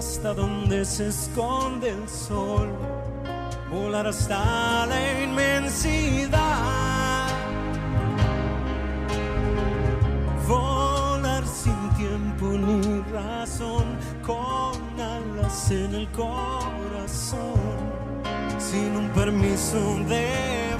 hasta donde se esconde el sol, volar hasta la inmensidad, volar sin tiempo ni razón, con alas en el corazón, sin un permiso de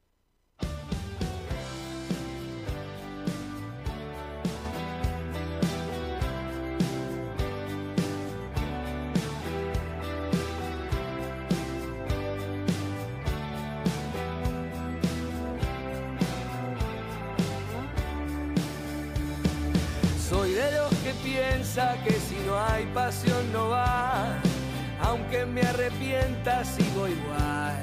Que si no hay pasión no va, aunque me arrepienta sigo igual.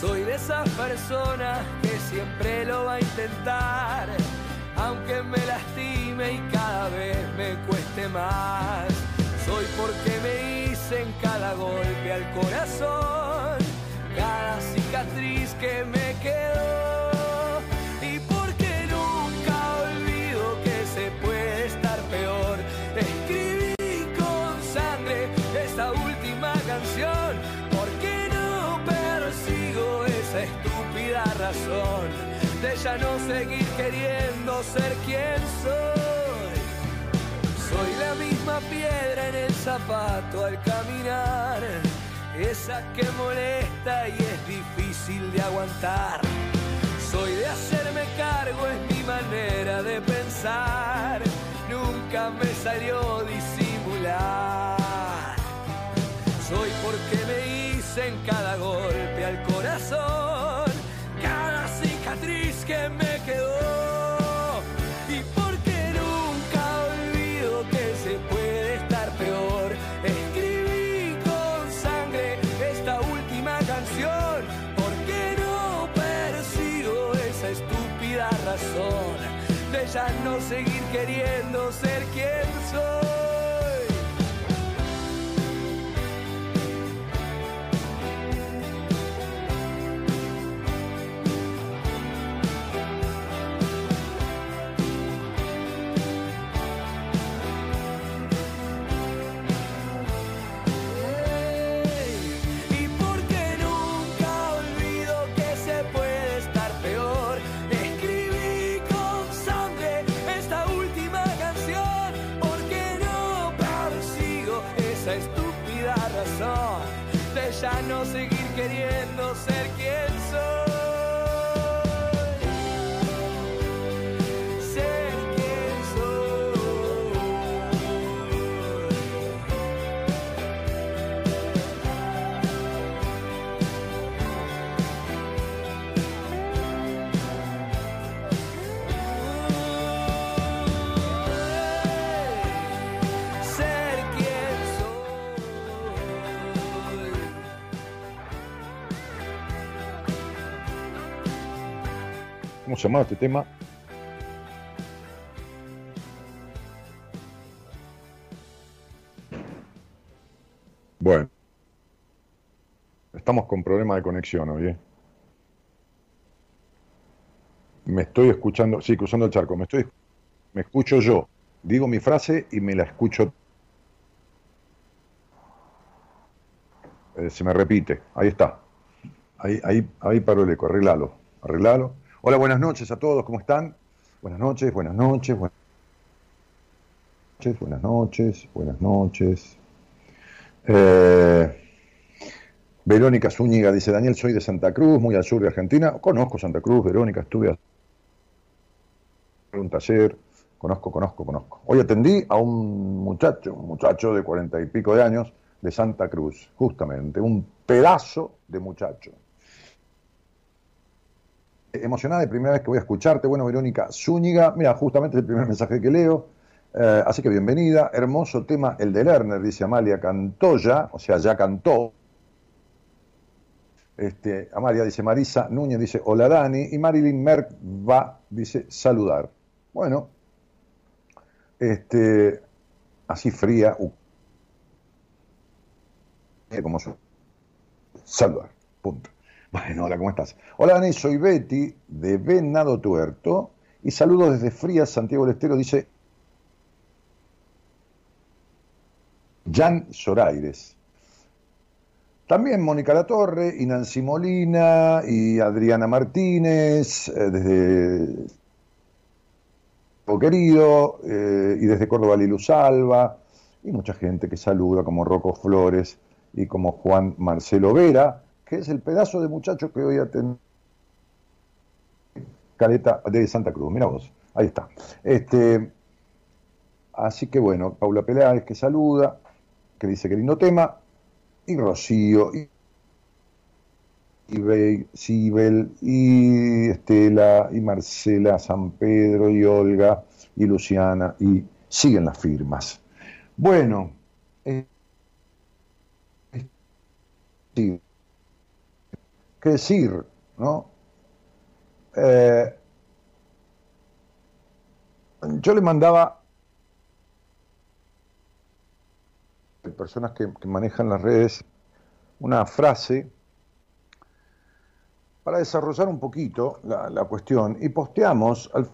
Soy de esas personas que siempre lo va a intentar, aunque me lastime y cada vez me cueste más. Soy porque me hice en cada golpe al corazón, cada cicatriz que me quedó ya no seguir queriendo ser quien soy. Soy la misma piedra en el zapato al caminar, esa que molesta y es difícil de aguantar. Soy de hacerme cargo, es mi manera de pensar, nunca me salió disimular. Soy porque me hice en cada golpe al corazón, seguir queriendo ser ¿Cómo se llamaba este tema? Bueno, estamos con problemas de conexión hoy. ¿eh? Me estoy escuchando, sí, cruzando el charco, me estoy, me escucho yo, digo mi frase y me la escucho. Eh, se me repite, ahí está. Ahí, ahí, ahí paró el eco, arreglalo, arreglalo. Hola, buenas noches a todos, ¿cómo están? Buenas noches, buenas noches, buenas noches, buenas noches, buenas noches. Eh, Verónica Zúñiga dice, Daniel, soy de Santa Cruz, muy al sur de Argentina. Conozco Santa Cruz, Verónica, estuve a un taller, conozco, conozco, conozco. Hoy atendí a un muchacho, un muchacho de cuarenta y pico de años, de Santa Cruz, justamente, un pedazo de muchacho emocionada de primera vez que voy a escucharte. Bueno, Verónica Zúñiga, mira, justamente es el primer mensaje que leo. Eh, así que bienvenida. Hermoso tema, el de Lerner, dice Amalia, cantó ya, o sea, ya cantó. Este, Amalia dice Marisa, Núñez dice hola Dani, y Marilyn Merck va, dice saludar. Bueno, este, así fría, uh, como su, saludar, punto. Bueno, hola, ¿cómo estás? Hola, Dani, soy Betty de Venado Tuerto y saludo desde Frías, Santiago del Estero, dice Jan Soraires. También Mónica Latorre y Nancy Molina y Adriana Martínez, eh, desde querido, eh, y desde Córdoba Lilu Salva, y mucha gente que saluda, como Rocco Flores y como Juan Marcelo Vera, es el pedazo de muchacho que hoy atendí Caleta de Santa Cruz. Mira vos, ahí está. Este, así que bueno, Paula Peláez que saluda, que dice que lindo tema, y Rocío, y, y Sibel, y Estela, y Marcela, San Pedro, y Olga, y Luciana, y siguen las firmas. Bueno, eh, sí, qué decir, ¿no? Eh, yo le mandaba a personas que, manejan las redes una frase para desarrollar un poquito la, la cuestión y posteamos al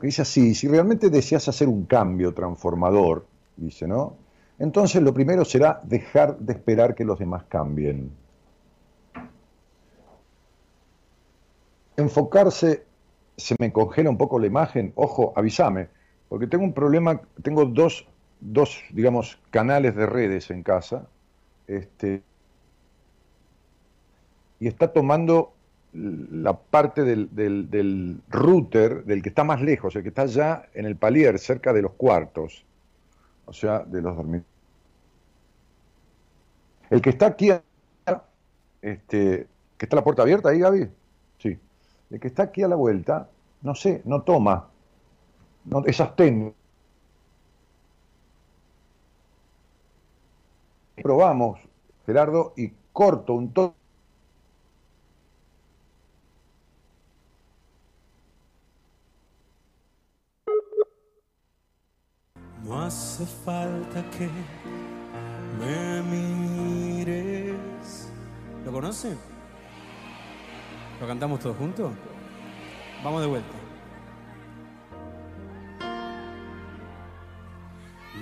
que dice así, si realmente deseas hacer un cambio transformador, dice, ¿no? Entonces lo primero será dejar de esperar que los demás cambien. Enfocarse, se me congela un poco la imagen, ojo, avísame, Porque tengo un problema, tengo dos, dos, digamos, canales de redes en casa, este, y está tomando la parte del, del, router, del que está más lejos, el que está allá en el palier, cerca de los cuartos, o sea, de los dormitorios. El que está aquí, este, que está la puerta abierta ahí, Gaby, El que está aquí a la vuelta, no sé, no toma. No, esas técnicas. Probamos, Gerardo, y corto un toque No hace falta que me mires. ¿Lo conocen? ¿Lo cantamos todos juntos? Vamos de vuelta.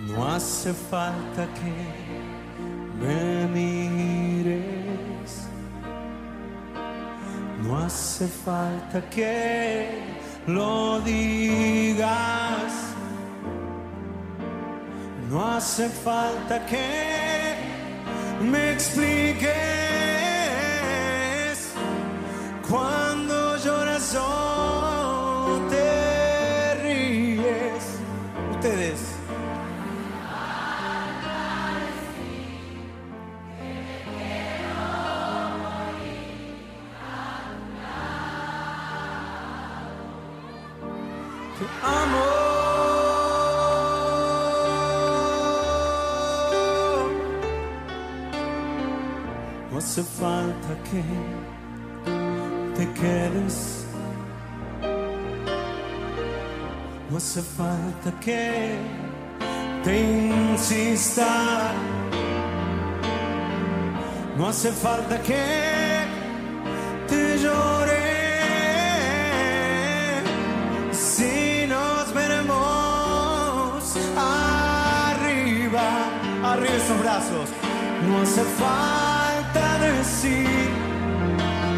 No hace falta que me mires. No hace falta que lo digas. No hace falta que me expliques cuando lloras o te ríes. Ustedes. Te amo. No hace falta que quedes. No hace falta que te insista. No hace falta que te llore. Si nos veremos arriba, arriba esos brazos. No hace falta decir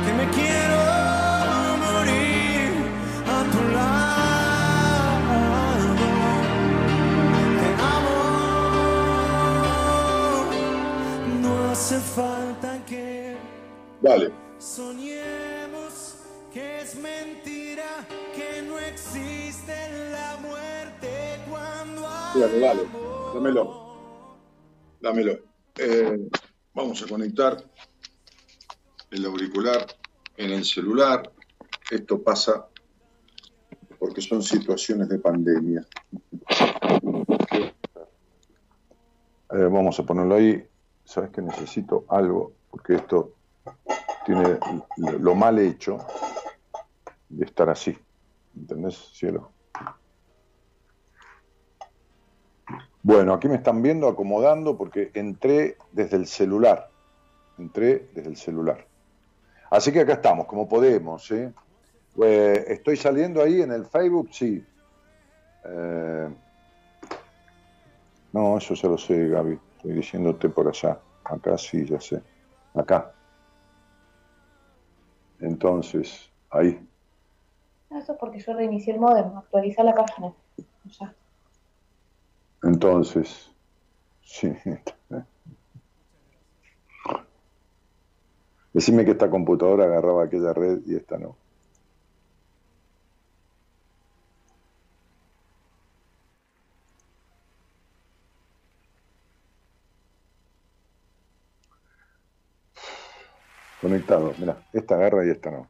que me quiero Dale. soñemos que es mentira, que no existe la muerte cuando Dale. Dámelo. Dámelo. Eh, vamos a conectar el auricular en el celular. Esto pasa porque son situaciones de pandemia. Eh, vamos a ponerlo ahí. Sabes que necesito algo porque esto tiene lo mal hecho de estar así. ¿Entendés, cielo? Bueno, aquí me están viendo acomodando porque entré desde el celular. Entré desde el celular. Así que acá estamos, como podemos. ¿sí? Eh, estoy saliendo ahí en el Facebook, sí. Eh, no, eso ya lo sé, Gaby. Estoy diciéndote por allá. Acá sí, ya sé. Acá. Entonces, ahí. Eso es porque yo reinicié el modem, actualizar la página. Ya. Entonces, sí. Decime que esta computadora agarraba aquella red y esta no. Conectado, mira, esta agarra y esta no.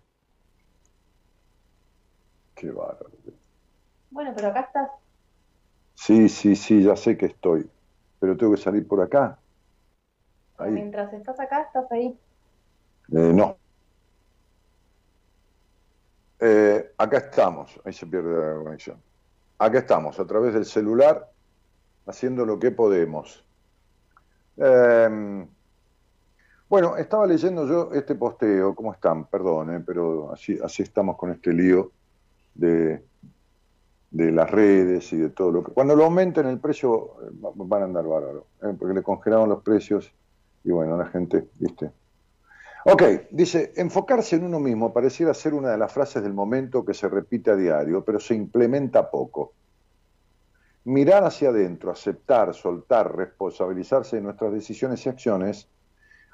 Qué bárbaro. Bueno, pero acá estás. Sí, sí, sí, ya sé que estoy, pero tengo que salir por acá. Ahí. Mientras estás acá, estás ahí. Eh, no. Eh, acá estamos, ahí se pierde la conexión. Acá estamos, a través del celular, haciendo lo que podemos. Eh, bueno, estaba leyendo yo este posteo, ¿cómo están? Perdón, eh, pero así, así estamos con este lío de, las redes y de todo lo que... Cuando lo aumenten el precio eh, va- van a andar bárbaro, eh, porque le congelaron los precios y bueno, la gente, ¿viste? Ok, dice, enfocarse en uno mismo pareciera ser una de las frases del momento que se repite a diario, pero se implementa poco. mirar hacia adentro, aceptar, soltar, responsabilizarse de nuestras decisiones y acciones,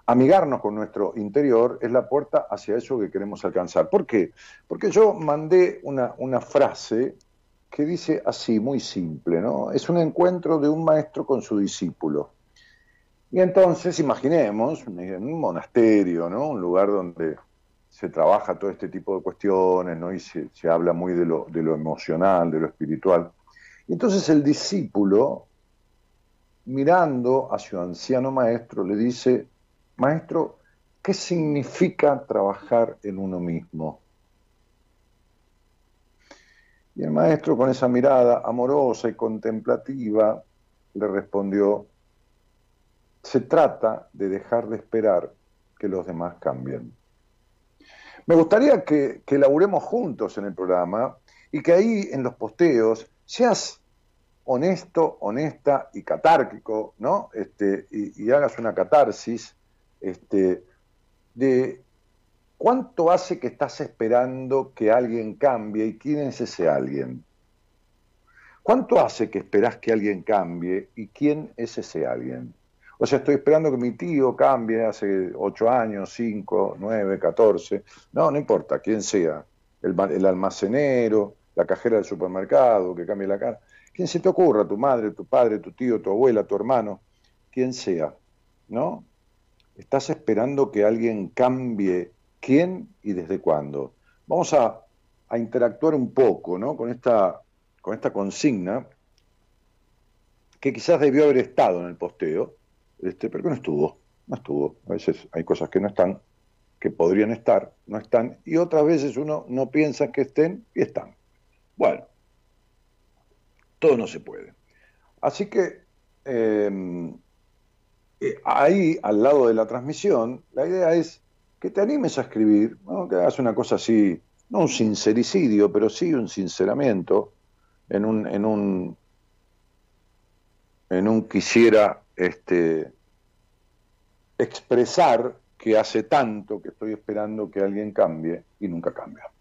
amigarnos con nuestro interior es la puerta hacia eso que queremos alcanzar. ¿Por qué? Porque yo mandé una, frase que dice así, muy simple, ¿no? Es un encuentro de un maestro con su discípulo. Y entonces, imaginemos, en un monasterio, ¿no? Un lugar donde se trabaja todo este tipo de cuestiones, ¿no? Y se, se habla muy de lo, de lo emocional, de lo espiritual. Y entonces el discípulo, mirando a su anciano maestro, le dice, maestro, ¿qué significa trabajar en uno mismo? Y el maestro con esa mirada amorosa y contemplativa le respondió, se trata de dejar de esperar que los demás cambien. Me gustaría que, que laburemos juntos en el programa y que ahí en los posteos seas honesto, honesta y catárquico, ¿no? Este, y, y hagas una catarsis este, de ¿Cuánto hace que estás esperando que alguien cambie y quién es ese alguien? ¿Cuánto hace que esperás que alguien cambie y quién es ese alguien? O sea, estoy esperando que mi tío cambie hace ocho años, cinco, nueve, catorce. No, no importa, quién sea. El, el, almacenero, la cajera del supermercado, que cambie la cara. Quien se te ocurra, tu madre, tu padre, tu tío, tu abuela, tu hermano, quien sea, ¿no? Estás esperando que alguien cambie quién y desde cuándo. Vamos a, interactuar un poco ¿no? con, esta, con esta consigna que quizás debió haber estado en el posteo, este, pero que no estuvo, no estuvo. A veces hay cosas que no están, que podrían estar, no están, y otras veces uno no piensa que estén y están. Bueno, todo no se puede. Así que eh, ahí, al lado de la transmisión, la idea es que te animes a escribir, que hagas una cosa así, no un sincericidio, pero sí un sinceramiento, en un, en un, en un quisiera este, expresar que hace tanto que estoy esperando que alguien cambie y nunca cambia.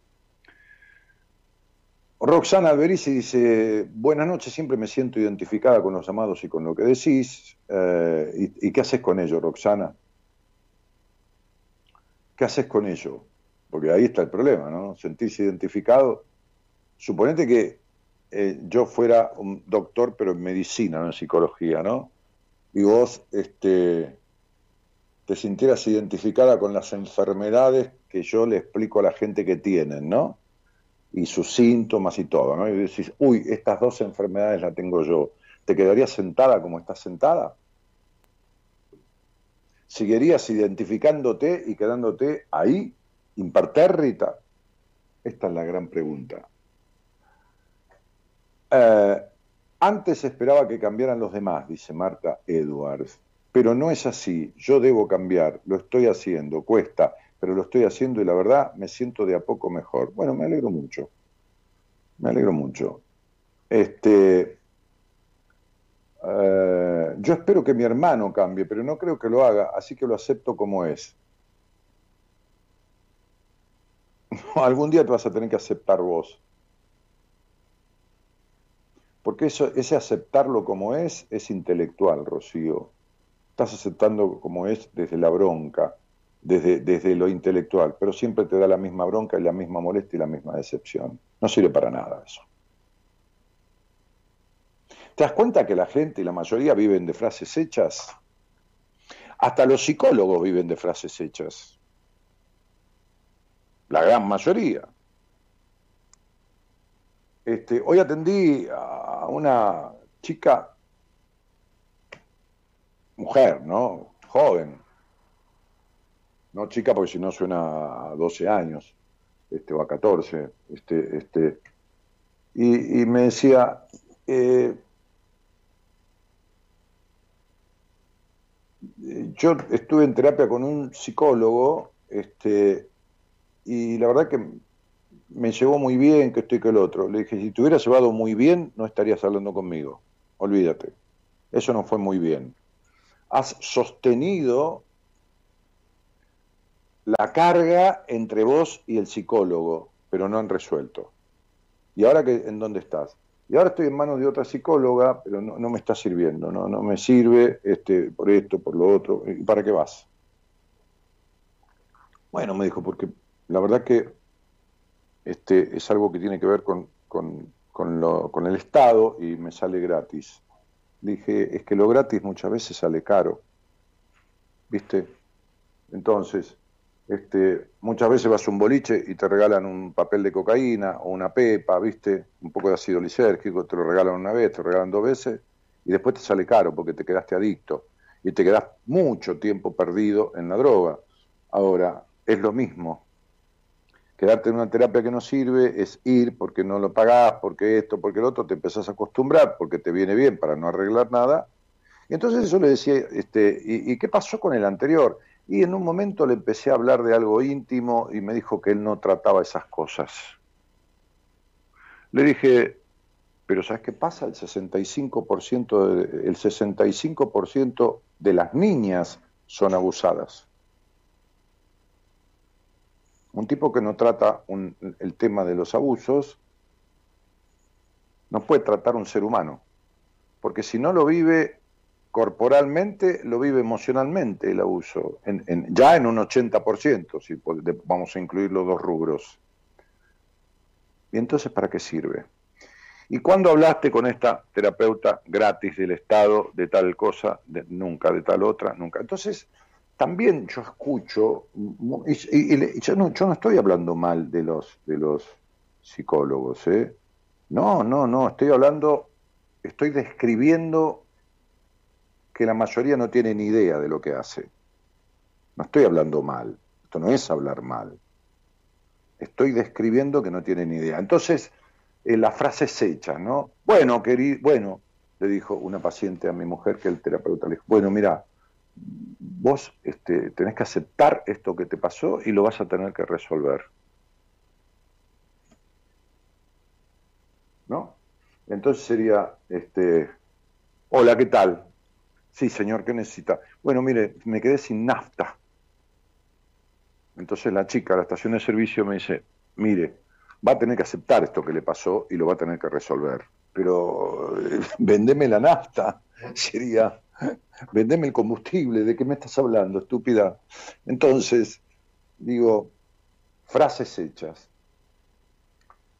Roxana Alberici dice, buenas noches, siempre me siento identificada con los amados y con lo que decís. Eh, y, ¿Y qué haces con ello, Roxana? ¿qué haces con ello? Porque ahí está el problema, ¿no? Sentirse identificado. Suponete que eh, yo fuera un doctor, pero en medicina, no en psicología, ¿no? Y vos este, te sintieras identificada con las enfermedades que yo le explico a la gente que tienen, ¿no? Y sus síntomas y todo, ¿no? Y decís, uy, estas dos enfermedades las tengo yo. ¿Te quedarías sentada como estás sentada? ¿Seguirías identificándote y quedándote ahí, impertérrita? Esta es la gran pregunta. Eh, antes esperaba que cambiaran los demás, dice Marta Edwards, pero no es así. Yo debo cambiar, lo estoy haciendo, cuesta, pero lo estoy haciendo y la verdad me siento de a poco mejor. Bueno, me alegro mucho. Me alegro mucho. Este, eh, yo espero que mi hermano cambie, pero no creo que lo haga, así que lo acepto como es. Algún día te vas a tener que aceptar vos. Porque eso, ese aceptarlo como es es intelectual, Rocío. Estás aceptando como es desde la bronca, desde, desde lo intelectual, pero siempre te da la misma bronca y la misma molestia y la misma decepción. No sirve para nada eso. ¿Te das cuenta que la gente y la mayoría viven de frases hechas? Hasta los psicólogos viven de frases hechas. La gran mayoría. Este, hoy atendí a una chica, mujer, ¿no? Joven. No chica porque si no suena a 12 años, este, o a 14. Este, este, y, me decía, eh, yo estuve en terapia con un psicólogo, este, y la verdad que me llevó muy bien que estoy que el otro. Le dije, si te hubieras llevado muy bien, no estarías hablando conmigo. Olvídate. Eso no fue muy bien. Has sostenido la carga entre vos y el psicólogo, pero no han resuelto. ¿Y ahora que, en dónde estás? Y ahora estoy en manos de otra psicóloga, pero no, me está sirviendo, no, no me sirve este, por esto, por lo otro. ¿Y para qué vas? Bueno, me dijo, porque la verdad que este, es algo que tiene que ver con, con el Estado y me sale gratis. Dije, es que lo gratis muchas veces sale caro. ¿Viste? Entonces, este, muchas veces vas a un boliche y te regalan un papel de cocaína o una pepa, ¿viste? Un poco de ácido lisérgico, te lo regalan una vez, te lo regalan dos veces y después te sale caro porque te quedaste adicto y te quedas mucho tiempo perdido en la droga. Ahora, es lo mismo. Quedarte en una terapia que no sirve es ir porque no lo pagás, porque esto, porque lo otro, te empezás a acostumbrar porque te viene bien para no arreglar nada. Y entonces eso le decía, este, ¿y, ¿y qué pasó con el anterior? Y en un momento le empecé a hablar de algo íntimo y me dijo que él no trataba esas cosas. Le dije, pero ¿sabes qué pasa? El 65%, de, el 65 de las niñas son abusadas. Un tipo que no trata el tema de los abusos no puede tratar un ser humano, porque si no lo vive corporalmente lo vive emocionalmente el abuso, ya en un 80%, si vamos a incluir los dos rubros. ¿Y entonces para qué sirve? ¿Y cuando hablaste con esta terapeuta gratis del Estado de tal cosa, nunca, de tal otra, nunca? Entonces, también yo escucho, y, yo, no, yo, no, estoy hablando mal de los, de los psicólogos, ¿eh? No, no, no, estoy hablando, estoy describiendo que la mayoría no tiene ni idea de lo que hace. No estoy hablando mal, esto no es hablar mal. Estoy describiendo que no tiene ni idea. Entonces, eh, la frase es hecha, ¿no? Bueno, querido, bueno, le dijo una paciente a mi mujer que el terapeuta le dijo, bueno, mira, vos este, tenés que aceptar esto que te pasó y lo vas a tener que resolver. ¿No? Entonces sería, este, hola, ¿qué tal? Sí, señor, ¿qué necesita? Bueno, mire, me quedé sin nafta. Entonces la chica la estación de servicio me dice, mire, va a tener que aceptar esto que le pasó y lo va a tener que resolver. Pero eh, vendeme la nafta, sería, vendeme el combustible, ¿de qué me estás hablando, estúpida? Entonces, digo, frases hechas.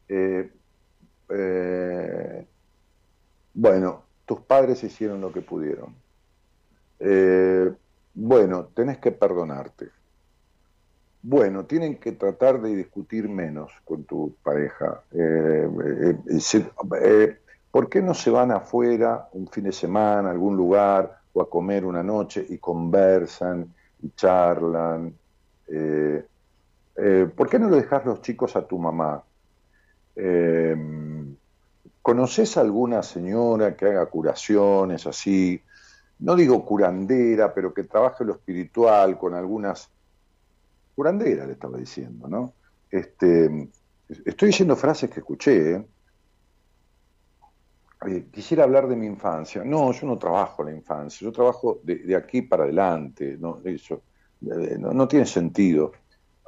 Eh, eh, bueno, tus padres hicieron lo que pudieron. Eh, bueno, tenés que perdonarte. Bueno, tienen que tratar de discutir menos con tu pareja. Eh, eh, ¿Por qué no se van afuera un fin de semana, a algún lugar, o a comer una noche y conversan y charlan? ¿Por qué no lo dejas los chicos a tu mamá? ¿Conoces alguna señora que haga curaciones así? No digo curandera, pero que trabaje lo espiritual con algunas... Curandera le estaba diciendo, ¿no? Este, estoy diciendo frases que escuché. ¿eh? Eh, quisiera hablar de mi infancia. No, yo no trabajo la infancia, yo trabajo de, aquí para adelante. No, eso, no, tiene sentido.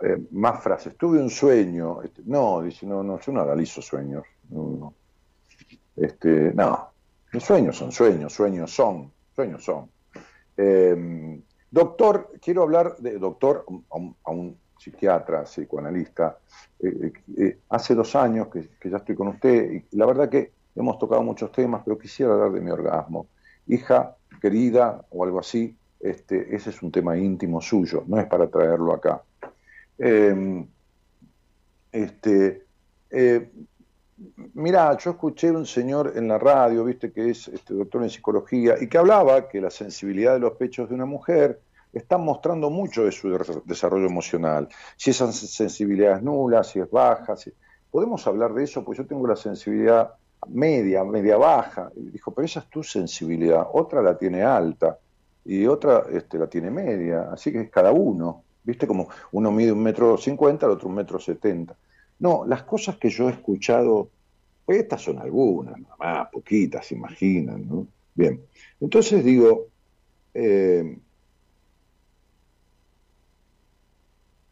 Eh, más frases. Tuve un sueño. Este, no, dice, no, no, yo no analizo sueños. No, Este, no, los sueños son sueños, sueños son sueños son. Em, doctor, quiero hablar de doctor a un, psiquiatra, psicoanalista. Eh, eh, eh, hace dos años que, ya estoy con usted y la verdad que hemos tocado muchos temas, pero quisiera hablar de mi orgasmo. Hija querida o algo así, este, ese es un tema íntimo suyo, no es para traerlo acá. Em, este, Mira, yo escuché un señor en la radio, viste, que es este, doctor en psicología, y que hablaba que la sensibilidad de los pechos de una mujer está mostrando mucho de su desarrollo emocional. Si esa sensibilidad es nula, si es baja, podemos hablar de eso, pues yo tengo la sensibilidad media, media baja. Y dijo, pero esa es tu sensibilidad, otra la tiene alta y otra este, la tiene media, así que es cada uno. ¿Viste? Como uno mide un metro cincuenta, el otro un metro setenta. No, las cosas que yo he escuchado, pues estas son algunas, nada más, poquitas, se imaginan, ¿no? Bien, entonces digo, eh,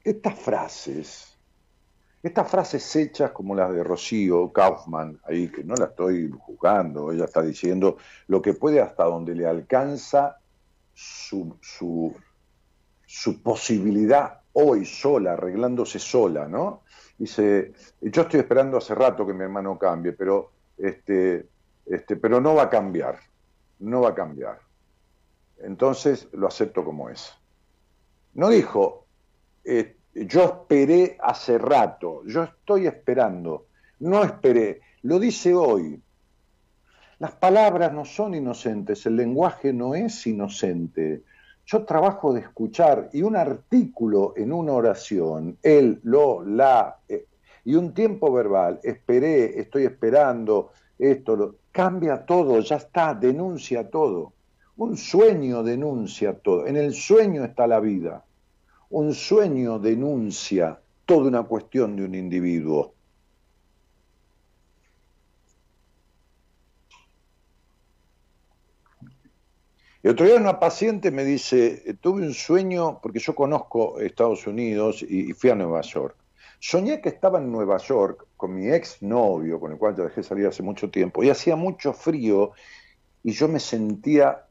estas frases Estas frases hechas como las de Rocío Kaufman, ahí que no la estoy juzgando, ella está diciendo lo que puede hasta donde le alcanza su, su, su posibilidad hoy sola, arreglándose sola, ¿no? Dice, yo estoy esperando hace rato que mi hermano cambie, pero, este, este, pero no va a cambiar, no va a cambiar. Entonces lo acepto como es. No dijo, eh, yo esperé hace rato, yo estoy esperando, no esperé, lo dice hoy. Las palabras no son inocentes, el lenguaje no es inocente. Yo trabajo de escuchar y un artículo en una oración, él, lo, la, eh, y un tiempo verbal, esperé, estoy esperando, esto, lo, cambia todo, ya está, denuncia todo. Un sueño denuncia todo, en el sueño está la vida. Un sueño denuncia toda una cuestión de un individuo. Y otro día una paciente me dice, tuve un sueño, porque yo conozco Estados Unidos y, fui a Nueva York. Soñé que estaba en Nueva York con mi ex novio, con el cual ya dejé salir hace mucho tiempo, y hacía mucho frío y yo me sentía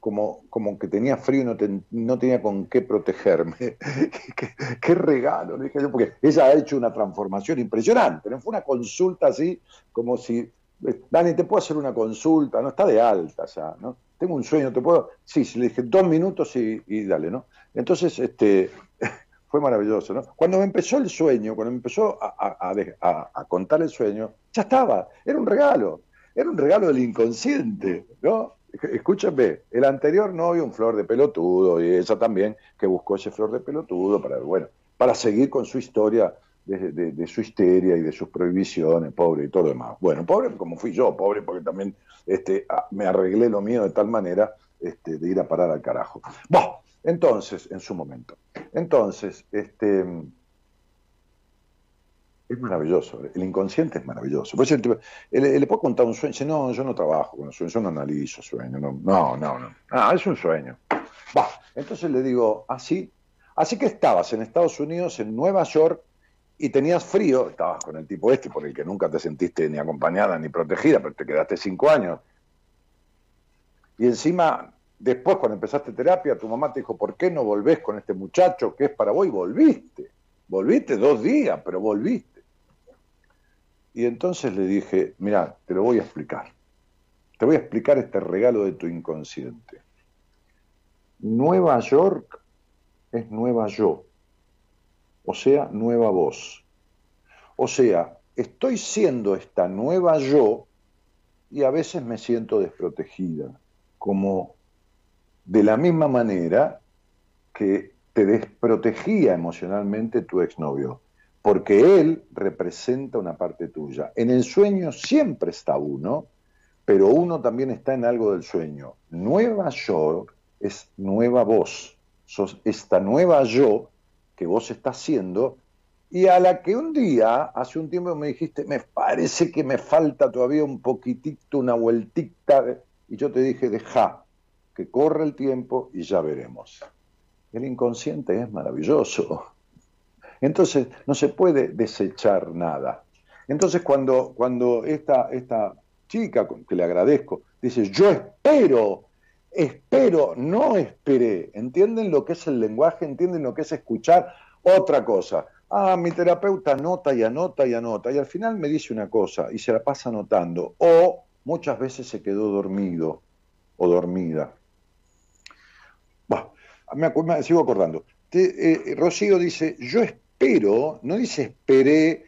como, como que tenía frío y no, tenía con qué protegerme. ¿Qué, regalo, dije yo, porque ella ha hecho una transformación impresionante, ¿no? Fue una consulta así, como si, eh, Dani, ¿te puedo hacer una consulta? No, está de alta ya, ¿no? Tengo un sueño, ¿te puedo? Sí, sí le dije, dos minutos y, dale, ¿no? Entonces, este, fue maravilloso, ¿no? Cuando me empezó el sueño, cuando me empezó a, a contar el sueño, ya estaba, era un regalo, era un regalo del inconsciente, ¿no? escúchame, el anterior novio, un flor de pelotudo, y ella también, que buscó ese flor de pelotudo para, bueno, para seguir con su historia de, su histeria y de sus prohibiciones, pobre y todo lo demás. Bueno, pobre como fui yo, pobre porque también este, ah, me arreglé lo mío de tal manera este, de ir a parar al carajo. Bueno, entonces, en su momento. Entonces, este, es maravilloso, el inconsciente es maravilloso. Por le, puedo contar un sueño, dice, no, yo no trabajo con sueños, yo no analizo sueños, no, no, no, ah, es un sueño. Bah, entonces le digo, así, así que estabas en Estados Unidos, en Nueva York, y tenías frío, estabas con el tipo este, por el que nunca te sentiste ni acompañada ni protegida, pero te quedaste cinco años. Y encima, después cuando empezaste terapia, tu mamá te dijo, ¿por qué no volvés con este muchacho que es para vos? Y volviste. Volviste dos días, pero volviste. Y entonces le dije, mira, te lo voy a explicar. Te voy a explicar este regalo de tu inconsciente. Nueva York es nueva yo, o sea, nueva voz. O sea, estoy siendo esta nueva yo y a veces me siento desprotegida, como de la misma manera que te desprotegía emocionalmente tu exnovio porque él representa una parte tuya. En el sueño siempre está uno, pero uno también está en algo del sueño. Nueva yo es nueva voz, sos esta nueva yo que vos estás siendo y a la que un día, hace un tiempo me dijiste, me parece que me falta todavía un poquitito, una vueltita, y yo te dije, deja, que corre el tiempo y ya veremos. El inconsciente es maravilloso. Entonces no se puede desechar nada. Entonces cuando, cuando esta, esta chica, que le agradezco, dice, yo espero, espero, no esperé, ¿entienden lo que es el lenguaje? ¿Entienden lo que es escuchar? Otra cosa. Ah, mi terapeuta anota y anota y anota, y al final me dice una cosa y se la pasa anotando, o muchas veces se quedó dormido o dormida. me, me, sigo acordando. Eh, Rocío dice, yo espero pero no dice esperé,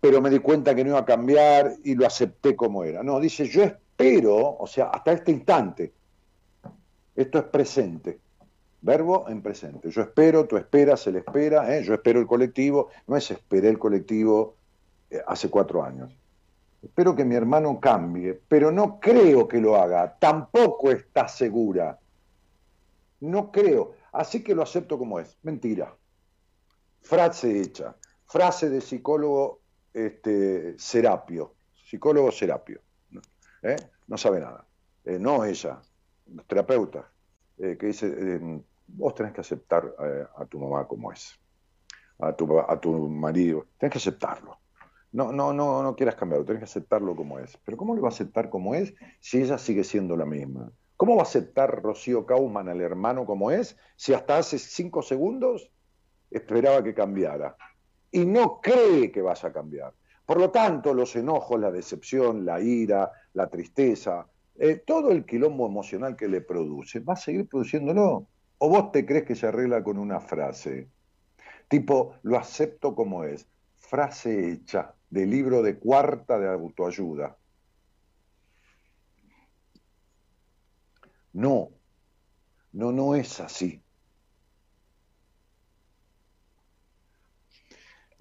pero me di cuenta que no iba a cambiar y lo acepté como era. No, dice yo espero, o sea, hasta este instante. Esto es presente. Verbo en presente. Yo espero, tú esperas, él espera, ¿eh? yo espero el colectivo. No es esperé el colectivo eh, hace cuatro años. Espero que mi hermano cambie, pero no creo que lo haga. Tampoco está segura. No creo. Así que lo acepto como es. Mentira frase hecha, frase de psicólogo este, Serapio, psicólogo Serapio, ¿eh? no sabe nada, no ella, terapeuta, eh, que dice, vos tenés que aceptar a tu mamá como es. a tu, a tu marido. Tienes que aceptarlo. No, no, no, no quieras cambiarlo, tienes que aceptarlo como es. Pero ¿cómo le va a aceptar como es si ella sigue siendo la misma? ¿Cómo va a aceptar Rocío Kauman al hermano como es si hasta hace cinco segundos esperaba que cambiara? Y no cree que vaya a cambiar. Por lo tanto, los enojos, la decepción, la ira, la tristeza, eh, todo el quilombo emocional que le produce, va a seguir produciéndolo. ¿O vos te crees que se arregla con una frase? Tipo, lo acepto como es. Frase hecha de libro de cuarta de autoayuda. No, no, no es así.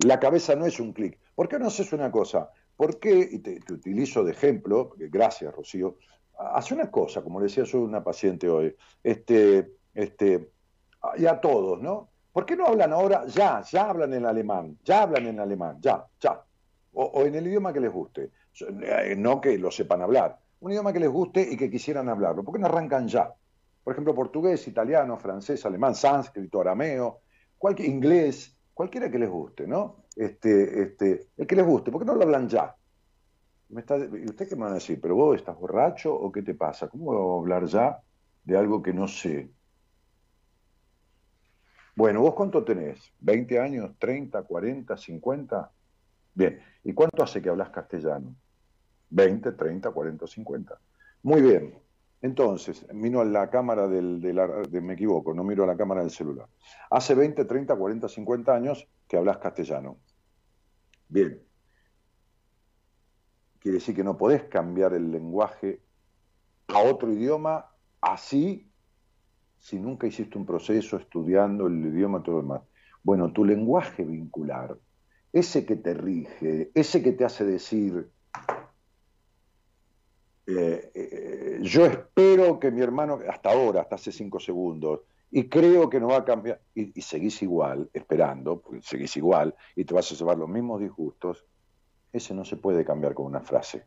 La cabeza no es un clic. ¿Por qué no haces una cosa? ¿Por qué, y te, utilizo de ejemplo, gracias Rocío, hace una cosa, como le decía yo a una paciente hoy, este, este, y a todos, ¿no? ¿Por qué no hablan ahora? Ya, ya hablan en alemán, ya hablan en alemán, ya, ya. O, en el idioma que les guste, eh, no que lo sepan hablar, un idioma que les guste y que quisieran hablarlo. ¿Por qué no arrancan ya? Por ejemplo, portugués, italiano, francés, alemán, sánscrito, arameo, inglés, cualquiera que les guste, ¿no? Este, este, el que les guste, ¿por qué no lo hablan ya? ¿Y usted qué me va a decir? ¿Pero vos estás borracho o qué te pasa? ¿Cómo voy a hablar ya de algo que no sé? Bueno, ¿vos cuánto tenés? ¿20 años? ¿30? ¿40? ¿50? Bien, ¿y cuánto hace que hablas castellano? 20, 30, 40, 50. Muy bien. Entonces, miro a la cámara del, de, me equivoco, no miro a la cámara del celular. Hace 20, 30, 40, 50 años que hablas castellano. Bien. Quiere decir que no podés cambiar el lenguaje a otro idioma así si nunca hiciste un proceso estudiando el idioma y todo lo demás. Bueno, tu lenguaje vincular, ese que te rige, ese que te hace decir, eh, eh, yo espero que mi hermano, hasta ahora, hasta hace cinco segundos, y creo que no va a cambiar, y, seguís igual, esperando, porque seguís igual, y te vas a llevar los mismos disgustos, ese no se puede cambiar con una frase.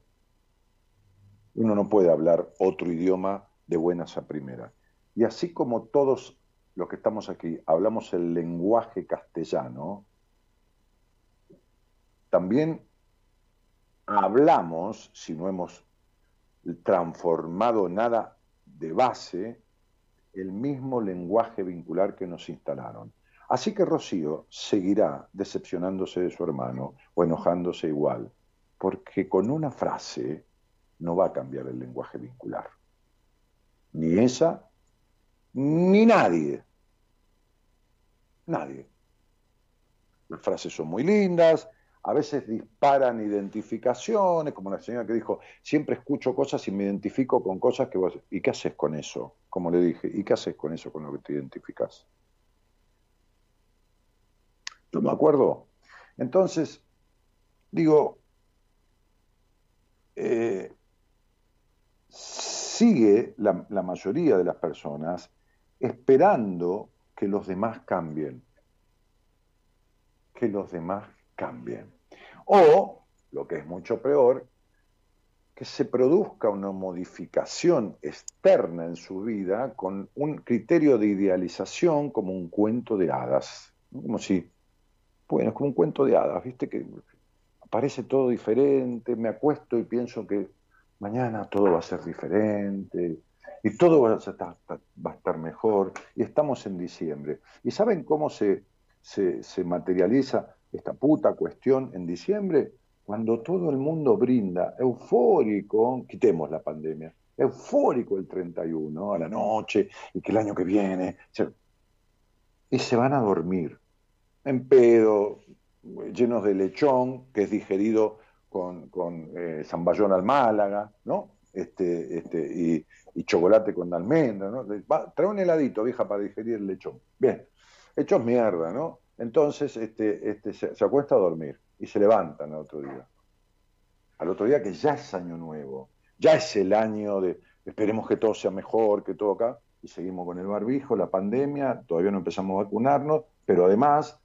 Uno no puede hablar otro idioma de buenas a primeras. Y así como todos los que estamos aquí hablamos el lenguaje castellano, también hablamos, si no hemos transformado nada de base, el mismo lenguaje vincular que nos instalaron. Así que Rocío seguirá decepcionándose de su hermano o enojándose igual, porque con una frase no va a cambiar el lenguaje vincular. Ni esa, ni nadie. Nadie. Las frases son muy lindas, a veces disparan identificaciones, como la señora que dijo, siempre escucho cosas y me identifico con cosas que vos... ¿Y qué haces con eso? Como le dije, ¿y qué haces con eso, con lo que te identificas? ¿No me acuerdo? Entonces, digo, eh, sigue la mayoría de las personas esperando que los demás cambien, que los demás cambien. O, lo que es mucho peor, que se produzca una modificación externa en su vida con un criterio de idealización como un cuento de hadas. Como si, bueno, es como un cuento de hadas, ¿viste? Que aparece todo diferente, me acuesto y pienso que mañana todo va a ser diferente y todo va a estar, mejor y estamos en diciembre. ¿Y saben cómo se materializa? esta puta cuestión en diciembre, cuando todo el mundo brinda eufórico, quitemos la pandemia, eufórico el 31 a la noche y que el año que viene, y se van a dormir en pedo, llenos de lechón, que es digerido con, con eh, zamballón al Málaga, ¿no? Este, este, y, chocolate con almendra, ¿no? trae un heladito, vieja, para digerir el lechón. Bien, hechos mierda, ¿no? Entonces este, este, se, acuesta a dormir y se levantan al otro día. Al otro día que ya es año nuevo, ya es el año de esperemos que todo sea mejor, que todo acá, y seguimos con el barbijo, la pandemia, todavía no empezamos a vacunarnos, pero además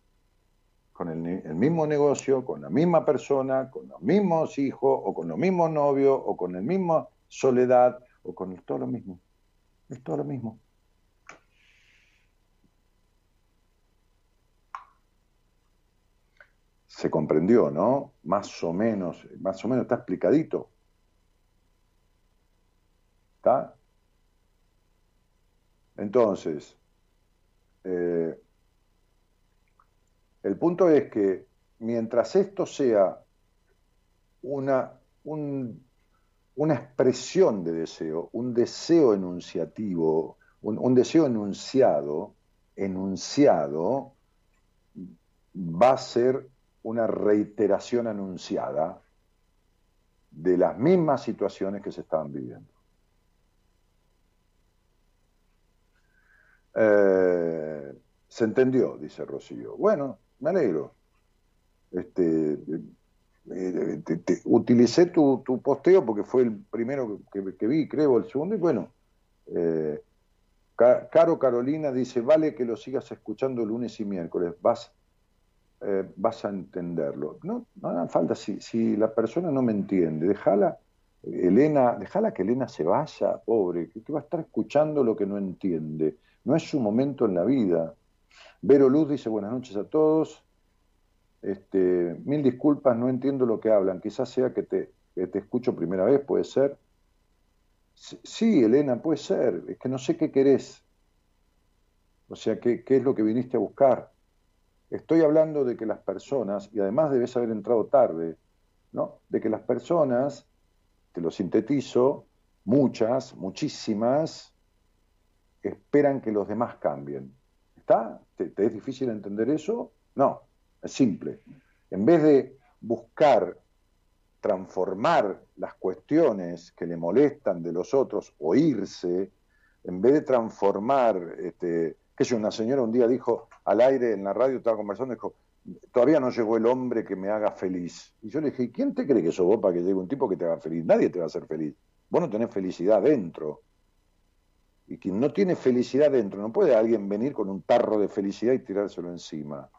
con el, mismo negocio, con la misma persona, con los mismos hijos, o con los mismos novios, o con el mismo soledad, o con todo lo mismo. Es todo lo mismo. Se comprendió, ¿no? Más o menos, más o menos está explicadito. ¿Está? Entonces, eh, el punto es que mientras esto sea una, una expresión de deseo, un deseo enunciativo, un, deseo enunciado, enunciado, va a ser una reiteración anunciada de las mismas situaciones que se estaban viviendo. Eh, se entendió, dice Rocío. Bueno, me alegro. Este, eh, utilicé tu, posteo porque fue el primero que, vi, creo, el segundo, y bueno, eh, Caro Carolina dice, vale que lo sigas escuchando lunes y miércoles, vas, vas a entenderlo. No, no hace falta, si, si la persona no me entiende, déjala, Elena, déjala que Elena se vaya, pobre, que va a estar escuchando lo que no entiende no es su momento en la vida. Vero Luz dice buenas noches a todos. Este, mil disculpas, no entiendo lo que hablan. Quizás sea que te, escucho primera vez, puede ser. Sí, Elena, puede ser. Es que no sé qué querés. O sea, ¿qué, qué es lo que viniste a buscar? Estoy hablando de que las personas, y además debes haber entrado tarde, ¿no? De que las personas, te lo sintetizo, muchas, muchísimas, esperan que los demás cambien. ¿Está? ¿Te, es difícil entender eso? No, es simple. En vez de buscar transformar las cuestiones que le molestan de los otros o irse, en vez de transformar, este, que si una señora un día dijo al aire en la radio, estaba conversando, dijo, todavía no llegó el hombre que me haga feliz. Y yo le dije, ¿quién te cree que sos vos para que llegue un tipo que te haga feliz? Nadie te va a hacer feliz. Vos no tenés felicidad dentro. Y quien no tiene felicidad dentro, no puede alguien venir con un tarro de felicidad y tirárselo encima.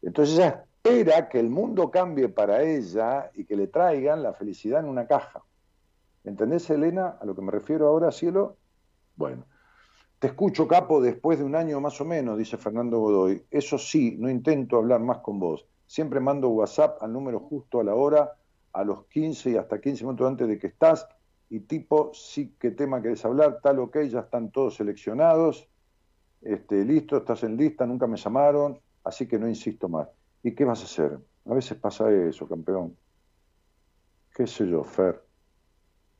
Entonces ella espera que el mundo cambie para ella y que le traigan la felicidad en una caja. ¿Entendés, Elena, a lo que me refiero ahora, cielo? Bueno, te escucho, capo, después de un año más o menos, dice Fernando Godoy. Eso sí, no intento hablar más con vos. Siempre mando WhatsApp al número justo a la hora, a los 15 y hasta 15 minutos antes de que estás y tipo, sí, qué tema querés hablar, tal, ok, ya están todos seleccionados, este, listo, estás en lista, nunca me llamaron, así que no insisto más. ¿Y qué vas a hacer? A veces pasa eso, campeón. ¿Qué sé yo, Fer?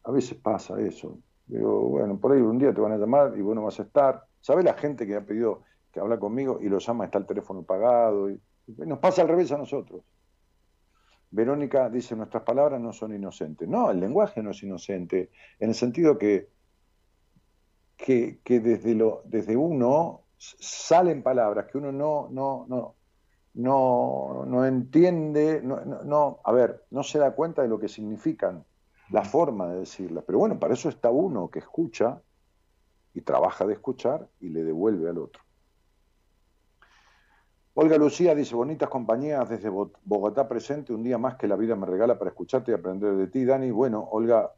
A veces pasa eso. Digo, bueno, por ahí un día te van a llamar y bueno vas a estar. ¿Sabes la gente que ha pedido que habla conmigo y lo llama, está el teléfono pagado? y nos pasa al revés a nosotros. Verónica dice, nuestras palabras no son inocentes. No, el lenguaje no es inocente, en el sentido que, que, desde, lo, desde uno salen palabras que uno no, no, no, no, no entiende, no, no, a ver, no se da cuenta de lo que significan, la forma de decirlas. Pero bueno, para eso está uno que escucha y trabaja de escuchar y le devuelve al otro. Olga Lucía dice, bonitas compañías desde Bogotá presente, un día más que la vida me regala para escucharte y aprender de ti, Dani. Bueno, Olga,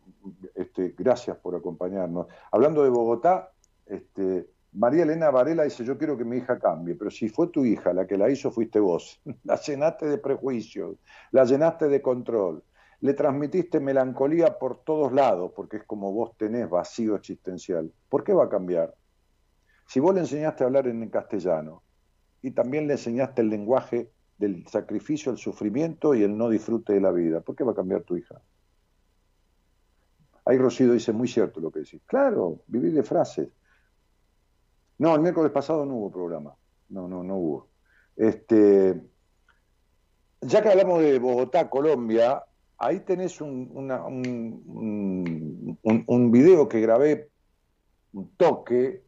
este, gracias por acompañarnos. Hablando de Bogotá, este, María Elena Varela dice, yo quiero que mi hija cambie, pero si fue tu hija la que la hizo, fuiste vos. La llenaste de prejuicios, la llenaste de control, le transmitiste melancolía por todos lados, porque es como vos tenés vacío existencial. ¿Por qué va a cambiar? Si vos le enseñaste a hablar en castellano, y también le enseñaste el lenguaje del sacrificio, el sufrimiento y el no disfrute de la vida. ¿Por qué va a cambiar tu hija? Ahí Rocío dice, muy cierto lo que decís. Claro, vivir de frases. No, el miércoles pasado no hubo programa. No, no, no hubo. Este, ya que hablamos de Bogotá, Colombia, ahí tenés un, un, un video que grabé, un toque,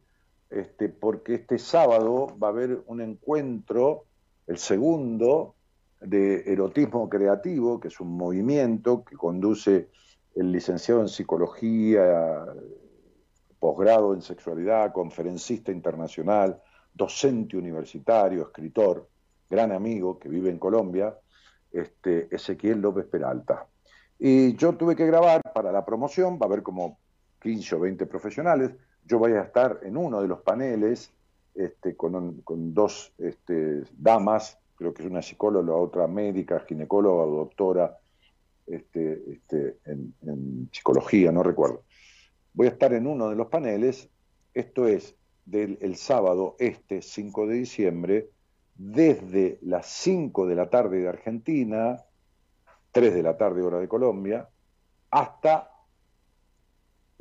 este, porque este sábado va a haber un encuentro, el segundo, de erotismo creativo, que es un movimiento que conduce el licenciado en psicología, posgrado en sexualidad, conferencista internacional, docente universitario, escritor, gran amigo que vive en Colombia, este, Ezequiel López Peralta. Y yo tuve que grabar para la promoción, va a haber como 15 o 20 profesionales, yo voy a estar en uno de los paneles este, con, dos este, damas creo que es una psicóloga, otra médica, ginecóloga doctora este, este, en, psicología, no recuerdo. Voy a estar en uno de los paneles, esto es del el sábado este 5 de diciembre, desde las 5 de la tarde de Argentina, 3 de la tarde hora de Colombia, hasta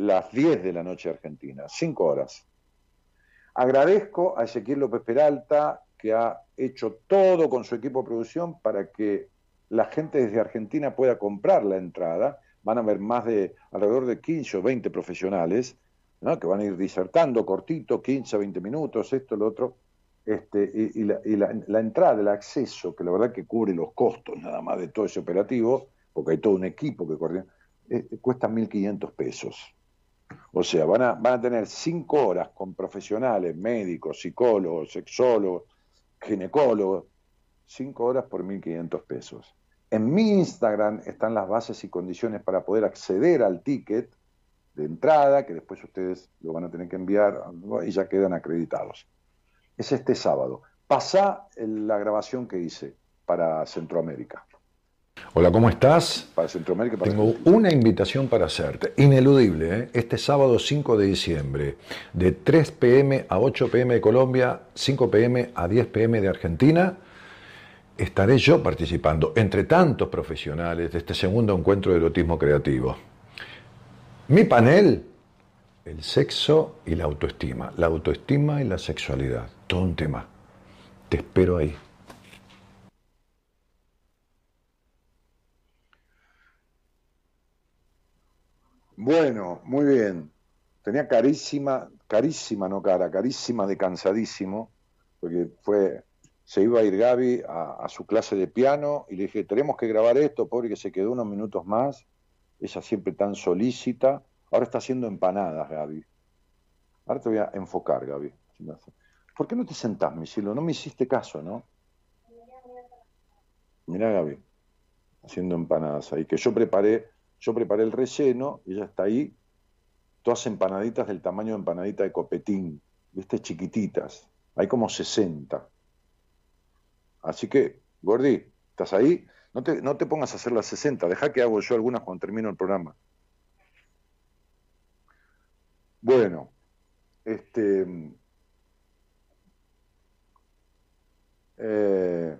las 10 de la noche Argentina, 5 horas. Agradezco a Ezequiel López Peralta, que ha hecho todo con su equipo de producción para que la gente desde Argentina pueda comprar la entrada. Van a haber más de alrededor de 15 o 20 profesionales que van a ir disertando cortito, 15 o 20 minutos, esto, lo otro. Este, y, la, entrada, el acceso, que la verdad que cubre los costos nada más de todo ese operativo, porque hay todo un equipo que coordina, eh, cuesta 1.500 pesos. O sea, van a, van a tener cinco horas con profesionales, médicos, psicólogos, sexólogos, ginecólogos, cinco horas por 1.500 pesos. En mi Instagram están las bases y condiciones para poder acceder al ticket de entrada, que después ustedes lo van a tener que enviar y ya quedan acreditados. Es este sábado. Pasa la grabación que hice para Centroamérica. Hola, ¿cómo estás? Para Centroamérica. Tengo una invitación para hacerte, ineludible, ¿eh? este sábado 5 de diciembre, de 3 pm a 8 pm de Colombia, 5 pm a 10 pm de Argentina, estaré yo participando, entre tantos profesionales, de este segundo encuentro de erotismo creativo. Mi panel, el sexo y la autoestima, la autoestima y la sexualidad, todo un tema. Te espero ahí. Bueno, muy bien. Tenía carísima, carísima, no cara, carísima de cansadísimo, porque fue, se iba a ir Gaby a, su clase de piano y le dije, tenemos que grabar esto, pobre que se quedó unos minutos más, ella siempre tan solícita, ahora está haciendo empanadas, Gaby. Ahora te voy a enfocar, Gaby. ¿Por qué no te sentás, mi? No me hiciste caso, ¿no? Mira, Gaby, haciendo empanadas ahí, que yo preparé yo preparé el relleno y ya está ahí, todas empanaditas del tamaño de empanadita de copetín, viste, chiquititas. Hay como 60. Así que, Gordi, ¿estás ahí? No te, no te pongas a hacer las 60, deja que hago yo algunas cuando termino el programa. Bueno, este. Eh,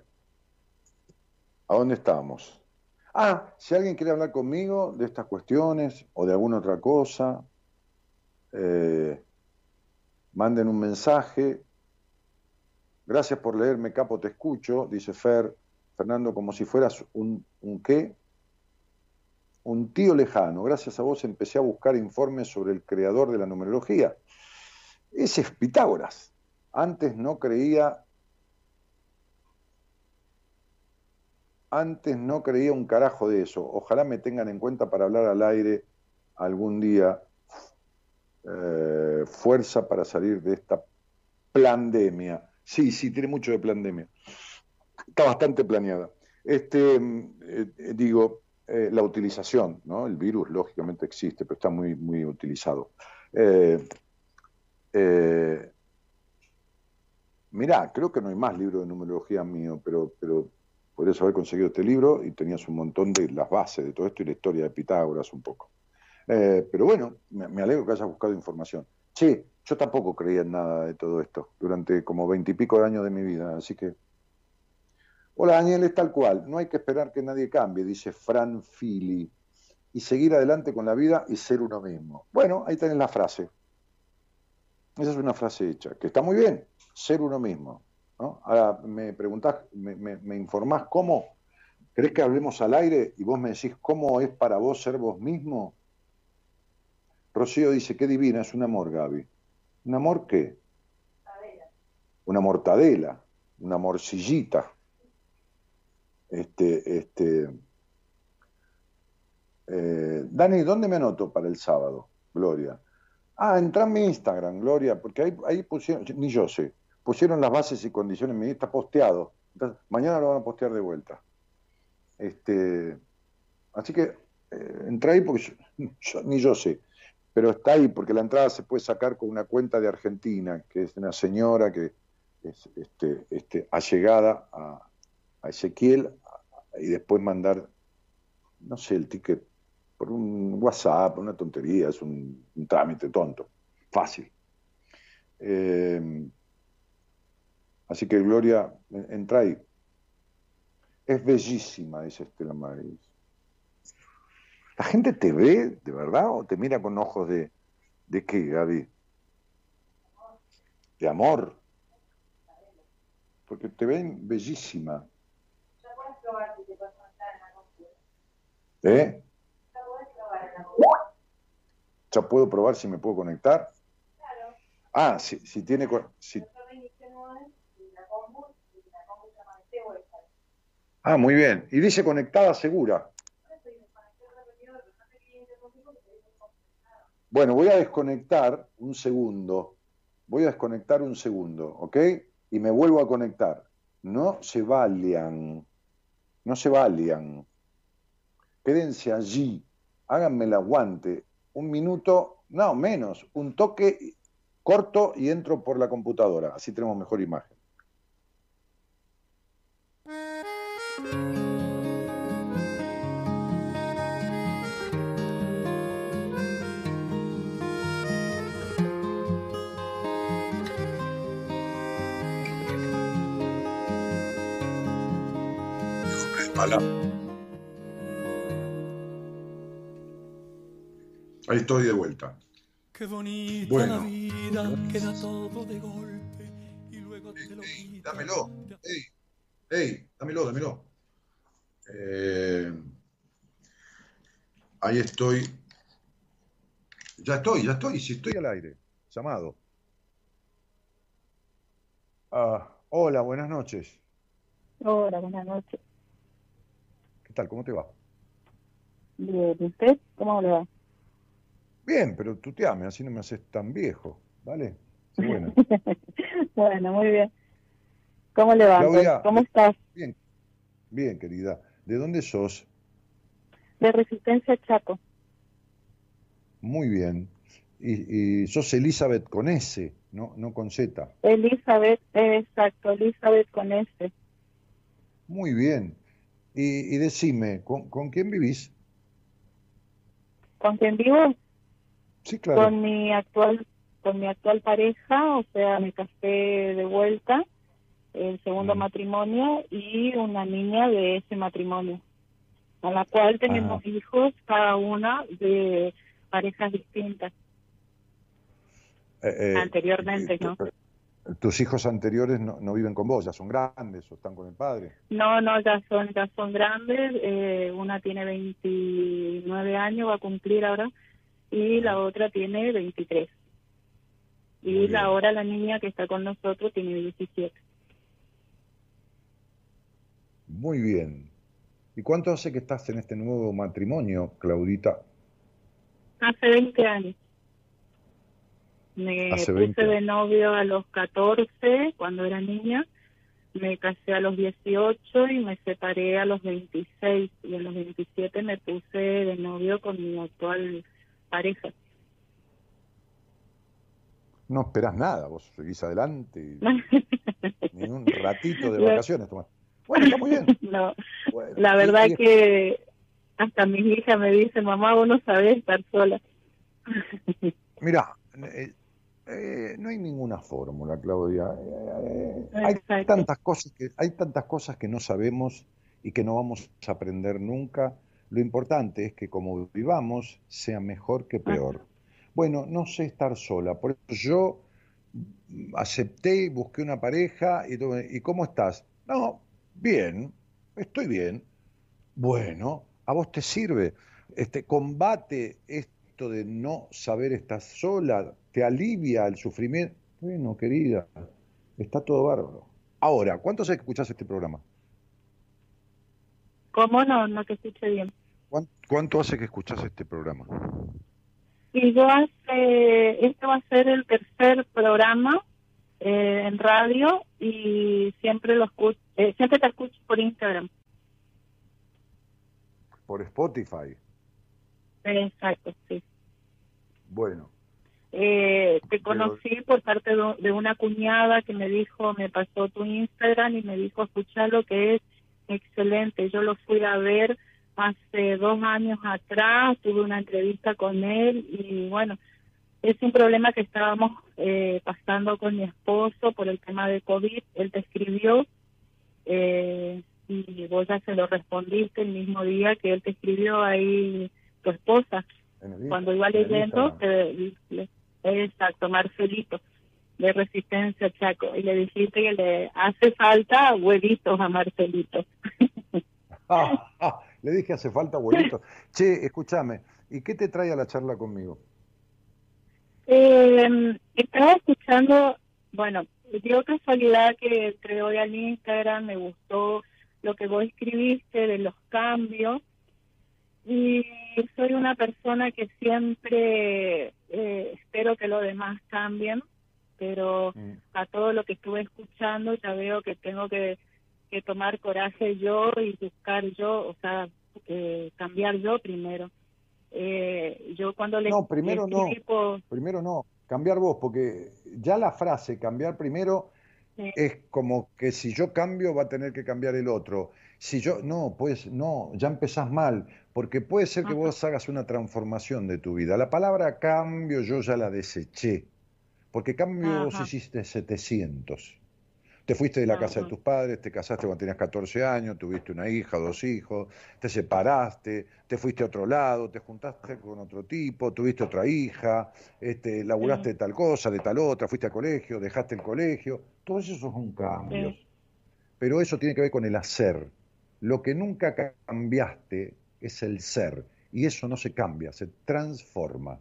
¿A dónde estamos? Ah, si alguien quiere hablar conmigo de estas cuestiones o de alguna otra cosa, eh, manden un mensaje. Gracias por leerme, capo, te escucho, dice Fer, Fernando, como si fueras un, un qué, un tío lejano. Gracias a vos empecé a buscar informes sobre el creador de la numerología. Ese es Pitágoras. Antes no creía Antes no creía un carajo de eso. Ojalá me tengan en cuenta para hablar al aire algún día. Eh, fuerza para salir de esta pandemia. Sí, sí, tiene mucho de pandemia. Está bastante planeada. Este, eh, digo, eh, la utilización, ¿no? El virus lógicamente existe, pero está muy, muy utilizado. mirá, creo que no hay más libro de numerología mío, pero, pero podrías haber conseguido este libro y tenías un montón de las bases de todo esto y la historia de Pitágoras un poco. Eh, pero bueno, me, alegro que hayas buscado información. Sí, yo tampoco creía en nada de todo esto durante como veintipico de años de mi vida, así que... Hola Daniel, es tal cual, no hay que esperar que nadie cambie, dice Fran Fili, y seguir adelante con la vida y ser uno mismo. Bueno, ahí tenés la frase. Esa es una frase hecha, que está muy bien, ser uno mismo. Ahora me preguntás, me, informás cómo, ¿crees que hablemos al aire y vos me decís cómo es para vos ser vos mismo? Rocío dice, qué divina, es un amor, Gaby. ¿Un amor qué? Una mortadela, una morcillita. Este, este. Eh, Dani, ¿dónde me anoto para el sábado, Gloria? Ah, entra en mi Instagram, Gloria, porque ahí, ahí pusieron, ni yo sé, pusieron las bases y condiciones, me está posteado. mañana lo van a postear de vuelta. Este, así que eh, entra ahí porque ni yo sé, pero está ahí porque la entrada se puede sacar con una cuenta de Argentina, que es una señora que es este, este, allegada a, a Ezequiel y después mandar, no sé, el ticket por un WhatsApp, una tontería, es un, trámite tonto, fácil. Eh, así que Gloria, entra ahí. Es bellísima, dice Estela Maris. ¿La gente te ve de verdad o te mira con ojos de, de qué, Gaby? De amor. Porque te ven bellísima. ¿Eh? ¿Ya puedo probar si me puedo conectar? Ah, si, si tiene... Si... Ah, muy bien. Y dice conectada segura. Bueno, voy a desconectar un segundo. Voy a desconectar un segundo, ¿ok? Y me vuelvo a conectar. No se valían. No se valían. Quédense allí. Háganme el aguante. Un minuto, no, menos. Un toque corto y entro por la computadora. Así tenemos mejor imagen. Ahí estoy de vuelta. Qué bonita bueno. la vida, queda todo de golpe y luego te lo ey, Dámelo, ey, ey, dámelo, dámelo. Eh, ahí estoy. Ya estoy, ya estoy, si estoy al aire. Llamado. Ah, hola, buenas noches. Hola, buenas noches. ¿Qué tal? ¿Cómo te va? Bien, ¿usted? ¿Cómo le va? Bien, pero tú te ames, así no me haces tan viejo, ¿vale? bueno. bueno, muy bien. ¿Cómo le va? ¿Cómo estás? Bien, bien, querida. ¿De dónde sos? De Resistencia Chaco. Muy bien. Y, sos Elizabeth con S, no, no con Z. Elizabeth, exacto, Elizabeth con S. Muy bien. Y, decime, ¿con, ¿con, quién vivís? ¿Con quién vivo? Sí, claro. Con mi actual, con mi actual pareja, o sea, me casé de vuelta, el segundo mm. matrimonio y una niña de ese matrimonio, a la cual tenemos hijos, cada una de parejas distintas. Eh, eh, Anteriormente, ¿no? tus hijos anteriores no, no, viven con vos, ya son grandes o están con el padre. No, no, ya son, ya son grandes. Eh, una tiene 29 años, va a cumplir ahora, y la otra tiene 23. Y ahora la niña que está con nosotros tiene 17. Muy bien. ¿Y cuánto hace que estás en este nuevo matrimonio, Claudita? Hace 20 años. Me puse de novio a los 14 cuando era niña, me casé a los 18 y me separé a los 26 y a los 27 me puse de novio con mi actual pareja. No esperas nada, vos seguís adelante. ni un ratito de vacaciones tomás. Bueno, está muy bien. No, la verdad que hasta mis hijas me dicen, mamá, vos no sabés estar sola. Mira, eh, eh, no hay ninguna fórmula, Claudia. Eh, hay tantas cosas que hay tantas cosas que no sabemos y que no vamos a aprender nunca. Lo importante es que como vivamos sea mejor que peor. Bueno, no sé estar sola, por eso yo acepté, busqué una pareja y, ¿y cómo estás? No, bien, estoy bien. Bueno, a vos te sirve. Este combate esto de no saber estar sola, te alivia el sufrimiento. Bueno, querida, está todo bárbaro. Ahora, ¿cuánto hace que escuchás este programa? ¿Cómo no? No te escuché bien. ¿Cuánto hace que escuchás este programa? Y yo hace, este va a ser el tercer programa eh, en radio y siempre lo escucho, eh, siempre te escucho por Instagram. Por Spotify. Exacto, sí. Bueno, eh, te conocí por parte de una cuñada que me dijo, me pasó tu Instagram y me dijo, escucha lo que es excelente. Yo lo fui a ver hace dos años atrás, tuve una entrevista con él y bueno, es un problema que estábamos eh, pasando con mi esposo por el tema de COVID. Él te escribió eh, y vos ya se lo respondiste el mismo día que él te escribió ahí tu esposa. Cuando iba leyendo, exacto, Marcelito, de Resistencia Chaco, y le dijiste que le hace falta huevitos a Marcelito. Ah, ah, le dije hace falta huevitos. che, escúchame, ¿y qué te trae a la charla conmigo? Eh, estaba escuchando, bueno, dio casualidad que entré hoy al Instagram, me gustó lo que vos escribiste de los cambios y soy una persona que siempre eh, espero que los demás cambien, pero mm. a todo lo que estuve escuchando ya veo que tengo que, que tomar coraje yo y buscar yo, o sea, eh, cambiar yo primero. Eh, yo cuando le no primero no. primero no. Cambiar vos porque ya la frase cambiar primero es como que si yo cambio va a tener que cambiar el otro. Si yo no pues no ya empezás mal porque puede ser que vos hagas una transformación de tu vida. La palabra cambio yo ya la deseché porque cambio vos hiciste 700 te fuiste de la casa de tus padres, te casaste cuando tenías 14 años, tuviste una hija, dos hijos, te separaste, te fuiste a otro lado, te juntaste con otro tipo, tuviste otra hija, este, laburaste de tal cosa, de tal otra, fuiste al colegio, dejaste el colegio. Todo eso son cambios. Pero eso tiene que ver con el hacer. Lo que nunca cambiaste es el ser. Y eso no se cambia, se transforma.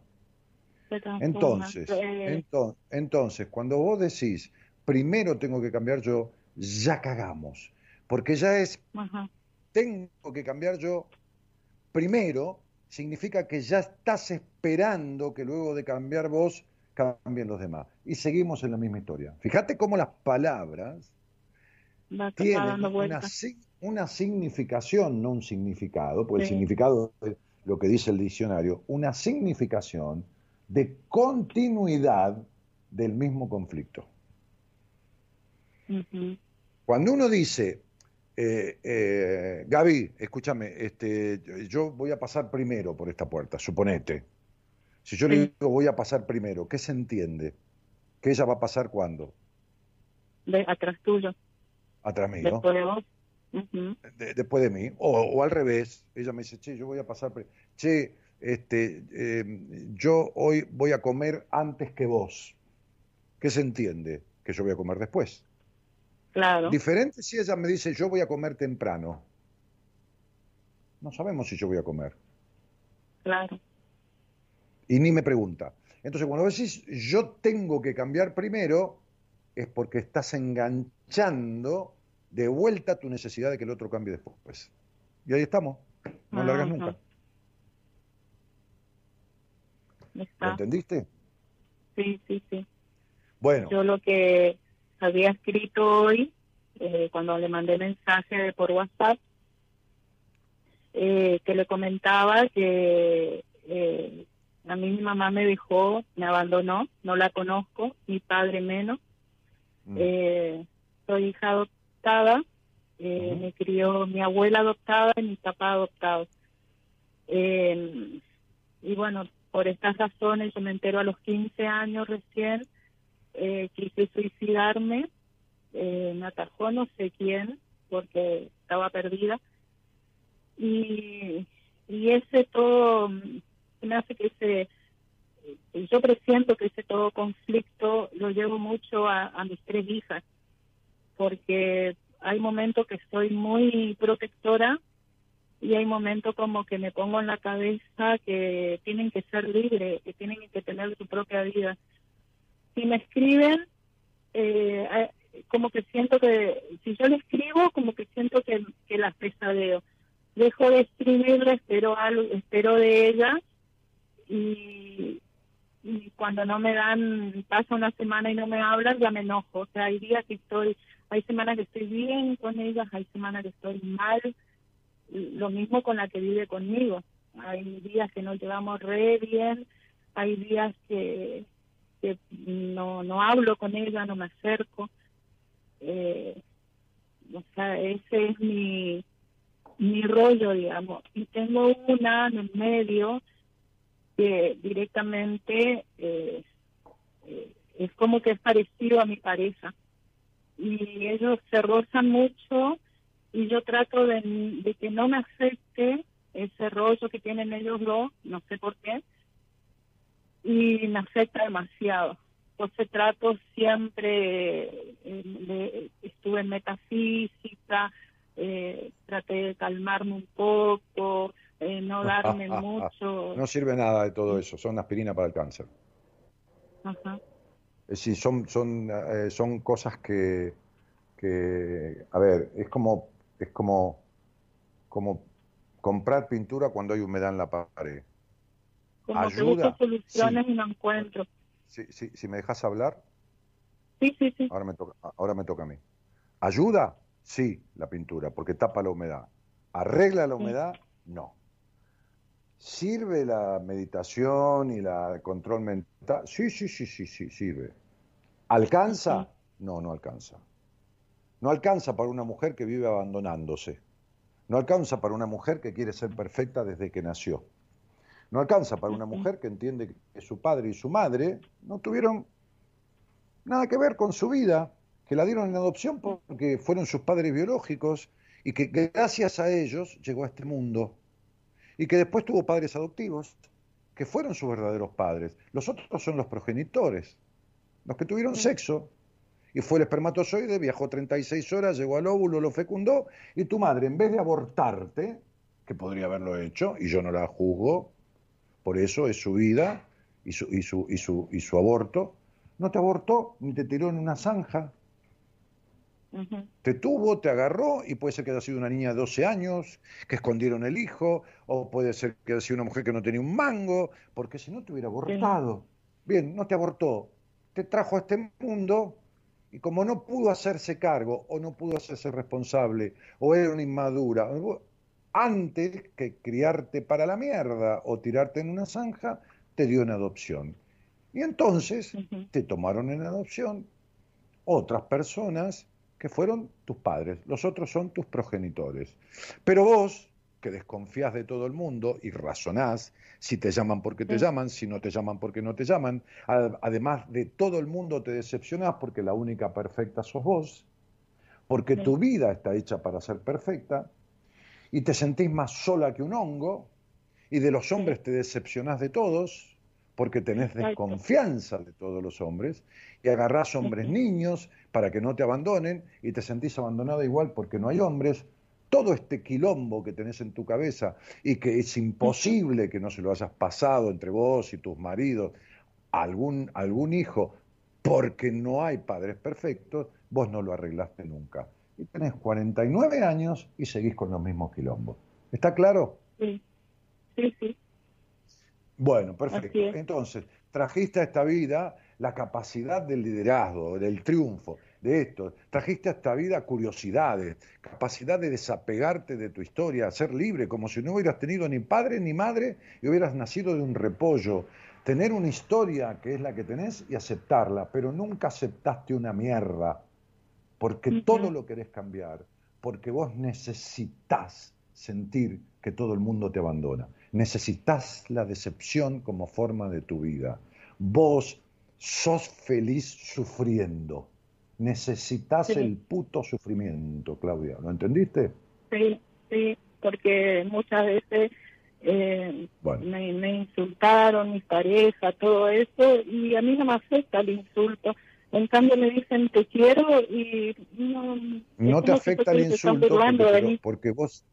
Entonces, entonces, entonces, cuando vos decís, primero tengo que cambiar yo, ya cagamos. Porque ya es, tengo que cambiar yo primero, significa que ya estás esperando que luego de cambiar vos, cambien los demás. Y seguimos en la misma historia. Fíjate cómo las palabras tienen una, una, significación, no un significado, porque el significado es lo que dice el diccionario, una significación de continuidad del mismo conflicto. Cuando uno dice, eh, eh, Gaby, escúchame, este, yo voy a pasar primero por esta puerta, suponete. Si yo le digo voy a pasar primero, ¿qué se entiende? ¿Que ella va a pasar cuándo? De, atrás tuyo. Atrás mío. Después de vos. después de mí. O, al revés. Ella me dice, che, yo voy a pasar. Che, este, em, yo hoy voy a comer antes que vos. ¿Qué se entiende? Que yo voy a comer después. Claro. Diferente si ella me dice, yo voy a comer temprano. No sabemos si yo voy a comer. Claro. Y ni me pregunta. Entonces, cuando decís, yo tengo que cambiar primero, es porque estás enganchando de vuelta tu necesidad de que el otro cambie después. Y ahí estamos. No largas nunca. ¿Lo entendiste? Sí, sí, sí. Bueno. Yo lo que había escrito hoy, eh, cuando le mandé mensaje por WhatsApp, eh, que le comentaba que eh, a mí mi mamá me dejó, me abandonó, no la conozco, mi padre menos. Mm. soy hija adoptada, me crió mi abuela adoptada y mi papá adoptado. y bueno, por estas razones yo me entero a los 15 años recién eh, quise suicidarme, eh, me atajó no sé quién, porque estaba perdida. Y, y ese todo, me hace que ese, yo presiento que ese todo conflicto lo llevo mucho a, a mis tres hijas, porque hay momentos que soy muy protectora y hay momentos como que me pongo en la cabeza que tienen que ser libres, que tienen que tener su propia vida si me escriben, eh, como que siento que, si yo le escribo, como que siento que, que las pesadeo. Dejo de escribirle, espero, algo, espero de ella y, y cuando no me dan, pasa una semana y no me hablan, ya me enojo. O sea, hay días que estoy, hay semanas que estoy bien con ellas, hay semanas que estoy mal. Lo mismo con la que vive conmigo. Hay días que nos llevamos re bien, hay días que, que no, no hablo con ella, no me acerco. Eh, O sea, ese es mi, mi rollo, digamos. Y tengo una en el medio que directamente eh, eh, es como que es parecido a mi pareja. Y ellos se rozan mucho y yo trato de, de que no me afecte ese rollo que tienen ellos dos, no sé por qué, y me afecta demasiado. Entonces trato siempre, eh, estuve en metafísica, eh, traté de calmarme un poco, eh, no darme mucho. No sirve nada de todo eso, son aspirina para el cáncer. Ajá. Es decir, son, son, son cosas que, que, a ver, es como, es como, como comprar pintura cuando hay humedad en la pared. Como Ayuda, que soluciones y no encuentro. Si, si, me dejas hablar. Sí, sí, sí. Ahora me, toca, ahora me toca a mí. ¿Ayuda? Sí, la pintura, porque tapa la humedad. ¿Arregla la humedad? No. ¿Sirve la meditación y la control mental? Sí, sí, sí, sí, sí, sirve. ¿Alcanza? No, no alcanza. No alcanza para una mujer que vive abandonándose. No alcanza para una mujer que quiere ser perfecta desde que nació. No alcanza para una mujer que entiende que su padre y su madre no tuvieron nada que ver con su vida, que la dieron en adopción porque fueron sus padres biológicos y que gracias a ellos llegó a este mundo. Y que después tuvo padres adoptivos, que fueron sus verdaderos padres. Los otros son los progenitores, los que tuvieron sexo, y fue el espermatozoide, viajó 36 horas, llegó al óvulo, lo fecundó, y tu madre, en vez de abortarte, que podría haberlo hecho, y yo no la juzgo, por eso es su vida y su, y su, y su, y su aborto, no te abortó ni te tiró en una zanja. Te tuvo, te agarró y puede ser que haya sido una niña de 12 años, que escondieron el hijo, o puede ser que haya sido una mujer que no tenía un mango, porque si no te hubiera abortado. Bien, no te abortó, te trajo a este mundo y como no pudo hacerse cargo o no pudo hacerse responsable o era una inmadura, antes que criarte para la mierda o tirarte en una zanja, te dio en adopción. Y entonces te tomaron en adopción otras personas que fueron tus padres, los otros son tus progenitores. Pero vos, que desconfías de todo el mundo y razonás si te llaman porque te llaman, si no te llaman porque no te llaman. Además de todo el mundo te decepcionás porque la única perfecta sos vos, porque tu vida está hecha para ser perfecta y te sentís más sola que un hongo y de los hombres te decepcionás de todos porque tenés desconfianza de todos los hombres y agarrás hombres niños para que no te abandonen y te sentís abandonada igual porque no hay hombres. Todo este quilombo que tenés en tu cabeza y que es imposible que no se lo hayas pasado entre vos y tus maridos algún, algún hijo, porque no hay padres perfectos, vos no lo arreglaste nunca. Y tenés 49 años y seguís con los mismos quilombos. ¿Está claro? Sí, sí, sí. Bueno, perfecto. Entonces, trajiste a esta vida la capacidad del liderazgo, del triunfo, de esto. Trajiste a esta vida curiosidades, capacidad de desapegarte de tu historia, ser libre, como si no hubieras tenido ni padre ni madre y hubieras nacido de un repollo. Tener una historia que es la que tenés y aceptarla, pero nunca aceptaste una mierda, porque todo lo querés cambiar, porque vos necesitas sentir que todo el mundo te abandona. Necesitas la decepción como forma de tu vida. Vos sos feliz sufriendo necesitas el puto sufrimiento, Claudia. ¿Lo entendiste? Sí, sí, porque muchas veces eh, me, insultaron, mi pareja, todo eso, y a mí no me afecta el insulto. En cambio me dicen te quiero y no... No te afecta el insulto porque, vos...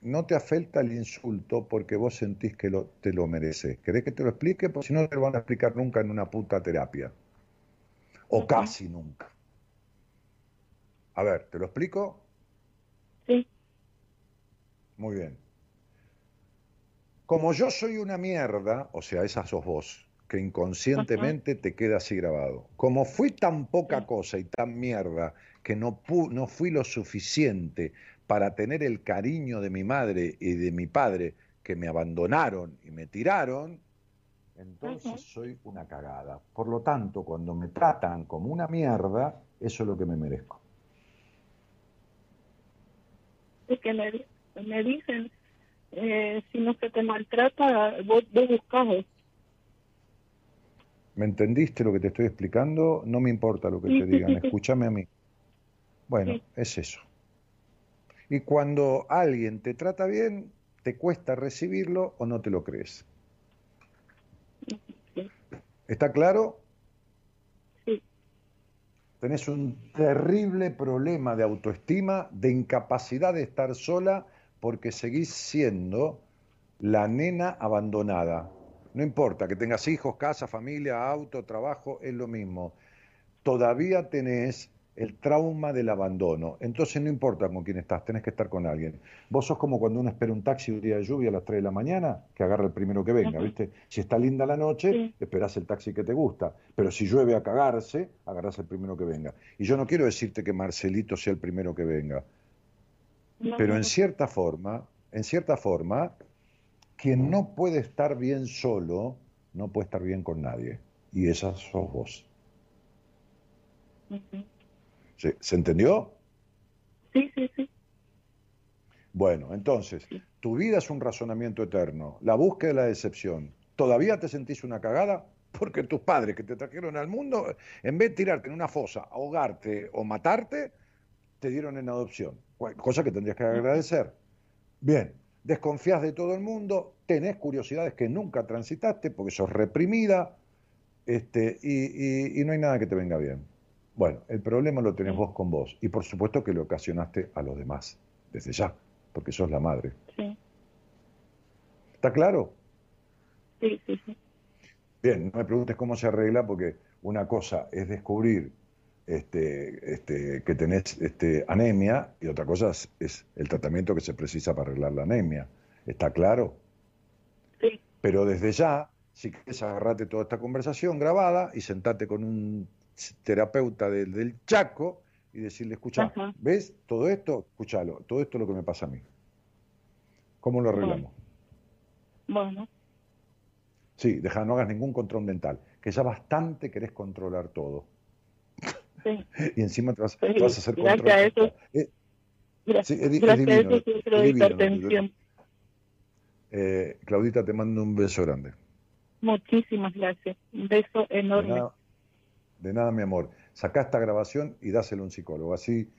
No te afecta el insulto porque vos sentís que lo, te lo mereces. ¿Querés que te lo explique? Porque si no te lo van a explicar nunca en una puta terapia. O casi nunca. A ver, ¿te lo explico? Sí. Muy bien. Como yo soy una mierda, o sea, esa sos vos, que inconscientemente te queda así grabado. Como fui tan poca cosa y tan mierda que no, no fui lo suficiente para tener el cariño de mi madre y de mi padre que me abandonaron y me tiraron, entonces soy una cagada. Por lo tanto, cuando me tratan como una mierda, eso es lo que me merezco. porque me, me dicen, eh, si no se te maltrata, vos, vos buscas. ¿Me entendiste lo que te estoy explicando? No me importa lo que te digan, escúchame a mí. Bueno, es eso. Y cuando alguien te trata bien, te cuesta recibirlo o no te lo crees. ¿Está claro? Sí. Tenés un terrible problema de autoestima, de incapacidad de estar sola porque seguís siendo la nena abandonada. No importa que tengas hijos, casa, familia, auto, trabajo, es lo mismo. Todavía tenés el trauma del abandono. Entonces no importa con quién estás, tenés que estar con alguien. Vos sos como cuando uno espera un taxi un día de lluvia a las 3 de la mañana, que agarra el primero que venga, ¿viste? Si está linda la noche, esperás el taxi que te gusta. Pero si llueve a cagarse, agarrás el primero que venga. Y yo no quiero decirte que Marcelito sea el primero que venga. Pero en cierta forma, en cierta forma, quien no puede estar bien solo, no puede estar bien con nadie. Y esa sos vos. ¿Se, entendió? Sí, sí, sí. Bueno, entonces, tu vida es un razonamiento eterno, la búsqueda de la decepción. ¿Todavía te sentís una cagada? Porque tus padres que te trajeron al mundo, en vez de tirarte en una fosa, ahogarte o matarte, te dieron en adopción, cosa que tendrías que agradecer. Bien, desconfías de todo el mundo, tenés curiosidades que nunca transitaste porque sos reprimida este, y no hay nada que te venga bien. Bueno, el problema lo tenés vos con vos y por supuesto que lo ocasionaste a los demás, desde ya, porque sos la madre. Sí. ¿Está claro? Sí, sí, sí. Bien, no me preguntes cómo se arregla porque una cosa es descubrir este, este, que tenés este, anemia y otra cosa es, el tratamiento que se precisa para arreglar la anemia. ¿Está claro? Sí. Pero desde ya, si quieres agarrarte toda esta conversación grabada y sentarte con un terapeuta del, Chaco y decirle, escucha, ¿ves todo esto? Escúchalo, todo esto es lo que me pasa a mí. ¿Cómo lo arreglamos? Bueno. Sí, deja, no hagas ningún control mental, que ya bastante querés controlar todo. Sí. y encima te vas, a hacer control. Gracias a eso. Eh, gracias, a eso Eh, Claudita, te mando un beso grande. Muchísimas gracias. Un beso enorme. De nada, mi amor. Saca esta grabación y dáselo a un psicólogo. Así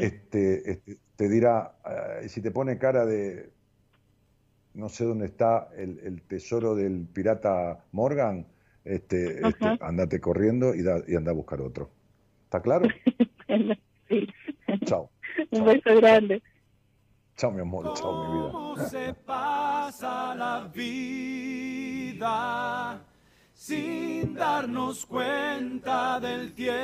este, este, te dirá, uh, si te pone cara de, no sé dónde está el, tesoro del pirata Morgan, este, este andate corriendo y, da, y anda a buscar otro. ¿Está claro? sí. Chao. Un beso grande. Chao, mi amor. Chao, mi vida. ¿Cómo se pasa la vida? sin darnos cuenta del tiempo.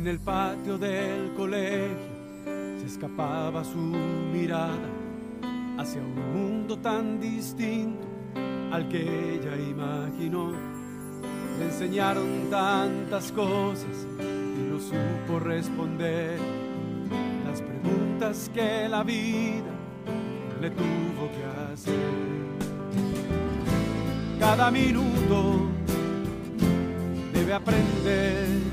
En el patio del colegio se escapaba su mirada hacia un mundo tan distinto al que ella imaginó. Le enseñaron tantas cosas y no supo responder las preguntas que la vida le tuvo que hacer. Cada minuto debe aprender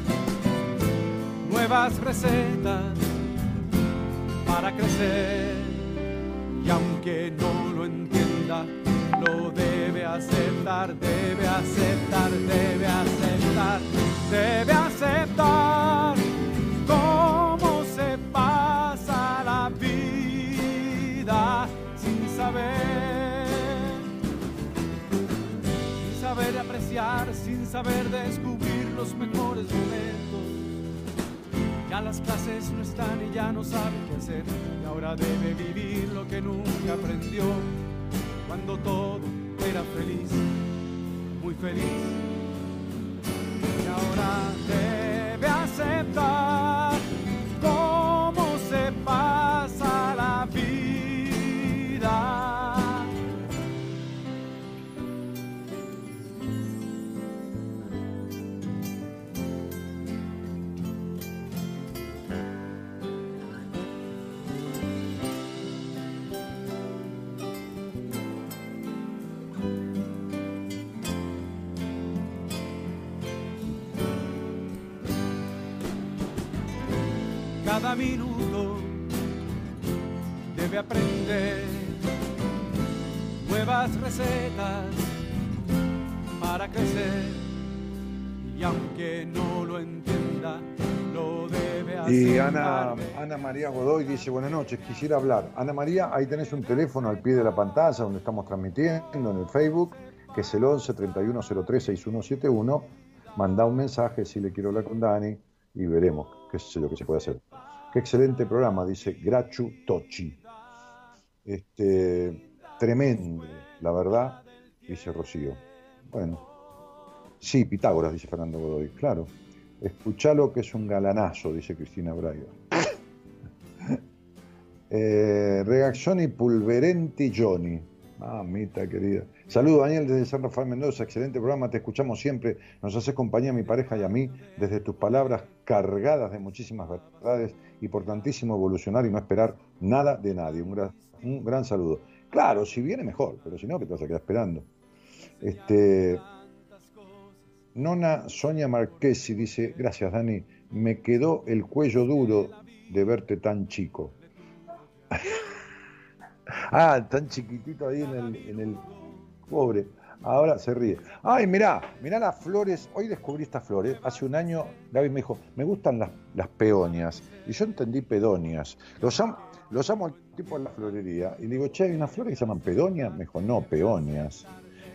nuevas recetas para crecer y aunque no lo entienda, lo debe aceptar, debe aceptar, debe aceptar, debe aceptar cómo se pasa la vida sin saber, sin saber apreciar, sin saber descubrir los mejores momentos. Las clases no están y ya no sabe qué hacer y ahora debe vivir lo que nunca aprendió cuando todo era feliz, muy feliz. Dice, buenas noches, quisiera hablar. Ana María, ahí tenés un teléfono al pie de la pantalla donde estamos transmitiendo en el Facebook, que es el 11 3103 6171. Manda un mensaje si le quiero hablar con Dani y veremos qué sé lo que se puede hacer. Qué excelente programa, dice Grachu Tochi. Este, tremendo, la verdad, dice Rocío. Bueno, sí, Pitágoras, dice Fernando Godoy, claro. Escuchalo que es un galanazo, dice Cristina Braga. Eh, Reaccioni Pulverenti Johnny. Mamita querida. Saludos Daniel desde San Rafael Mendoza, excelente programa, te escuchamos siempre, nos haces compañía a mi pareja y a mí desde tus palabras cargadas de muchísimas verdades, importantísimo evolucionar y no esperar nada de nadie. Un gran, un gran saludo. Claro, si viene mejor, pero si no, que te vas a quedar esperando. Este, Nona Sonia Marquesi dice, gracias Dani, me quedó el cuello duro de verte tan chico. ah, tan chiquitito ahí en el, en el pobre. Ahora se ríe. Ay, mirá, mirá las flores. Hoy descubrí estas flores. Hace un año Gaby me dijo, me gustan las, peonias. Y yo entendí pedonias. Los amo, los amo al tipo en la florería. Y le digo, che, hay unas flores que se llaman pedonias. Me dijo, no, peonias.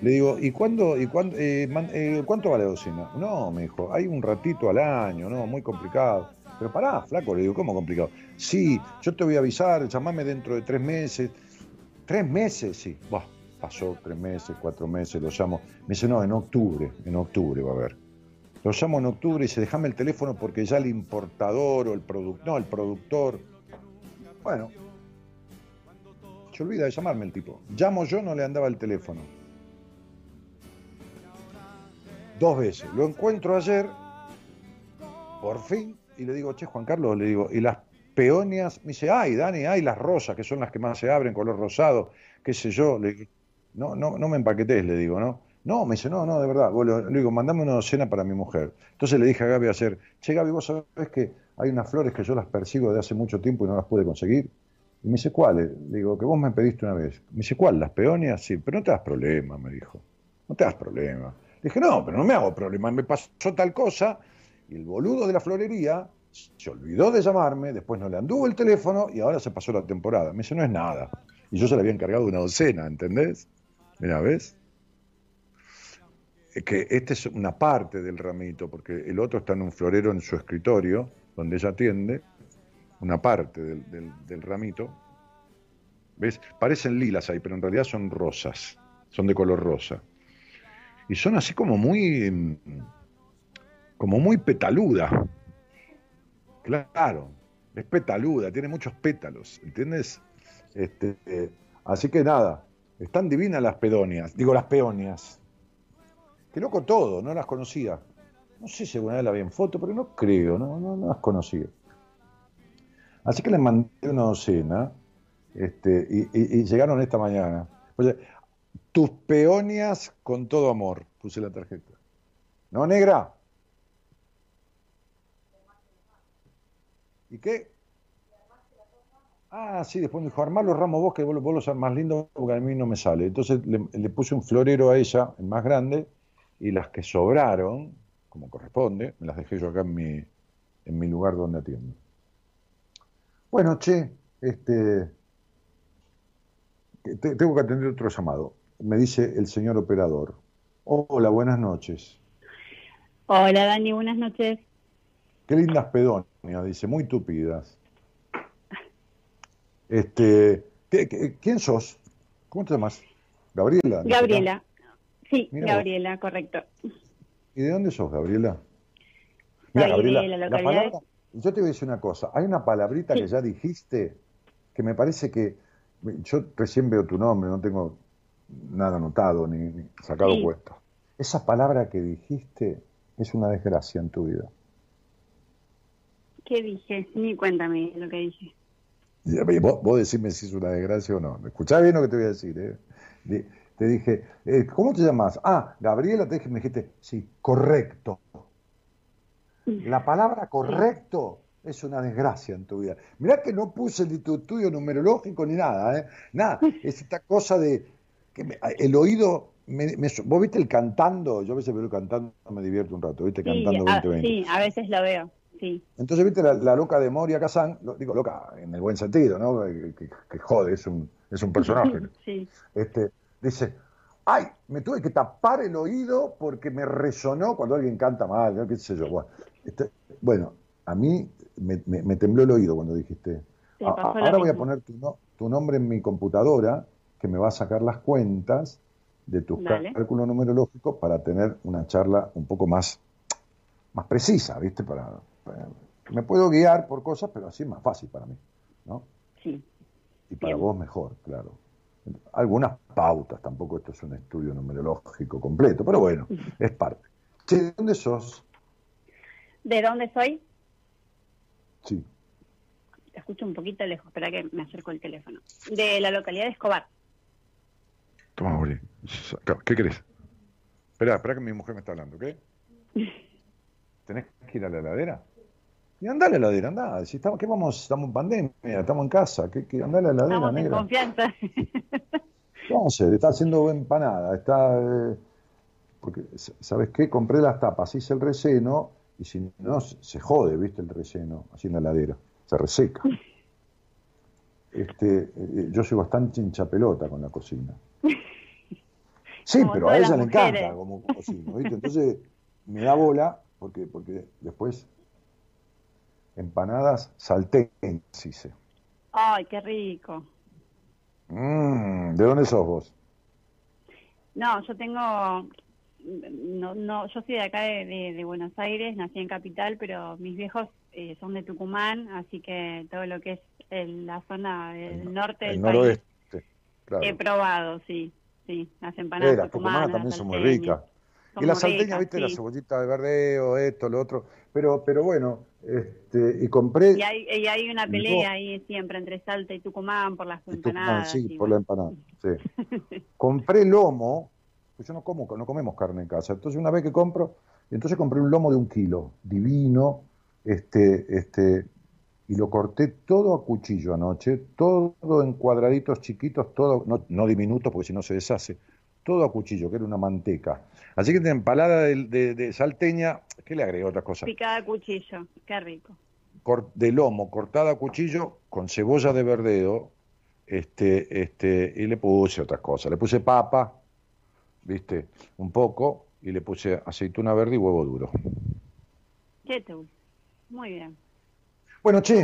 Le digo, ¿y cuándo, y cuándo, eh, man- eh, cuánto vale la docena? No, me dijo, hay un ratito al año, no, muy complicado. Pero pará, flaco, le digo, ¿cómo complicado? Sí, yo te voy a avisar, llamame dentro de tres meses. ¿Tres meses? Sí. Bah, pasó tres meses, cuatro meses, lo llamo. Me dice, no, en octubre, en octubre va a haber. Lo llamo en octubre y dice, déjame el teléfono porque ya el importador o el productor, no, el productor. Bueno, se olvida de llamarme el tipo. Llamo yo, no le andaba el teléfono. Dos veces. Lo encuentro ayer, por fin, y le digo, che, Juan Carlos, le digo, y las peonias, me dice, ay, Dani, ay, las rosas, que son las que más se abren, color rosado, qué sé yo. Le digo, no, no, no me empaquetes, le digo, ¿no? No, me dice, no, no, de verdad. Bueno, le digo, mandame una docena para mi mujer. Entonces le dije a Gaby ayer, che, Gaby, vos sabés que hay unas flores que yo las persigo de hace mucho tiempo y no las pude conseguir. Y me dice, ¿cuáles? Le digo, que vos me pediste una vez. Me dice, ¿cuál? ¿Las peonias? Sí, pero no te das problema, me dijo. No te das problema. Le dije, no, pero no me hago problema. Me pasó tal cosa y el boludo de la florería se olvidó de llamarme, después no le anduvo el teléfono y ahora se pasó la temporada. Me dice, no es nada. Y yo se le había encargado una docena, ¿entendés? Mira, ¿ves? Es que esta es una parte del ramito, porque el otro está en un florero en su escritorio, donde ella atiende, una parte del, del- del ramito. ¿Ves? Parecen lilas ahí, pero en realidad son rosas, son de color rosa. Y son así como muy, mm, como muy petaluda. Claro, es petaluda, tiene muchos pétalos, ¿entiendes? Este, así que nada, están divinas las pedonias, digo las peonias. Qué loco todo, no las conocía. No sé si alguna vez la vi en foto, pero no creo, no, no, las conocía. Así que les mandé una docena este, y llegaron esta mañana. Oye, tus peonias con todo amor, puse la tarjeta. ¿No, negra? ¿Y qué? Ah, sí, después me dijo, armar los ramos vos, que vos, vos los armás lindos, porque a mí no me sale. Entonces le, le puse un florero a ella, el más grande, y las que sobraron, como corresponde, me las dejé yo acá en mi, en mi lugar donde atiendo. Bueno, che, este, te- tengo que atender otro llamado. Me dice el señor operador. Hola, buenas noches. Hola Dani, buenas noches. Qué lindas pedonias, dice, muy tupidas. Este, ¿qué- qué- ¿quién sos? ¿Cómo te llamas? Gabriela. ¿no? Gabriela. Sí, Mira vos. Gabriela, correcto. ¿Y de dónde sos, Gabriela? Soy de la palabra- yo te voy a decir una cosa. Hay una palabrita Sí. que ya dijiste que me parece que yo recién veo tu nombre, no tengo nada anotado ni, ni sacado Sí. puesto. Esa palabra que dijiste es una desgracia en tu vida. ¿Qué dije? Ni cuéntame lo que dije. Y, Vos, vos decime si es una desgracia o no. ¿Me escuchás bien lo que te voy a decir? eh? Te dije, eh, ¿cómo te llamas? Ah, Gabriela, te dije, me dijiste, sí, correcto. La palabra correcto es una desgracia en tu vida. Mirá que no puse ni tu estudio numerológico ni nada, ¿eh? Nada, es esta cosa de que el oído me, vos viste el cantando, yo a veces veo el cantando, me divierto un rato, viste cantando a, Sí, a veces lo veo, sí. Entonces viste la, loca de Moria Kazan, digo loca en el buen sentido, ¿no? Que, jode, es un, es un personaje. sí. Este, dice, ay, me tuve que tapar el oído porque me resonó cuando alguien canta mal, ¿no? qué sé yo. Bueno, este, bueno a mí me, tembló el oído cuando dijiste, ahora voy a poner tu, tu nombre en mi computadora que me va a sacar las cuentas de tus cálculos numerológicos para tener una charla un poco más, más precisa, ¿viste? Para, me puedo guiar por cosas, pero así es más fácil para mí, ¿no? Sí. Y para vos mejor, claro. Algunas pautas, tampoco esto es un estudio numerológico completo, pero bueno, es parte. ¿De dónde sos? ¿De dónde soy? Sí. Te escucho un poquito lejos, espera que me acerco el teléfono. De la localidad de Escobar. Toma, Uri. ¿Qué crees? Espera, espera que mi mujer me está hablando, ¿qué? ¿Tenés que ir a la heladera? Y anda a la heladera, anda. Si estamos, ¿Qué vamos? Estamos en pandemia, estamos en casa. ¿Qué, qué? Anda a la heladera, estamos negra. En confianza. Entonces, está haciendo empanada, está... Eh, porque, ¿sabes qué? Compré las tapas, hice el relleno y si no, se jode, ¿viste? El relleno, así en la heladera. Se reseca. Este, eh, yo soy bastante hincha pelota con la cocina. Sí, pero a ella le encanta como cocina, ¿viste? Entonces me da bola porque, porque después empanadas saltenses. Ay, qué rico. Mm, ¿De dónde sos vos? No, yo tengo, no, no, yo soy de acá de, Buenos Aires, nací en Capital, pero mis viejos eh, son de Tucumán, así que todo lo que es la zona del norte del país he probado, sí. Sí, las empanadas. las tucumanas también son muy ricas. Y la salteña, viste, la cebollita de verdeo, esto, lo otro. Pero, pero bueno, este, y compré. Y hay, y hay una pelea ahí siempre entre Salta y Tucumán por las empanadas. sí, por la empanada. Sí. compré lomo, pues yo no como, no comemos carne en casa. Entonces una vez que compro, entonces compré un lomo de un kilo, divino, este, este, y lo corté todo a cuchillo anoche, todo en cuadraditos chiquitos, todo, no, no diminutos porque si no se deshace, todo a cuchillo, que era una manteca. Así que de empalada de, salteña, ¿qué le agregó otras cosas? Picada a cuchillo, qué rico. de lomo, cortada a cuchillo, con cebolla de verdeo, este, este, y le puse otras cosas. Le puse papa, viste, un poco, y le puse aceituna verde y huevo duro. ¿Qué Muy bien. Bueno, che,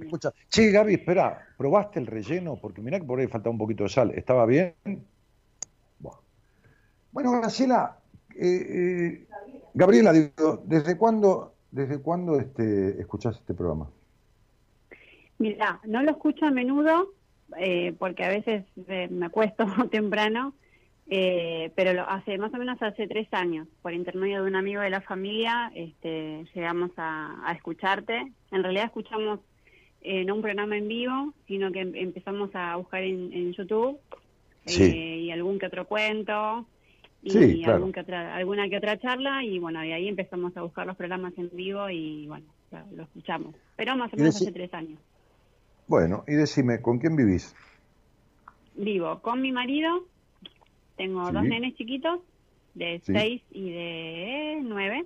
escucha, che, Gaby, espera, ¿probaste el relleno? Porque mirá que por ahí faltaba un poquito de sal. ¿Estaba bien? Bueno, Graciela, eh, eh, Gabriela, ¿desde cuándo, desde cuándo este, escuchás este programa? Mira, no lo escucho a menudo eh, porque a veces me acuesto temprano eh, pero lo, hace más o menos hace tres años, por intermedio de un amigo de la familia, este, llegamos a, escucharte. En realidad escuchamos eh, no un programa en vivo, sino que em, empezamos a buscar en, YouTube eh, y algún que otro cuento y algún que otra, alguna que otra charla y bueno, de ahí empezamos a buscar los programas en vivo y bueno, lo escuchamos. Pero más o menos hace tres años. Bueno, y decime, ¿con quién vivís? Vivo con mi marido tengo dos nenes chiquitos, de 6 y de 9.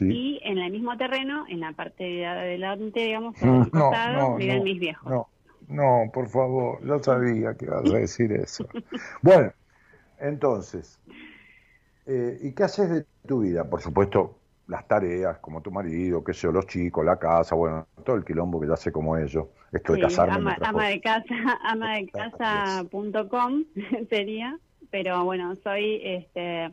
Y en el mismo terreno, en la parte de adelante, digamos, en el costado, viven mis viejos. No, no, por favor, yo sabía que ibas a decir eso. bueno, entonces, eh, ¿y qué haces de tu vida? Por supuesto, las tareas, como tu marido, qué sé yo, los chicos, la casa, bueno, todo el quilombo que ya sé como ellos. Esto de casarme. Ama, ama de casa, ama de casa.com sería pero bueno, soy este,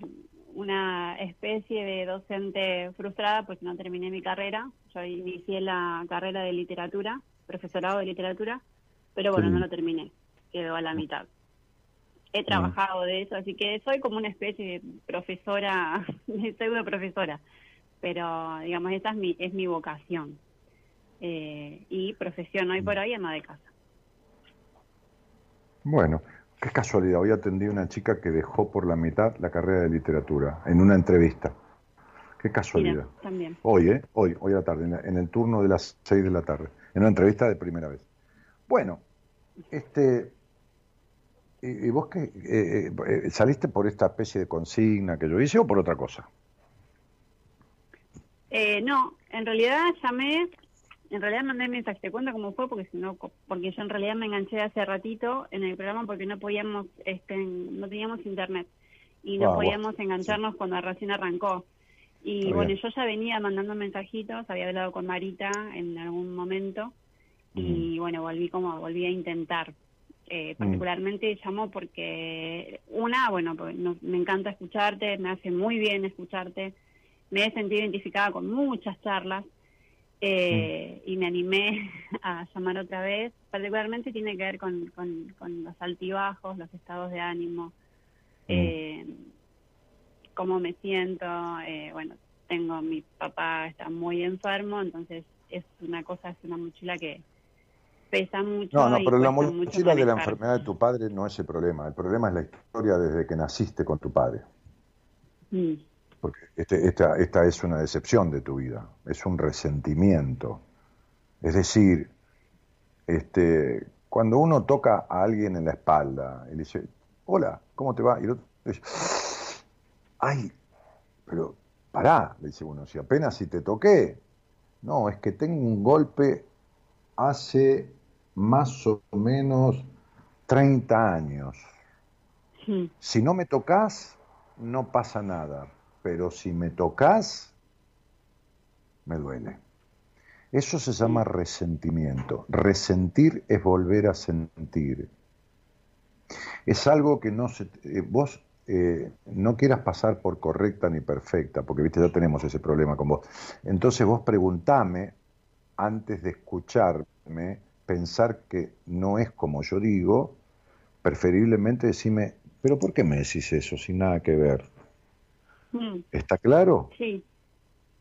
una especie de docente frustrada porque no terminé mi carrera. Yo inicié la carrera de literatura, profesorado de literatura, pero bueno, no lo terminé, quedó a la mitad. He trabajado de eso, así que soy como una especie de profesora, de pseudo profesora, pero digamos, esa es mi, es mi vocación. Eh, y profesión hoy por mm. hoy ama de casa. Bueno, Qué casualidad, hoy atendí a una chica que dejó por la mitad la carrera de literatura en una entrevista. Qué casualidad. también. Hoy, ¿eh? Hoy, hoy a la tarde, en, el turno de las 6 de la tarde, en una entrevista de primera vez. Bueno, este, ¿y, vos qué? Eh, eh, ¿Saliste por esta especie de consigna que yo hice o por otra cosa? Eh, no, en realidad llamé, en realidad mandé mensaje, te cuento cómo fue, porque si no, porque yo en realidad me enganché hace ratito en el programa porque no podíamos, este, no teníamos internet y no podíamos engancharnos cuando recién arrancó. Y bueno, yo ya venía mandando mensajitos, había hablado con Marita en algún momento y bueno, volví como, volví a intentar. Eh, particularmente llamó porque una, bueno, pues me encanta escucharte, me hace muy bien escucharte me he sentido identificada con muchas charlas eh, y me animé a llamar otra vez. Particularmente tiene que ver con, con, los altibajos, los estados de ánimo, eh, cómo me siento. Eh, bueno, tengo mi papá está muy enfermo, entonces es una cosa, es una mochila que pesa mucho. No, no, pero la mochila de la enfermedad de tu padre no es el problema. El problema es la historia desde que naciste con tu padre. Mm porque este, esta, esta es una decepción de tu vida, es un resentimiento. Es decir, este, cuando uno toca a alguien en la espalda y le dice, hola, ¿cómo te va? Y el otro dice, ay, pero pará, le dice uno, si apenas si te toqué. No, es que tengo un golpe hace más o menos 30 años. Si no me tocas, no pasa nada pero si me tocas, me duele. Eso se llama resentimiento. Resentir es volver a sentir. Es algo que no se, eh, vos eh, no quieras pasar por correcta ni perfecta, porque viste, ya tenemos ese problema con vos. Entonces vos preguntame, antes de escucharme, pensar que no es como yo digo, preferiblemente decime, pero ¿por qué me decís eso sin nada que ver? Mm. ¿Está claro? Sí,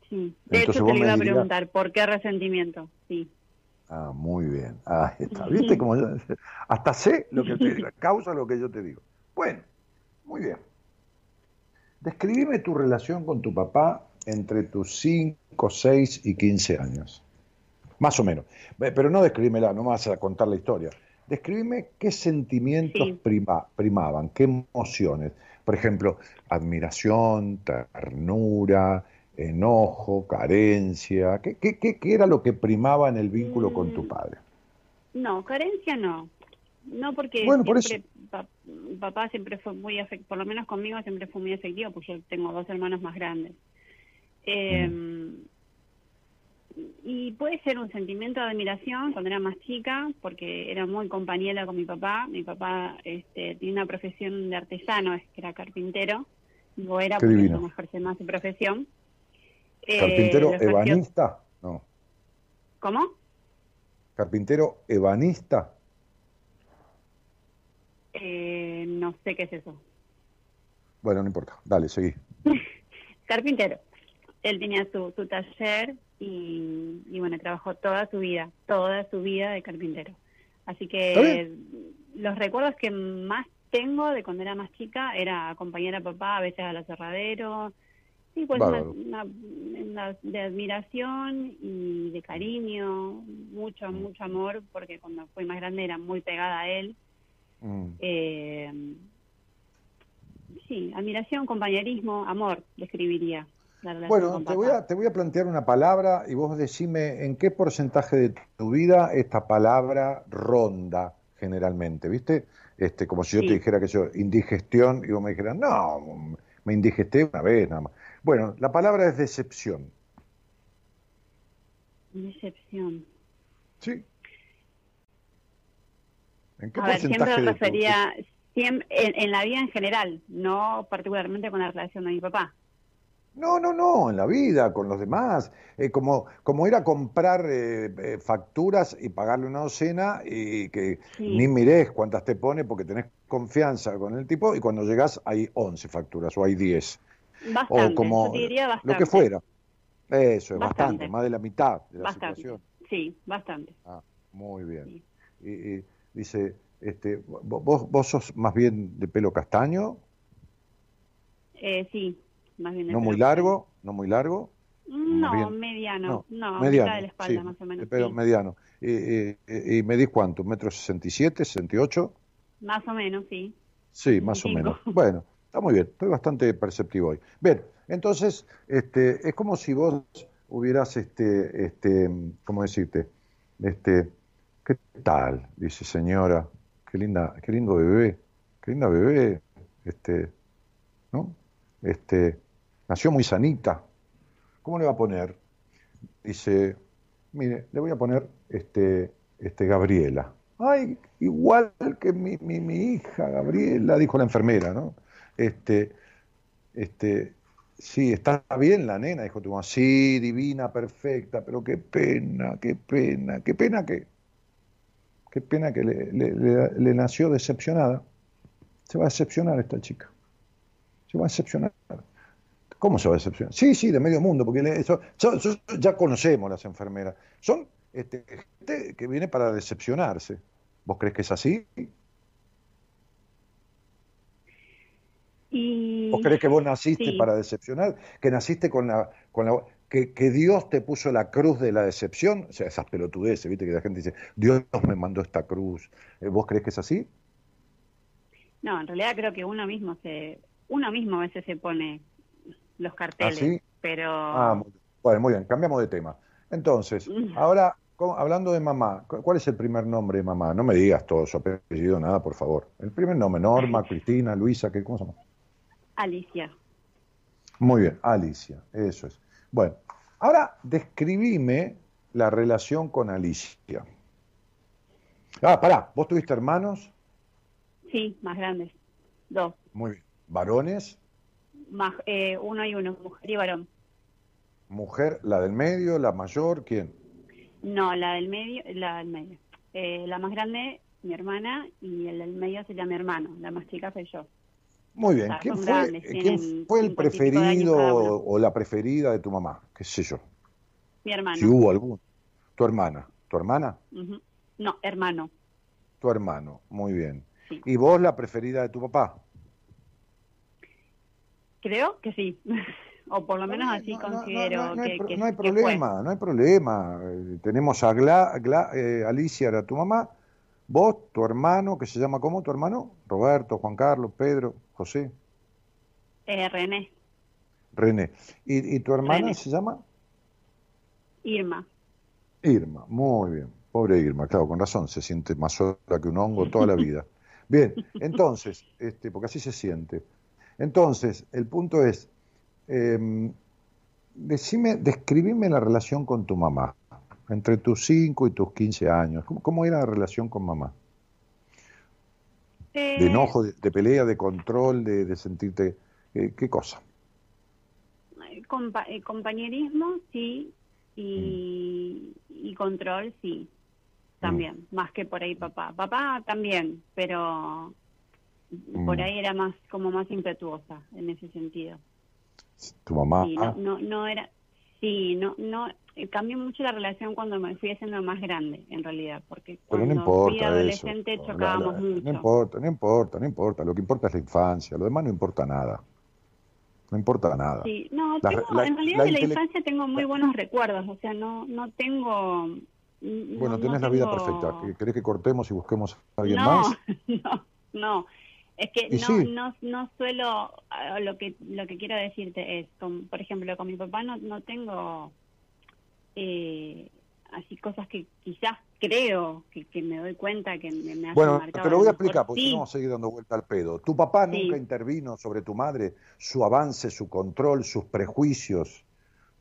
sí. De hecho, te iba a preguntar, ¿por qué resentimiento? Sí. Ah, muy bien. Ah, está. ¿Viste cómo yo, hasta sé lo que te digo, causa lo que yo te digo. Bueno, muy bien. Describime tu relación con tu papá entre tus 5, 6 y 15 años. Más o menos. Pero no describímela, no me vas a contar la historia. Describime qué sentimientos primaban, qué emociones. Por ejemplo, admiración, ternura, enojo, carencia. ¿Qué, qué, qué, era lo que primaba en el vínculo con tu mm, padre? No, carencia no. No, porque bueno, papá siempre fue muy afectivo, por lo menos conmigo siempre fue muy afectivo, porque yo tengo dos hermanos más grandes. Eh, y puede ser un sentimiento de admiración cuando era más chica, porque era muy compañera con mi papá. Mi papá este, tiene una profesión de artesano, es que era carpintero. Digo era porque no ejerce más su profesión. Eh, ¿Carpintero ebanista? No. ¿Cómo? ¿Carpintero ebanista? Eh, no sé qué es eso. Bueno, no importa. Dale, seguí. Carpintero. Él tenía su, su taller y, bueno, trabajó toda su vida, toda su vida de carpintero. Así que los recuerdos que más tengo de cuando era más chica era acompañar a papá a veces al aserradero, sí, pues una, de admiración y de cariño, mucho, mm. mucho amor, porque cuando fui más grande era muy pegada a él. Mm. Eh, sí, admiración, compañerismo, amor, describiría. Bueno, te voy, a, te voy a plantear una palabra y vos decime en qué porcentaje de tu vida esta palabra ronda generalmente, ¿viste? Este, como si yo te dijera que yo, indigestión, y vos me dijeras, no, me indigesté una vez nada más. Bueno, la palabra es decepción. Decepción. Sí. ¿En qué a siempre refería en, en la vida en general, no particularmente con la relación de mi papá. No, no, no, en la vida, con los demás. Eh, como, como ir a comprar eh, eh, facturas y pagarle una docena y que ni mires cuántas te pone porque tenés confianza con el tipo y cuando llegas hay 11 facturas o hay 10. Bastante, o como diría bastante. lo que fuera. Eso, es bastante. más de la mitad de la situación. Sí, bastante. Ah, muy bien. Y, dice, este, ¿vos, ¿vos sos más bien de pelo castaño? Eh, sí, ¿No muy largo? no muy largo. No, mediano, no, mediano, de la espalda más o menos. Pero mediano. ¿Y medís cuánto? ¿Metro sesenta y siete, sesenta y ocho? Más o menos, sí. Sí, más o menos. Bueno, está muy bien, estoy bastante perceptivo hoy. Bien, entonces, este, es como si vos hubieras, este, este, ¿cómo decirte? Este, ¿qué tal? Dice señora, qué linda, qué lindo bebé, qué linda bebé, este, ¿no? Este, nació muy sanita. ¿Cómo le va a poner? Dice, mire, le voy a poner este, este Gabriela. Ay, igual que mi, mi, mi hija Gabriela, dijo la enfermera, ¿no? Este, este, sí, está bien la nena, dijo tu mamá, sí, divina, perfecta, pero qué pena, qué pena, qué pena que, qué pena que le, le, nació decepcionada. Se va a decepcionar esta chica. Se va a decepcionar. ¿Cómo se va a decepcionar? Sí, sí, de medio mundo, porque eso, ya conocemos las enfermeras. Son este, gente que viene para decepcionarse. ¿Vos crees que es así? ¿Vos crees que vos naciste para decepcionar? ¿Que naciste con la... Con la que, que, Dios te puso la cruz de la decepción? O sea, esas pelotudeces, ¿viste? Que la gente dice, Dios me mandó esta cruz. ¿Eh, ¿Vos crees que es así? No, en realidad creo que uno mismo se... Uno mismo a veces se pone los carteles, ¿Ah, pero... Ah, muy Bueno, muy bien, cambiamos de tema. Entonces, mm. ahora hablando de mamá, ¿cuál es el primer nombre de mamá? No me digas todo su apellido, nada, por favor. El primer nombre, Norma, Cristina, Luisa, ¿qué, ¿cómo se llama? Alicia. Muy bien, Alicia, eso es. Bueno, ahora describime la relación con Alicia. Ah, pará, ¿vos tuviste hermanos? Sí, más grandes, dos. Muy bien. ¿Varones? Más, eh, uno y uno, mujer y varón. ¿Mujer, la del medio, la mayor, quién? No, la del medio, la del medio. Eh, la más grande, mi hermana, y el del medio sería mi hermano. La más chica soy yo. Muy bien. ¿Quién, fue, el preferido o la preferida de tu mamá? ¿Qué sé yo? Mi hermano. Si hubo algún. ¿Tu hermana? ¿Tu hermana? No, hermano. Tu hermano, muy bien. ¿Y vos la preferida de tu papá? Creo que sí. o por lo menos así considero no, hay, que, No hay problema, no hay problema. tenemos a Gla, eh, Alicia, era tu mamá, vos, tu hermano, que se llama ¿cómo tu hermano? Roberto, Juan Carlos, Pedro, José. Eh, René. René. ¿Y, tu hermana se llama? Irma. Irma, muy bien. Pobre Irma, claro, con razón, se siente más sola que un hongo toda la vida. Bien, entonces, este, porque así se siente. Entonces, el punto es, eh, decime, describime la relación con tu mamá, entre tus 5 y tus 15 años. ¿Cómo, era la relación con mamá? ¿De eh, enojo, de, pelea, de control, de, sentirte... Eh, ¿Qué cosa? Eh, compañerismo, sí, y, y, control, sí, también, mm. más que por ahí papá. Papá también, pero por mm. ahí era más como más impetuosa en ese sentido tu mamá. Sí, no, no, no, era, sí, no, no, eh, cambió mucho la relación cuando me fui haciendo más grande, en realidad, porque cuando no fui adolescente chocábamos mucho. No importa, no importa, no importa, lo que importa es la infancia, lo demás no importa nada. No importa nada. Sí, no, tengo, en realidad de la infancia tengo muy buenos recuerdos, o sea, no, no tengo... Bueno, tenés la vida perfecta. ¿Querés que cortemos y busquemos a alguien más? No, no. Es que no, no, no suelo, lo que, lo que quiero decirte es, por ejemplo, con mi papá no, no tengo eh, así cosas que quizás creo que, me doy cuenta que me, me Bueno, te lo voy a explicar porque no vamos a seguir dando vuelta al pedo. Tu papá nunca intervino sobre tu madre, su avance, su control, sus prejuicios.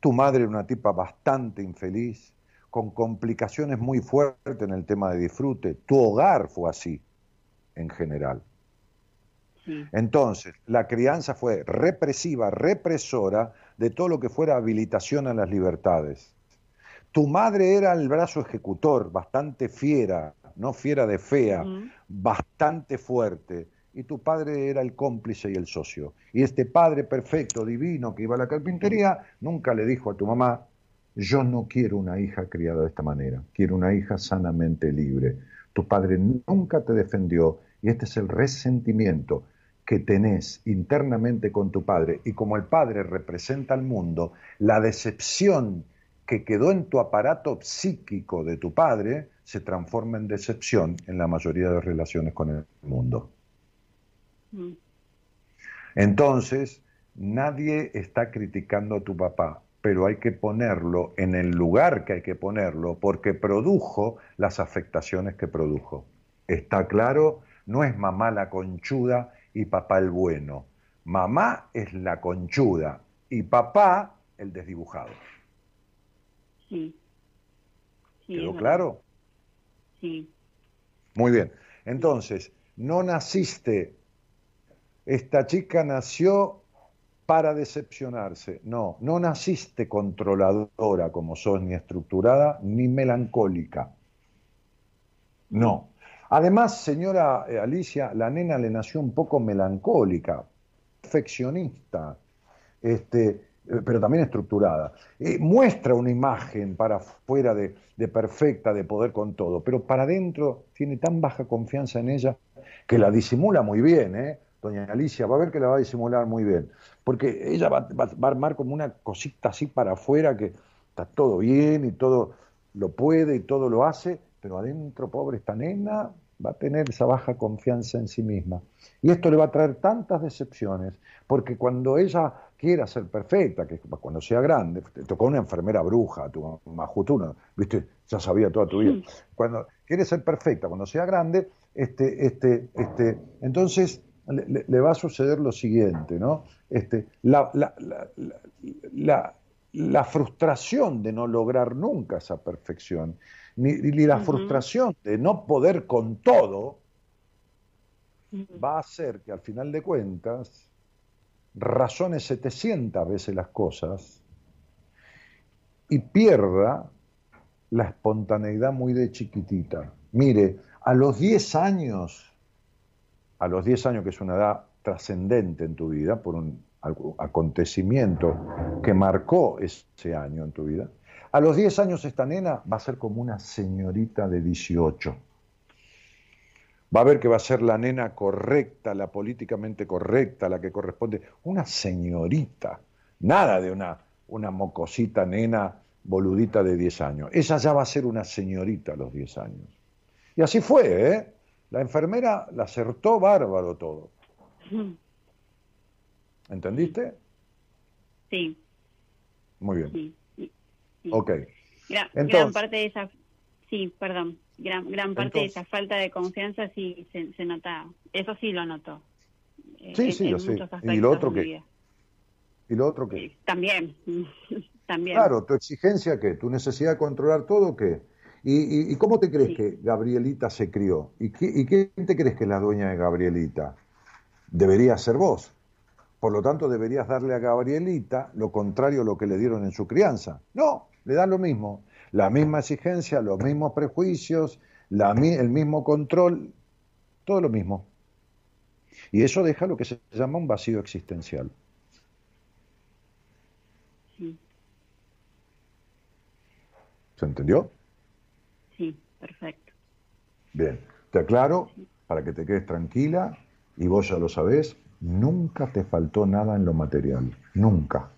Tu madre era una tipa bastante infeliz, con complicaciones muy fuertes en el tema de disfrute. Tu hogar fue así, en general. Entonces, la crianza fue represiva, represora de todo lo que fuera habilitación a las libertades. Tu madre era el brazo ejecutor, bastante fiera, no fiera de fea, bastante fuerte. Y tu padre era el cómplice y el socio. Y este padre perfecto, divino, que iba a la carpintería, nunca le dijo a tu mamá, yo no quiero una hija criada de esta manera, quiero una hija sanamente libre. Tu padre nunca te defendió y este es el resentimiento que tenés internamente con tu padre y como el padre representa al mundo, la decepción que quedó en tu aparato psíquico de tu padre se transforma en decepción en la mayoría de relaciones con el mundo. Mm. Entonces, nadie está criticando a tu papá, pero hay que ponerlo en el lugar que hay que ponerlo porque produjo las afectaciones que produjo. ¿Está claro? No es mamá la conchuda y papá el bueno. Mamá es la conchuda y papá el desdibujado. Sí. ¿Quedó claro? Sí. Muy bien. Entonces, no naciste, esta chica nació para decepcionarse. No, no naciste controladora como sos, ni estructurada, ni melancólica. No. Además, señora eh, Alicia, la nena le nació un poco melancólica, perfeccionista, este, eh, pero también estructurada. Eh, muestra una imagen para afuera de, de, perfecta, de poder con todo, pero para adentro tiene tan baja confianza en ella que la disimula muy bien, ¿eh? Doña Alicia, va a ver que la va a disimular muy bien, porque ella va, va a armar como una cosita así para afuera que está todo bien y todo lo puede y todo lo hace, pero adentro, pobre esta nena, va a tener esa baja confianza en sí misma. Y esto le va a traer tantas decepciones, porque cuando ella quiera ser perfecta, que cuando sea grande, te tocó una enfermera bruja, tu majutuna, viste, ya sabía toda tu vida. Cuando quiere ser perfecta, cuando sea grande, este, este, este, entonces le, va a suceder lo siguiente, ¿no? Este, la, la, la, la, frustración de no lograr nunca esa perfección ni, la frustración de no poder con todo, va a hacer que al final de cuentas razones 700 veces las cosas y pierda la espontaneidad muy de chiquitita. Mire, a los 10 años, a los 10 años que es una edad trascendente en tu vida, por un acontecimiento que marcó ese año en tu vida, a los 10 años esta nena va a ser como una señorita de 18. Va a ver que va a ser la nena correcta, la políticamente correcta, la que corresponde. Una señorita, nada de una, una mocosita nena boludita de 10 años. Ella ya va a ser una señorita a los 10 años. Y así fue, ¿eh? La enfermera la acertó bárbaro todo. ¿Entendiste? Sí. Muy bien. Ok. Gran, parte de esa, sí, perdón, gran, gran parte de esa falta de confianza sí se, se nota, eso sí lo notó. Eh, sí, sí, yo sé. ¿Y lo otro qué? ¿Y lo otro qué? También, también. Claro, tu exigencia qué, tu necesidad de controlar todo qué. ¿Y, y, cómo te crees que Gabrielita se crió? ¿Y, qué, ¿Y quién te crees que es la dueña de Gabrielita? Debería ser vos. Por lo tanto, deberías darle a Gabrielita lo contrario a lo que le dieron en su crianza. No, le da lo mismo. La misma exigencia, los mismos prejuicios, el mismo control, todo lo mismo. Y eso deja lo que se llama un vacío existencial. ¿Se entendió? Sí, perfecto. Bien, te aclaro para que te quedes tranquila y vos ya lo sabés, nunca te faltó nada en lo material, nunca.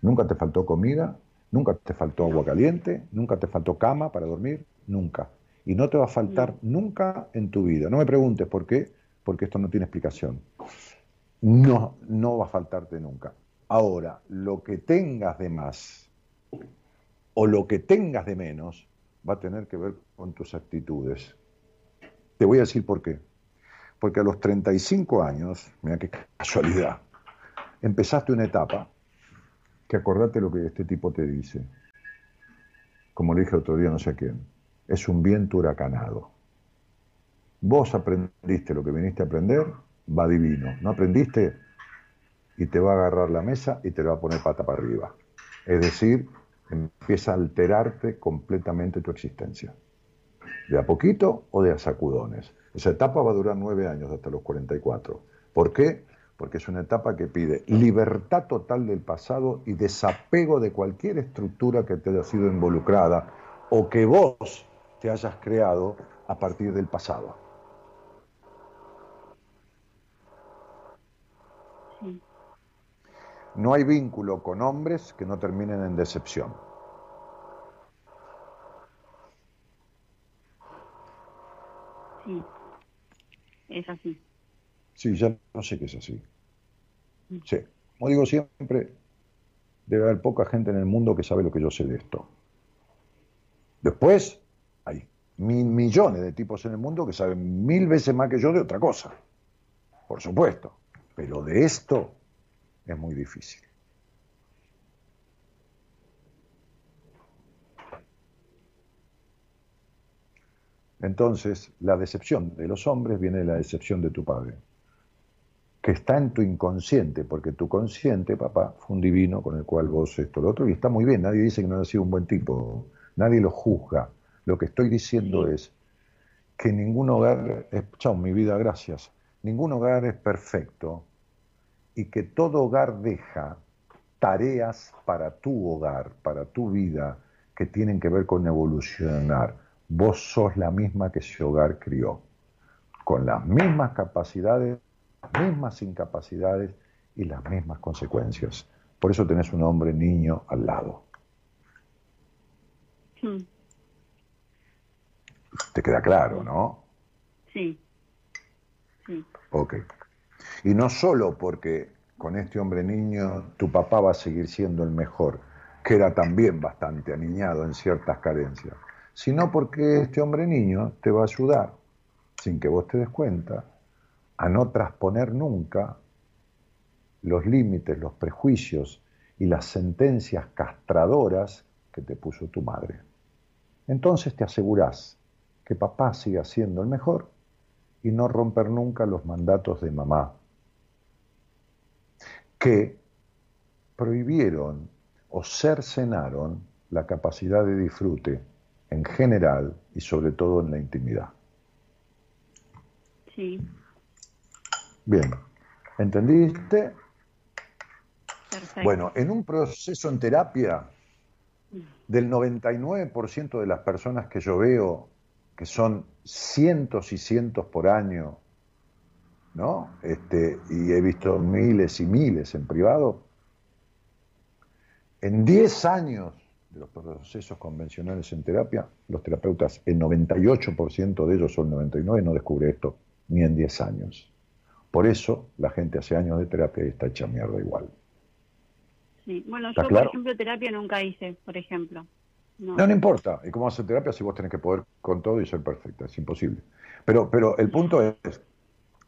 Nunca te faltó comida, Nunca te faltó agua caliente, nunca te faltó cama para dormir, nunca. Y no te va a faltar nunca en tu vida. No me preguntes por qué, porque esto no tiene explicación. No, no va a faltarte nunca. Ahora, lo que tengas de más o lo que tengas de menos va a tener que ver con tus actitudes. Te voy a decir por qué. Porque a los 35 años, mira qué casualidad, empezaste una etapa que acordate lo que este tipo te dice. Como le dije otro día, no sé quién. Es un viento huracanado. Vos aprendiste lo que viniste a aprender, va divino. No aprendiste y te va a agarrar la mesa y te va a poner pata para arriba. Es decir, empieza a alterarte completamente tu existencia. De a poquito o de a sacudones. Esa etapa va a durar nueve años hasta los 44. ¿Por qué? Porque es una etapa que pide libertad total del pasado y desapego de cualquier estructura que te haya sido involucrada o que vos te hayas creado a partir del pasado. No hay vínculo con hombres que no terminen en decepción. Sí, es así. Sí, ya no sé qué es así. Sí, como digo siempre, debe haber poca gente en el mundo que sabe lo que yo sé de esto. Después, hay mil millones de tipos en el mundo que saben mil veces más que yo de otra cosa. Por supuesto. Pero de esto es muy difícil. Entonces, la decepción de los hombres viene de la decepción de tu padre, que está en tu inconsciente, porque tu consciente, papá, fue un divino con el cual vos esto, lo otro, y está muy bien, nadie dice que no ha sido un buen tipo, nadie lo juzga. Lo que estoy diciendo es que ningún hogar, es, chao, mi vida, gracias, ningún hogar es perfecto y que todo hogar deja tareas para tu hogar, para tu vida, que tienen que ver con evolucionar. Vos sos la misma que ese hogar crió, con las mismas capacidades, mismas incapacidades y las mismas consecuencias. Por eso tenés un hombre niño al lado. Hmm. ¿Te queda claro, no? Sí. sí. Ok. Y no solo porque con este hombre niño tu papá va a seguir siendo el mejor, que era también bastante aniñado en ciertas carencias, sino porque este hombre niño te va a ayudar, sin que vos te des cuenta, a no trasponer nunca los límites, los prejuicios y las sentencias castradoras que te puso tu madre. Entonces te asegurás que papá siga siendo el mejor y no romper nunca los mandatos de mamá, que prohibieron o cercenaron la capacidad de disfrute en general y sobre todo en la intimidad. Sí. Bien, ¿entendiste? Perfecto. Bueno, en un proceso en terapia, del 99% de las personas que yo veo, que son cientos y cientos por año, ¿no? Este, y he visto miles y miles en privado, en 10 años de los procesos convencionales en terapia, los terapeutas, el 98% de ellos o el 99% no descubre esto ni en 10 años. Por eso la gente hace años de terapia y está hecha mierda igual. Sí. Bueno, ¿Está yo, claro? por ejemplo, terapia nunca hice, por ejemplo. No. No, no importa. ¿Y cómo hacer terapia si vos tenés que poder con todo y ser perfecta? Es imposible. Pero, pero el punto es,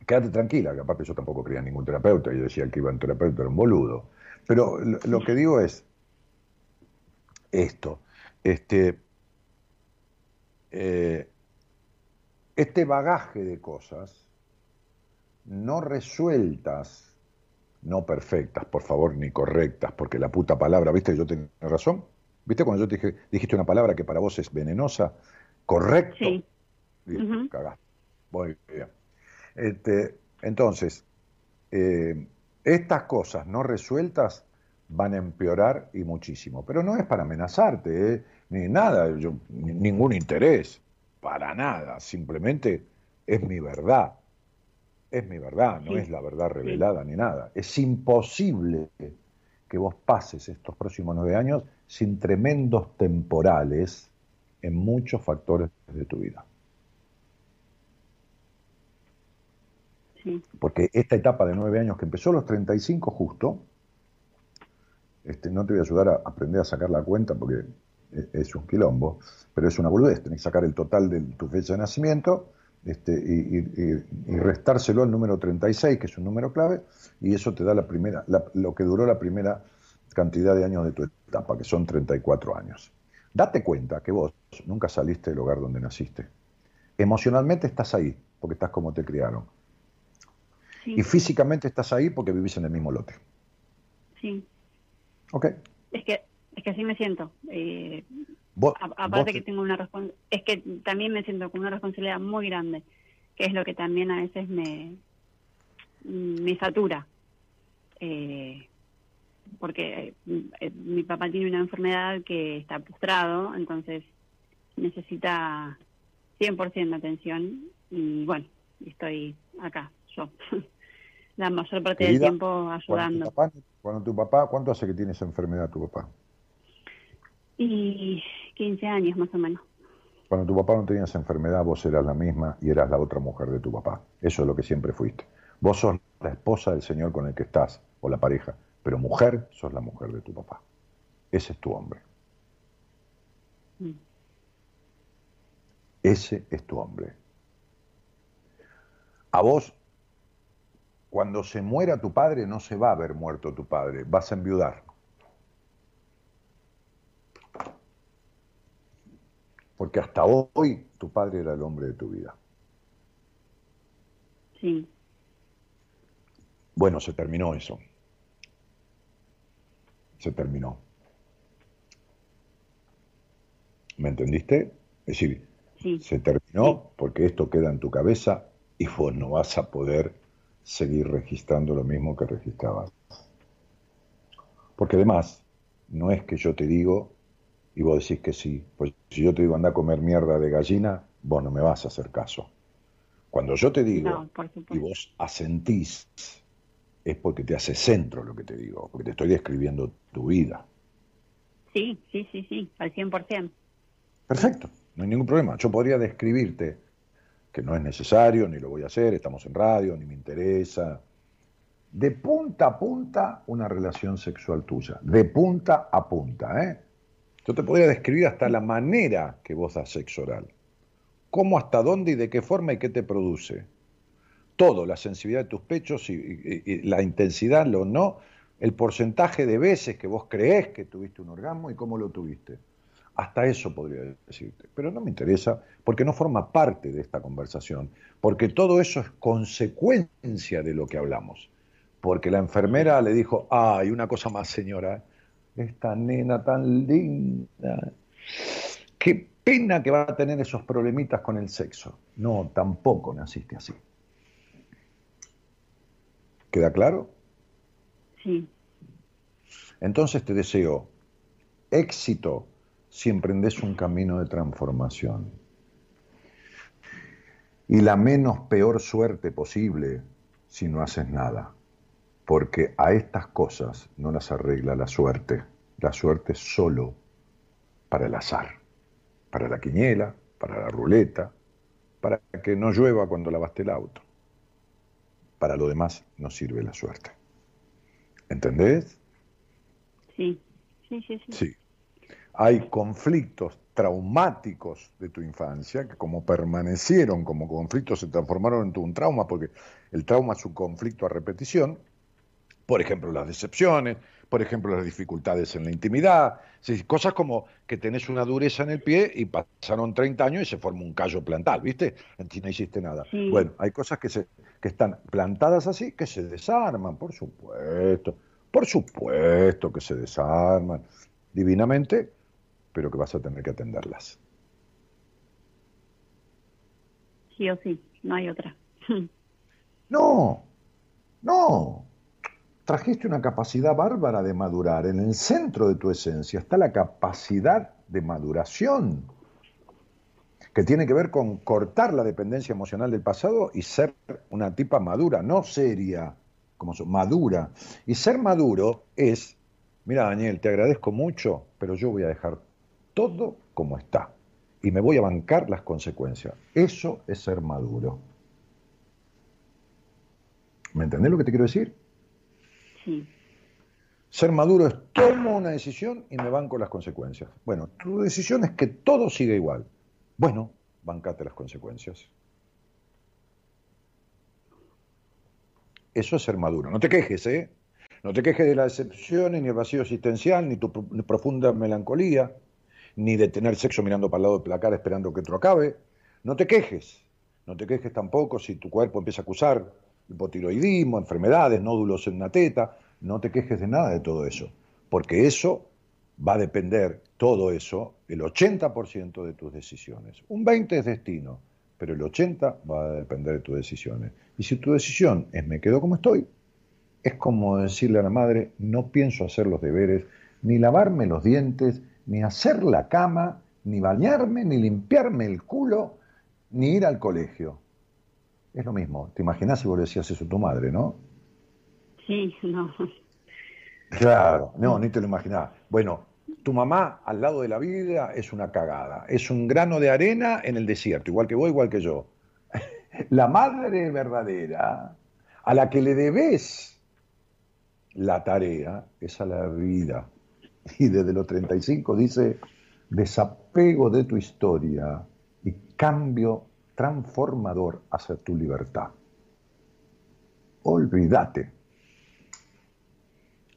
quédate tranquila, que aparte yo tampoco creía en ningún terapeuta, y decía que iba en terapeuta, era un boludo. Pero lo, lo que digo es esto, este, eh, este bagaje de cosas no resueltas, no perfectas, por favor, ni correctas, porque la puta palabra, ¿viste? Yo tenía razón. ¿Viste cuando yo te dije, dijiste una palabra que para vos es venenosa? Correcto. Sí. Cagaste. Muy bien. Este, entonces, eh, estas cosas no resueltas van a empeorar y muchísimo. Pero no es para amenazarte, ¿eh? ni nada, yo, ningún interés, para nada. Simplemente es mi verdad. Es mi verdad, no Sí, es la verdad revelada ni nada. Es imposible que vos pases estos próximos nueve años sin tremendos temporales en muchos factores de tu vida. Sí. Porque esta etapa de nueve años que empezó a los 35 justo, este, no te voy a ayudar a aprender a sacar la cuenta porque e- es un quilombo, pero es una boludez, tenés que sacar el total de tu fecha de nacimiento este, y, y- y- restárselo al número 36, que es un número clave, y eso te da la primera, la- lo que duró la primera cantidad de años de tu etapa, que son 34 años. Date cuenta que vos nunca saliste del hogar donde naciste. Emocionalmente estás ahí, porque estás como te criaron. Sí. Y físicamente estás ahí porque vivís en el mismo lote. sí. ¿Ok? Es que, es que así me siento. Eh, Vos, A- aparte vos- que tengo una es que también me siento con una responsabilidad muy grande, que es lo que también a veces me me satura. Eh, porque eh, eh, mi papá tiene una enfermedad que está postrado, entonces necesita 100% de atención y bueno, estoy acá, yo, la mayor parte del tiempo cuando tu, ayudando. papá, Cuando tu papá, ¿cuánto hace que tiene esa enfermedad tu papá? Y 15 años más o menos. Cuando tu papá no tenía esa enfermedad, vos eras la misma y eras la otra mujer de tu papá. Eso es lo que siempre fuiste. Vos sos la esposa del señor con el que estás, o la pareja, pero mujer sos la mujer de tu papá. Ese es tu hombre. Mm. Ese es tu hombre. A vos, cuando se muera tu padre, no se va a ver muerto tu padre, vas a enviudar. Porque hasta hoy tu padre era el hombre de tu vida. Sí. Bueno, se terminó eso. Se terminó. ¿Me entendiste? Es decir, se terminó porque esto queda en tu cabeza y vos no vas a poder seguir registrando lo mismo que registrabas. Porque además, no es que yo te digo y vos decís que sí. Pues si yo te digo anda a comer mierda de gallina, vos no me vas a hacer caso. Cuando yo te digo y vos asentís, es porque te hace centro lo que te digo, porque te estoy describiendo tu vida. Sí, sí, sí, sí, al 100%. Perfecto, no hay ningún problema. Yo podría describirte que no es necesario, ni lo voy a hacer, estamos en radio, ni me interesa. De punta a punta una relación sexual tuya, de punta a punta. ¿eh? Yo te podría describir hasta la manera que vos das sexo oral, cómo, hasta dónde y de qué forma y qué te produce. Todo, la sensibilidad de tus pechos y, la intensidad, lo no, el porcentaje de veces que vos creés que tuviste un orgasmo y cómo lo tuviste. Hasta eso podría decirte, pero no me interesa porque no forma parte de esta conversación, porque todo eso es consecuencia de lo que hablamos. Porque la enfermera le dijo, ay, una cosa más señora, esta nena tan linda, qué pena que va a tener esos problemitas con el sexo. No, tampoco naciste así. ¿Queda claro? Sí. Entonces te deseo éxito si emprendes un camino de transformación. Y la menos peor suerte posible si no haces nada. Porque a estas cosas no las arregla la suerte. La suerte es solo para el azar, para la quiniela, para la ruleta, para que no llueva cuando lavaste el auto. Para lo demás no sirve la suerte. ¿Entendés? Sí, sí, sí. Sí. sí hay conflictos traumáticos de tu infancia que como permanecieron como conflictos se transformaron en un trauma porque el trauma es un conflicto a repetición, por ejemplo las decepciones, por ejemplo las dificultades en la intimidad, cosas como que tenés una dureza en el pie y pasaron 30 años y se forma un callo plantal, ¿viste? En ti no hiciste nada. Bueno, hay cosas que, se, que están plantadas así que se desarman, por supuesto, por supuesto que se desarman divinamente pero que vas a tener que atenderlas. Sí o sí, no hay otra. no, no. Trajiste una capacidad bárbara de madurar. En el centro de tu esencia está la capacidad de maduración, que tiene que ver con cortar la dependencia emocional del pasado y ser una tipa madura, no seria, como madura. Y ser maduro es, mira Daniel, te agradezco mucho, pero yo voy a dejar todo como está y me voy a bancar las consecuencias. Eso es ser maduro. ¿Me entendés lo que te quiero decir? Ser maduro es tomo una decisión y me banco las consecuencias. Bueno, tu decisión es que todo siga igual. Bueno, bancate las consecuencias. Eso es ser maduro. No te quejes, ¿eh? No te quejes de las decepciones, ni el vacío existencial, ni tu profunda melancolía ni de tener sexo mirando para el lado del placar esperando que otro acabe. No te quejes, no te quejes tampoco si tu cuerpo empieza a acusar hipotiroidismo, enfermedades, nódulos en una teta, no te quejes de nada de todo eso, porque eso va a depender, todo eso, el 80% de tus decisiones. Un 20% es destino, pero el 80% va a depender de tus decisiones. Y si tu decisión es me quedo como estoy, es como decirle a la madre, no pienso hacer los deberes, ni lavarme los dientes, ni hacer la cama, ni bañarme, ni limpiarme el culo, ni ir al colegio. Es lo mismo. ¿Te imaginas si vos le decías eso a tu madre, no? Sí, no. Claro, no, ni te lo imaginaba. Bueno, tu mamá al lado de la vida es una cagada, es un grano de arena en el desierto, igual que vos, igual que yo. La madre verdadera, a la que le debes la tarea, es a la vida. Y desde los 35 dice, desapego de tu historia y cambio transformador hacia tu libertad. Olvídate.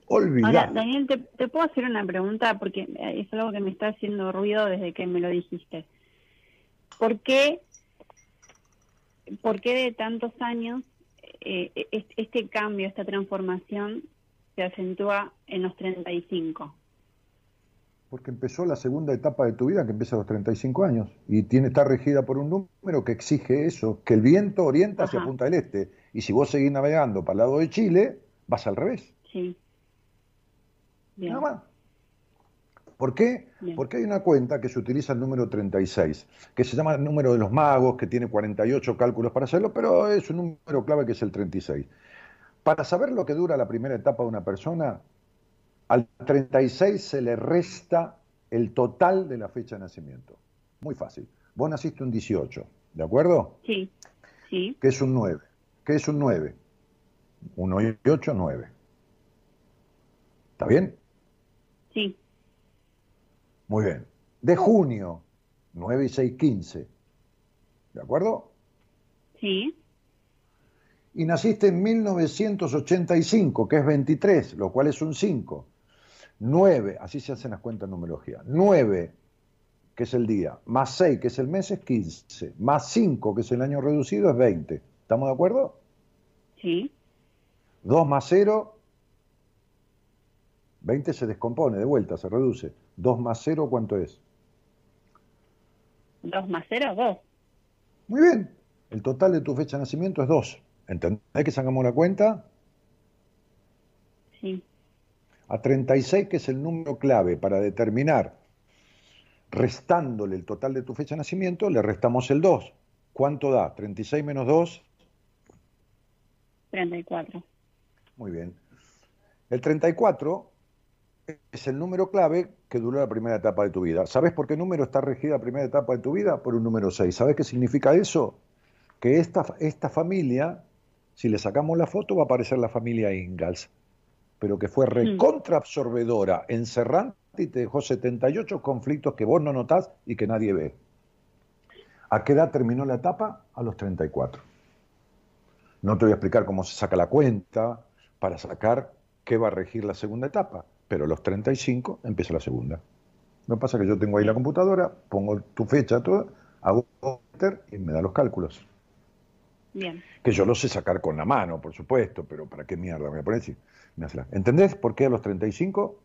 Olvídate. Ahora, Daniel, te, puedo hacer una pregunta porque es algo que me está haciendo ruido desde que me lo dijiste. ¿Por qué, por qué de tantos años eh, este cambio, esta transformación se acentúa en los 35? Porque empezó la segunda etapa de tu vida que empieza a los 35 años y tiene, está regida por un número que exige eso, que el viento orienta hacia Punta del Este. Y si vos seguís navegando para el lado de Chile, vas al revés. Sí. Nada más. ¿Por qué? Porque hay una cuenta que se utiliza el número 36, que se llama el número de los magos, que tiene 48 cálculos para hacerlo, pero es un número clave que es el 36. Para saber lo que dura la primera etapa de una persona, al 36 se le resta el total de la fecha de nacimiento. Muy fácil. Vos naciste un 18, ¿de acuerdo? Sí, sí. ¿Qué es un 9? ¿Qué es un 9? 1 y 8, 9. ¿Está bien? Sí. Muy bien. De junio, 9 y 6, 15. ¿De acuerdo? Sí. Y naciste en 1985, que es 23, lo cual es un 5. 9, así se hacen las cuentas en numerología, 9, que es el día, más 6, que es el mes, es 15, más 5, que es el año reducido, es 20. ¿Estamos de acuerdo? Sí. 2 más 0, 20 se descompone de vuelta, se reduce. 2 más 0, ¿cuánto es? 2 más 0, 2. Muy bien. El total de tu fecha de nacimiento es 2. ¿Entendés que sacamos la cuenta? Sí a 36, que es el número clave para determinar, restándole el total de tu fecha de nacimiento, le restamos el 2. ¿Cuánto da? 36 menos 2. 34. Muy bien. El 34 es el número clave que duró la primera etapa de tu vida. ¿Sabes por qué número está regida la primera etapa de tu vida? Por un número 6. ¿Sabes qué significa eso? Que esta, esta familia, si le sacamos la foto, va a aparecer la familia Ingalls pero que fue recontraabsorbedora, encerrante y te dejó 78 conflictos que vos no notás y que nadie ve. ¿A qué edad terminó la etapa? A los 34. No te voy a explicar cómo se saca la cuenta para sacar qué va a regir la segunda etapa, pero a los 35 empieza la segunda. Lo que pasa es que yo tengo ahí la computadora, pongo tu fecha, todo, hago y me da los cálculos. Bien. Que yo lo sé sacar con la mano, por supuesto, pero ¿para qué mierda me voy a poner? ¿Entendés por qué a los 35?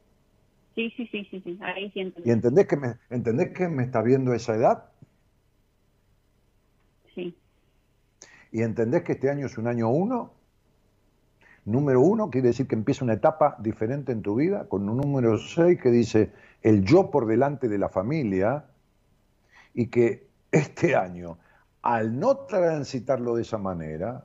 Sí, sí, sí, sí, sí. ahí sí ¿Y entendés que, me, entendés que me está viendo esa edad? Sí. ¿Y entendés que este año es un año uno? Número uno quiere decir que empieza una etapa diferente en tu vida, con un número 6 que dice el yo por delante de la familia, y que este año, al no transitarlo de esa manera,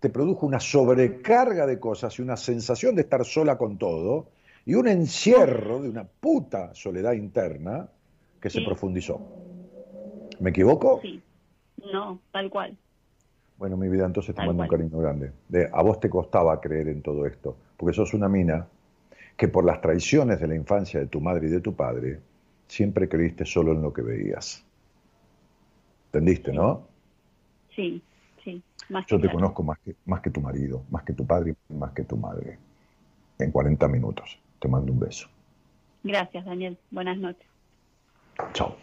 te produjo una sobrecarga de cosas y una sensación de estar sola con todo y un encierro de una puta soledad interna que se profundizó. ¿Me equivoco? Sí. No, tal cual. Bueno, mi vida, entonces te mando un cariño grande. De, a vos te costaba creer en todo esto, porque sos una mina que por las traiciones de la infancia de tu madre y de tu padre, siempre creíste solo en lo que veías. ¿Entendiste, no? Sí. Yo te conozco más que, más que tu marido, más que tu padre y más que tu madre. En 40 minutos. Te mando un beso. Gracias, Daniel. Buenas noches. Chao.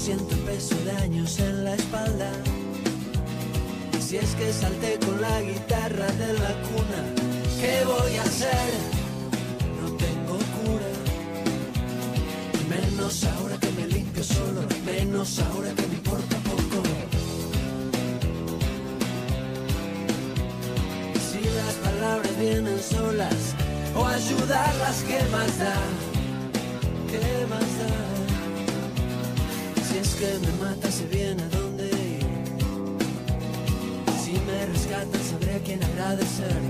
siento un peso de años en la espalda. Y si es que salté con la guitarra de la cuna, ¿qué voy a hacer? No tengo cura. Menos ahora que me limpio solo, menos ahora que me importa poco. Si las palabras vienen solas, o ayudarlas, ¿qué más da? ¿Qué más da? Que me mata, se viene a dónde ir. Si me rescatan, sabré a quién agradecer.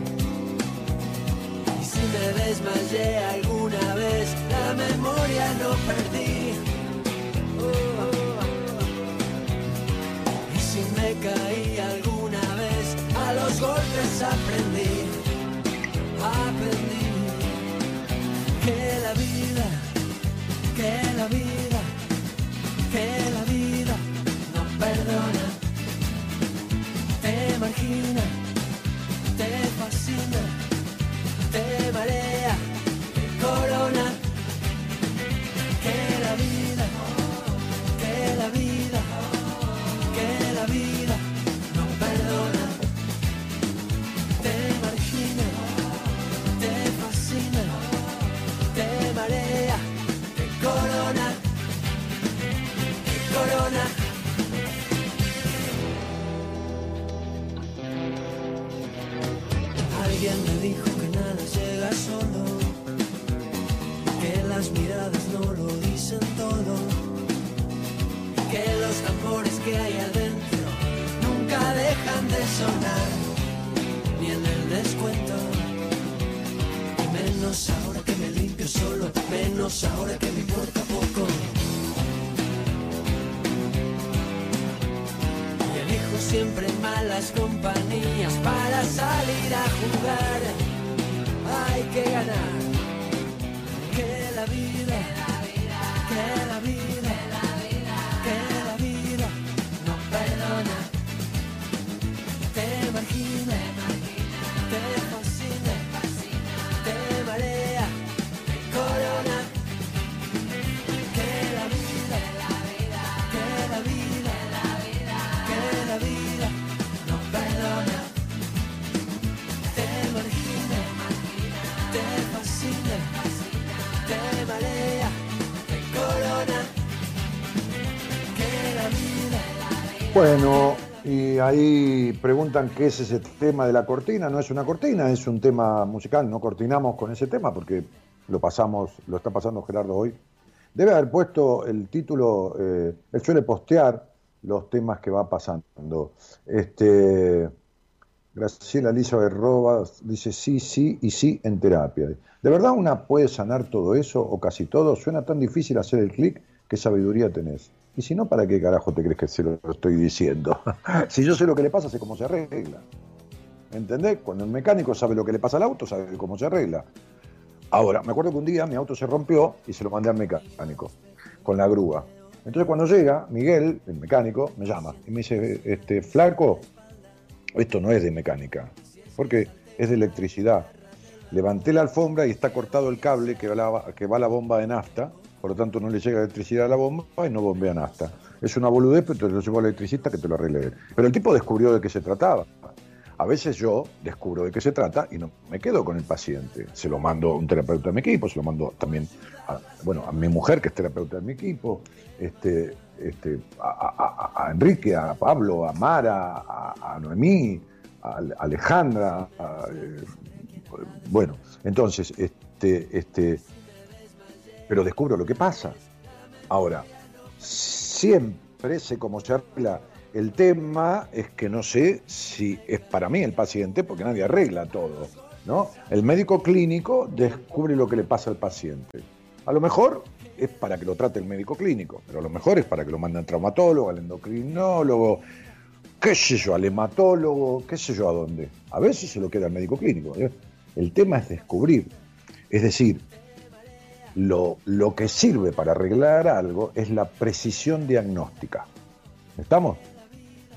Y si me desmayé alguna vez, la memoria no perdí. Y si me caí alguna vez, a los golpes aprendí, aprendí que la margina, te fascina, ahí preguntan qué es ese tema de la cortina. No es una cortina, es un tema musical. No cortinamos con ese tema porque lo pasamos, lo está pasando Gerardo hoy. Debe haber puesto el título, eh, él suele postear los temas que va pasando. Este, Graciela Lisa de Robas dice sí, sí y sí en terapia. ¿De verdad una puede sanar todo eso o casi todo? Suena tan difícil hacer el clic, ¿qué sabiduría tenés? Y si no, ¿para qué carajo te crees que se lo estoy diciendo? si yo sé lo que le pasa, sé cómo se arregla. ¿Entendés? Cuando el mecánico sabe lo que le pasa al auto, sabe cómo se arregla. Ahora, me acuerdo que un día mi auto se rompió y se lo mandé al mecánico, con la grúa. Entonces cuando llega, Miguel, el mecánico, me llama y me dice, este, flaco, esto no es de mecánica, porque es de electricidad. Levanté la alfombra y está cortado el cable que va, la, que va la bomba de nafta, por lo tanto no le llega electricidad a la bomba y no bombea nafta. Es una boludez, pero te lo llevo al electricista que te lo arregle. Pero el tipo descubrió de qué se trataba. A veces yo descubro de qué se trata y no me quedo con el paciente. Se lo mando a un terapeuta de mi equipo, se lo mando también a, bueno, a mi mujer, que es terapeuta de mi equipo, este, este, a, Enrique, a Pablo, a Mara, a, Noemí, a Alejandra. eh, bueno, entonces, este, este, pero descubro lo que pasa. Ahora, siempre sé cómo se arregla. El tema es que no sé si es para mí el paciente, porque nadie arregla todo. ¿no? El médico clínico descubre lo que le pasa al paciente. A lo mejor es para que lo trate el médico clínico, pero a lo mejor es para que lo mande al traumatólogo, al endocrinólogo, qué sé yo, al hematólogo, qué sé yo a dónde. A veces se lo queda al médico clínico. ¿eh? El tema es descubrir. Es decir, lo, lo que sirve para arreglar algo es la precisión diagnóstica. ¿Estamos?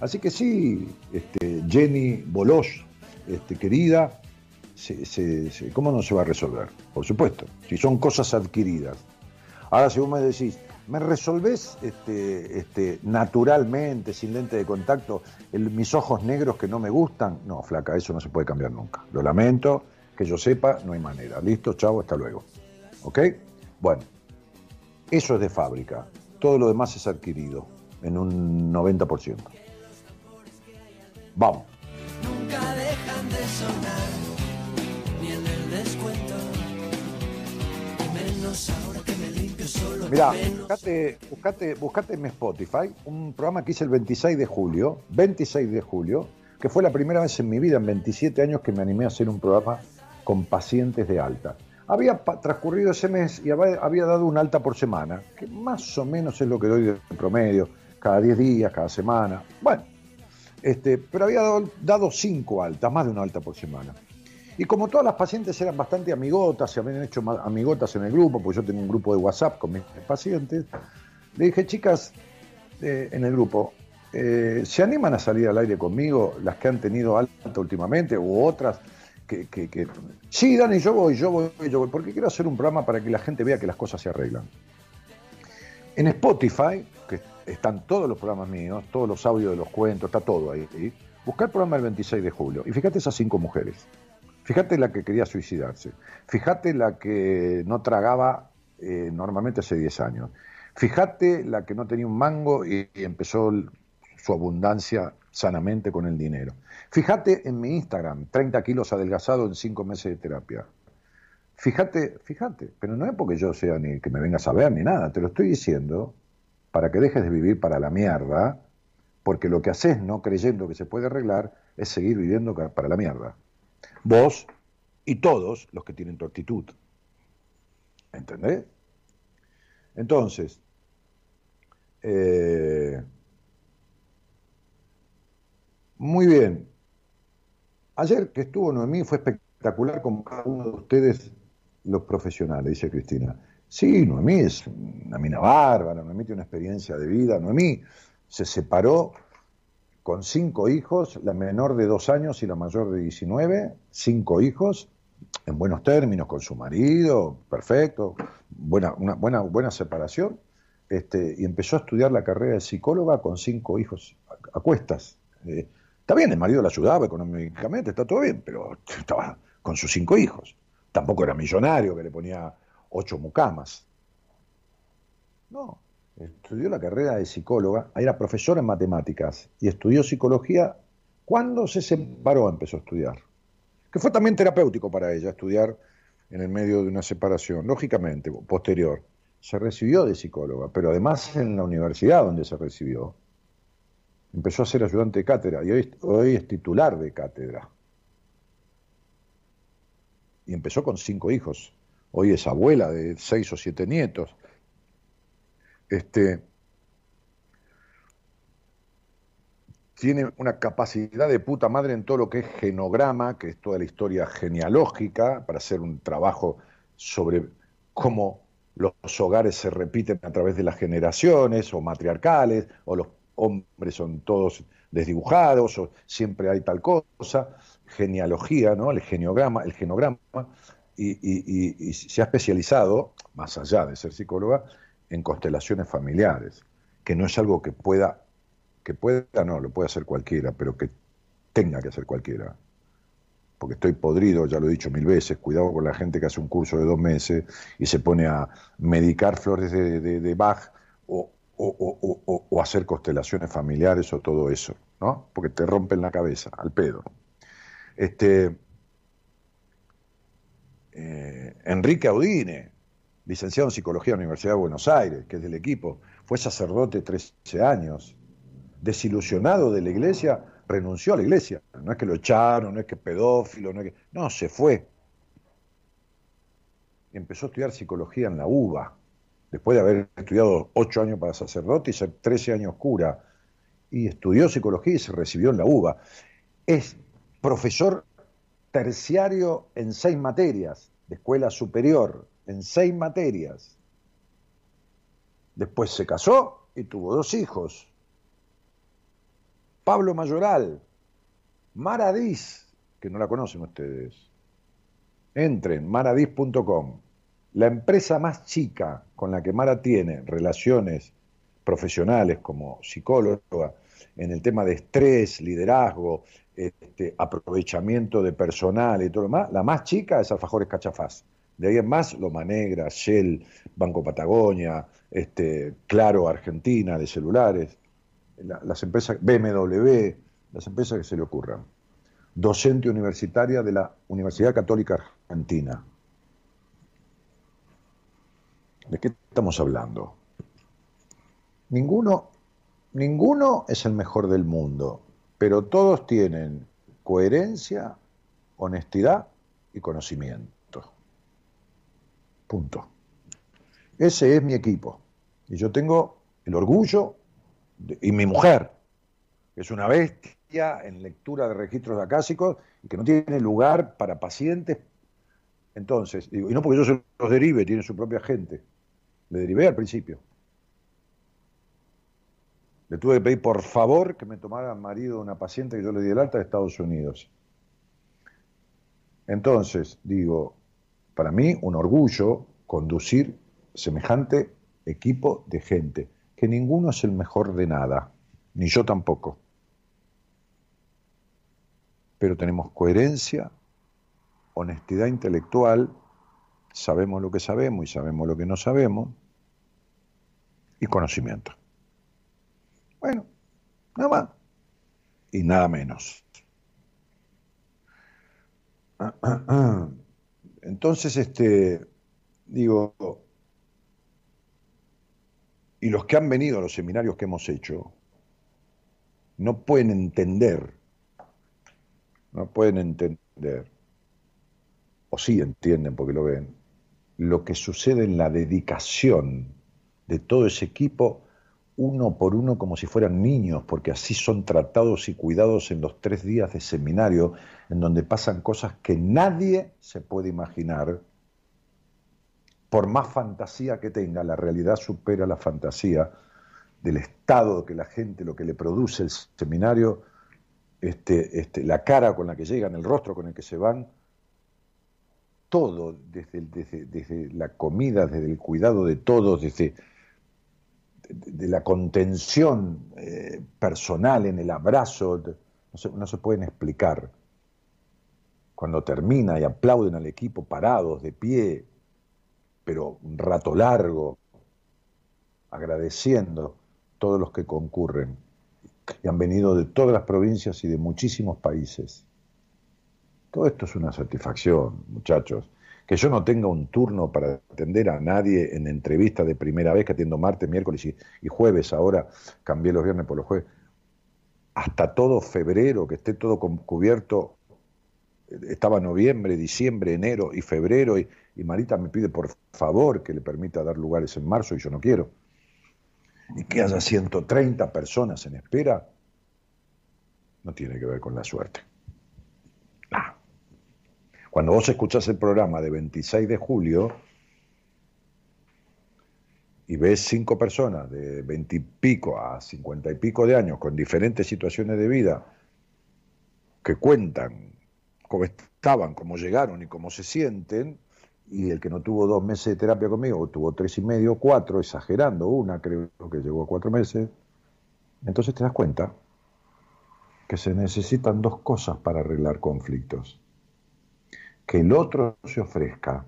Así que sí, este, Jenny Bolos, este, querida, ¿cómo no se va a resolver? Por supuesto, si son cosas adquiridas. Ahora, si vos me decís, ¿me resolvés este, este, naturalmente, sin lente de contacto, mis ojos negros que no me gustan? No, flaca, eso no se puede cambiar nunca. Lo lamento, que yo sepa, no hay manera. Listo, chao, hasta luego. ¿Ok? Bueno, eso es de fábrica. Todo lo demás es adquirido en un 90%. Vamos. Nunca dejan de sonar, ni el descuento, menos ahora que me limpio solo. Buscate, buscate en Spotify un programa que hice el 26 de julio, 26 de julio, que fue la primera vez en mi vida, en 27 años, que me animé a hacer un programa con pacientes de alta. Había transcurrido ese mes y había, dado un alta por semana, que más o menos es lo que doy de promedio, cada 10 días, cada semana. Bueno, este, pero había dado, dado cinco altas, más de una alta por semana. Y como todas las pacientes eran bastante amigotas, se habían hecho amigotas en el grupo, porque yo tenía un grupo de WhatsApp con mis pacientes, le dije, chicas, eh, en el grupo, eh, ¿se animan a salir al aire conmigo las que han tenido alta últimamente u otras? Que, que, sí, Dani, yo voy, yo voy, yo voy, porque quiero hacer un programa para que la gente vea que las cosas se arreglan. En Spotify, que están todos los programas míos, todos los audios de los cuentos, está todo ahí. ¿sí? Buscar el programa del 26 de julio y fíjate esas cinco mujeres. Fíjate la que quería suicidarse. Fíjate la que no tragaba eh, normalmente hace 10 años. Fíjate la que no tenía un mango y, empezó su abundancia sanamente con el dinero. Fíjate en mi Instagram, 30 kilos adelgazado en 5 meses de terapia. Fíjate, fíjate, pero no es porque yo sea ni que me vengas a ver ni nada, te lo estoy diciendo para que dejes de vivir para la mierda, porque lo que haces no creyendo que se puede arreglar es seguir viviendo para la mierda vos y todos los que tienen tu actitud. ¿Entendés? Entonces, eh, muy bien. Ayer que estuvo Noemí fue espectacular con cada uno de ustedes, los profesionales, dice Cristina. Sí, Noemí es una mina bárbara, Noemí tiene una experiencia de vida. Noemí se separó con cinco hijos, la menor de dos años y la mayor de 19, cinco hijos, en buenos términos, con su marido, perfecto, buena, una buena, buena separación, este, y empezó a estudiar la carrera de psicóloga con cinco hijos a, cuestas. Eh, está bien, el marido la ayudaba económicamente, está todo bien, pero estaba con sus cinco hijos. Tampoco era millonario que le ponía ocho mucamas. No, estudió la carrera de psicóloga, era profesora en matemáticas y estudió psicología. Cuando se separó empezó a estudiar, que fue también terapéutico para ella estudiar en el medio de una separación, lógicamente, posterior. Se recibió de psicóloga, pero además en la universidad donde se recibió, empezó a ser ayudante de cátedra y hoy, es titular de cátedra. Y empezó con cinco hijos. Hoy es abuela de seis o siete nietos este, tiene una capacidad de puta madre en todo lo que es genograma, que es toda la historia genealógica, para hacer un trabajo sobre cómo los hogares se repiten a través de las generaciones, o matriarcales, o los hombres son todos desdibujados, o siempre hay tal cosa, genealogía, ¿no? El geneograma, el genograma, y, y se ha especializado, más allá de ser psicóloga, en constelaciones familiares, que no es algo que pueda, que pueda, no, lo puede hacer cualquiera, pero que tenga que hacer cualquiera. Porque estoy podrido, ya lo he dicho mil veces, cuidado con la gente que hace un curso de dos meses y se pone a medicar flores de, de, Bach o, o, hacer constelaciones familiares o todo eso, ¿no? Porque te rompen la cabeza, al pedo. Este, eh, Enrique Audine, licenciado en Psicología en la Universidad de Buenos Aires, que es del equipo, fue sacerdote 13 años, desilusionado de la iglesia, renunció a la iglesia. No es que lo echaron, no es que pedófilo, no es que... No, se fue. Empezó a estudiar psicología en la UBA, después de haber estudiado 8 años para sacerdote y ser 13 años cura. Y estudió psicología y se recibió en la UBA. Es profesor terciario en seis materias de escuela superior en seis materias. Después se casó y tuvo dos hijos. Pablo Mayoral, Maradís, que no la conocen ustedes. Entren, maradís.com. La empresa más chica con la que Mara tiene relaciones profesionales como psicóloga en el tema de estrés, liderazgo, este, aprovechamiento de personal y todo lo demás, la más chica es Alfajores Cachafaz. De ahí en más, Loma Negra, Shell, Banco Patagonia, este, Claro Argentina de celulares, las empresas, BMW, las empresas que se le ocurran. Docente universitaria de la Universidad Católica Argentina. ¿De qué estamos hablando? Ninguno, ninguno es el mejor del mundo, pero todos tienen coherencia, honestidad y conocimiento. Punto. Ese es mi equipo. Y yo tengo el orgullo, y mi mujer, que es una bestia en lectura de registros acásicos y que no tiene lugar para pacientes. Entonces, y no porque yo se los derive, tiene su propia gente. Le derivé al principio. Le tuve que pedir por favor que me tomara marido una paciente que yo le di el alta de Estados Unidos. Entonces, digo, para mí un orgullo conducir semejante equipo de gente, que ninguno es el mejor de nada, ni yo tampoco. Pero tenemos coherencia, honestidad intelectual, sabemos lo que sabemos y sabemos lo que no sabemos, y conocimiento. Bueno, nada más y nada menos. Entonces, este, digo, y los que han venido a los seminarios que hemos hecho no pueden entender, no pueden entender, o sí entienden porque lo ven, lo que sucede en la dedicación de todo ese equipo uno por uno como si fueran niños, porque así son tratados y cuidados en los tres días de seminario, en donde pasan cosas que nadie se puede imaginar. Por más fantasía que tenga, la realidad supera la fantasía del estado que la gente, lo que le produce el seminario, este, este, la cara con la que llegan, el rostro con el que se van, todo, desde, desde, desde la comida, desde el cuidado de todos, desde de, la contención eh, personal en el abrazo, no se, no se pueden explicar. Cuando termina y aplauden al equipo parados, de pie, pero un rato largo, agradeciendo todos los que concurren, que han venido de todas las provincias y de muchísimos países. Todo esto es una satisfacción, muchachos que yo no tenga un turno para atender a nadie en entrevista de primera vez que atiendo martes, miércoles y, jueves, ahora cambié los viernes por los jueves, hasta todo febrero, que esté todo cubierto, estaba noviembre, diciembre, enero y febrero, y, y Marita me pide por favor que le permita dar lugares en marzo y yo no quiero. Y que haya 130 personas en espera, no tiene que ver con la suerte. Cuando vos escuchás el programa de 26 de julio y ves cinco personas de 20 y pico a 50 y pico de años con diferentes situaciones de vida que cuentan cómo estaban, cómo llegaron y cómo se sienten, y el que no tuvo dos meses de terapia conmigo, tuvo tres y medio, cuatro, exagerando, una creo que llegó a cuatro meses, entonces te das cuenta que se necesitan dos cosas para arreglar conflictos que el otro se ofrezca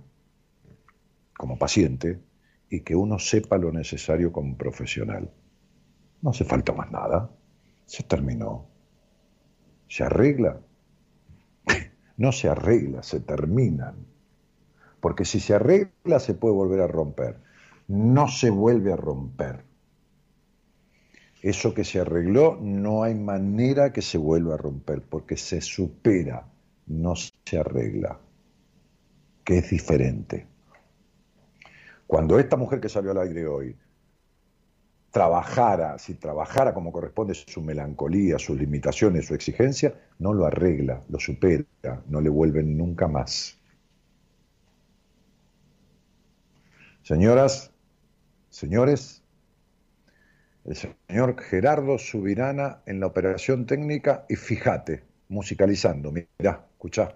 como paciente y que uno sepa lo necesario como profesional. No hace falta más nada. Se terminó. ¿Se arregla? No se arregla, se terminan. Porque si se arregla se puede volver a romper. No se vuelve a romper. Eso que se arregló no hay manera que se vuelva a romper porque se supera, no se arregla que es diferente. Cuando esta mujer que salió al aire hoy trabajara, si trabajara como corresponde su melancolía, sus limitaciones, su exigencia, no lo arregla, lo supera, no le vuelven nunca más. Señoras, señores, el señor Gerardo Subirana en la operación técnica y fíjate, musicalizando, mira, escuchá.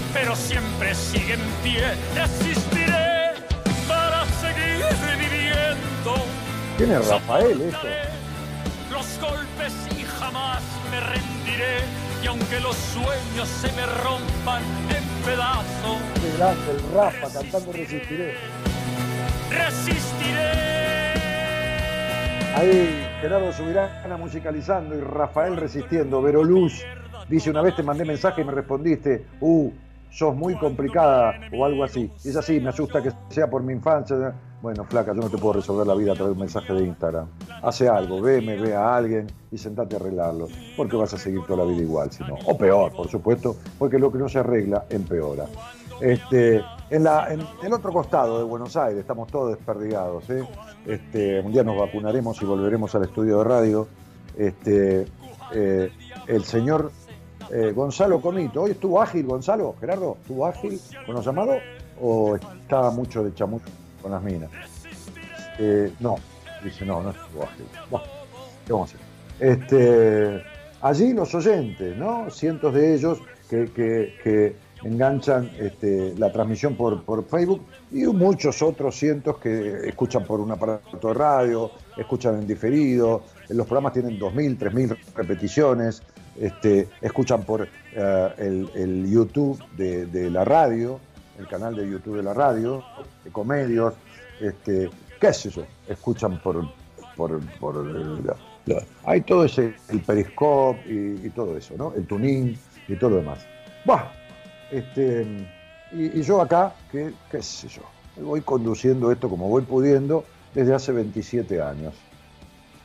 pero siempre sigue en pie. Resistiré para seguir viviendo. ¿Quién es Rafael esto? golpes y jamás me rendiré. Y aunque los sueños se me rompan en pedazos. el Rafa cantando Resistiré. Resistiré. Ahí Gerardo Subirana musicalizando y Rafael resistiendo. Vero Luz dice una vez te mandé mensaje y me respondiste, uh, sos muy complicada o algo así. Es así, me asusta que sea por mi infancia. Bueno, flaca, yo no te puedo resolver la vida a través de un mensaje de Instagram. Hace algo, veme, ve a alguien y sentate a arreglarlo. Porque vas a seguir toda la vida igual, si no. O peor, por supuesto, porque lo que no se arregla empeora. Este, en, la, en el otro costado de Buenos Aires, estamos todos desperdigados. ¿eh? Este, un día nos vacunaremos y volveremos al estudio de radio. Este, eh, el señor eh, Gonzalo Comito. ¿Hoy estuvo ágil, Gonzalo? Gerardo, ¿estuvo ágil con los llamados o estaba mucho de chamucho con las minas? Eh, no, dice, no, no estuvo ágil. Bueno, ¿qué vamos a hacer? Este, allí los oyentes, ¿no? Cientos de ellos que, enganchan este, la transmisión por, por, Facebook y muchos otros cientos que escuchan por un aparato de radio, escuchan en diferido. Los programas tienen 2.000, 3.000 repeticiones este, escuchan por eh, el, YouTube de, la radio, el canal de YouTube de la radio, Ecomedios, este, qué sé yo, escuchan por, por, hay todo ese, el periscope y, todo eso, ¿no? El tuning y todo lo demás. este, y, yo acá, que, qué sé yo, voy conduciendo esto como voy pudiendo desde hace 27 años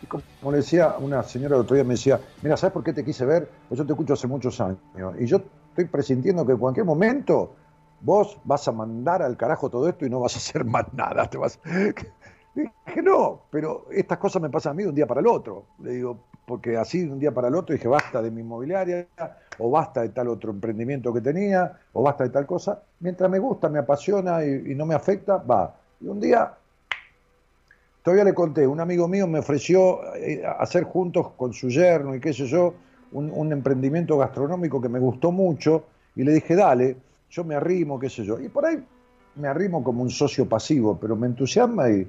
como le decía una señora el otro día, me decía, mira, ¿sabes por qué te quise ver? Pues yo te escucho hace muchos años. Y yo estoy presintiendo que en cualquier momento vos vas a mandar al carajo todo esto y no vas a hacer más nada. Te vas... Dije, no, pero estas cosas me pasan a mí de un día para el otro. Le digo, porque así de un día para el otro dije, basta de mi inmobiliaria, o basta de tal otro emprendimiento que tenía, o basta de tal cosa. Mientras me gusta, me apasiona y, y no me afecta, va. Y un día Todavía le conté, un amigo mío me ofreció eh, hacer juntos con su yerno y qué sé yo, un, emprendimiento gastronómico que me gustó mucho y le dije, dale, yo me arrimo, qué sé yo. Y por ahí me arrimo como un socio pasivo, pero me entusiasma y,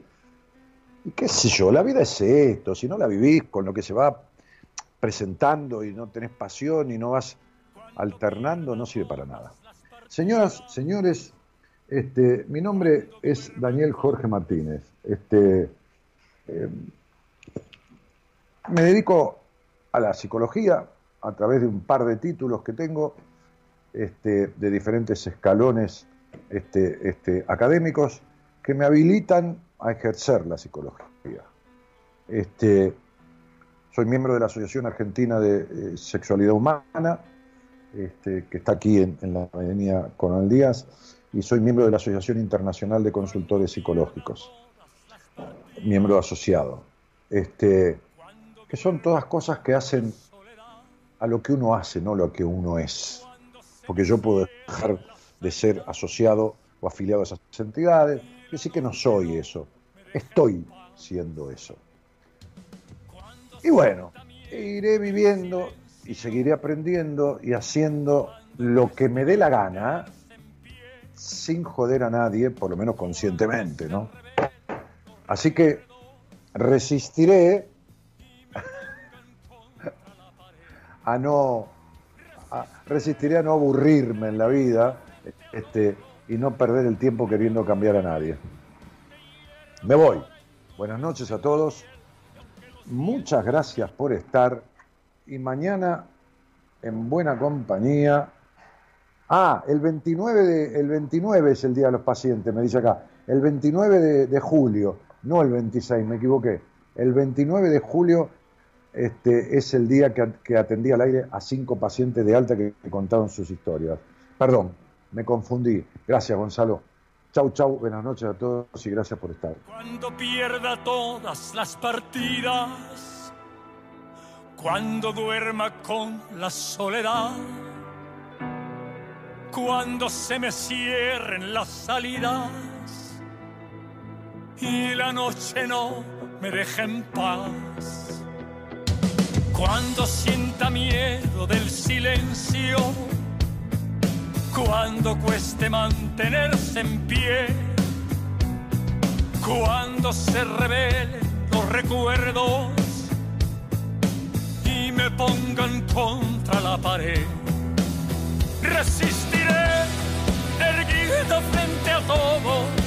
y qué sé yo, la vida es esto, si no la vivís con lo que se va presentando y no tenés pasión y no vas alternando, no sirve para nada. Señoras, señores, este, mi nombre es Daniel Jorge Martínez. Este, eh, me dedico a la psicología a través de un par de títulos que tengo este, de diferentes escalones este, este, académicos que me habilitan a ejercer la psicología. Soy miembro de la Asociación Argentina de eh, Sexualidad Humana, que está aquí en, la avenida Conal Díaz, y soy miembro de la Asociación Internacional de Consultores Psicológicos miembro asociado. Este, que son todas cosas que hacen a lo que uno hace, no lo que uno es. Porque yo puedo dejar de ser asociado o afiliado a esas entidades, decir que no soy eso, estoy siendo eso. Y bueno, iré viviendo y seguiré aprendiendo y haciendo lo que me dé la gana, sin joder a nadie, por lo menos conscientemente, ¿no? Así que resistiré a no resistiré a no aburrirme en la vida este, y no perder el tiempo queriendo cambiar a nadie. Me voy. Buenas noches a todos muchas gracias por estar y mañana en buena compañía. Ah, el 29, de, el 29 es el Día de los Pacientes, me dice acá. El 29 de, de julio, no el 26, me equivoqué. El 29 de julio este, es el día que, atendí al aire a cinco pacientes de alta que, contaron sus historias. Perdón, me confundí. Gracias, Gonzalo. Chau, chau, buenas noches a todos y gracias por estar. Cuando pierda todas las partidas, cuando duerma con la soledad, cuando se me cierren las salidas y la noche no me deje en paz cuando sienta miedo del silencio, cuando cueste mantenerse en pie, cuando se revelen los recuerdos y me pongan contra la pared. Resistiré, erguido frente a todo,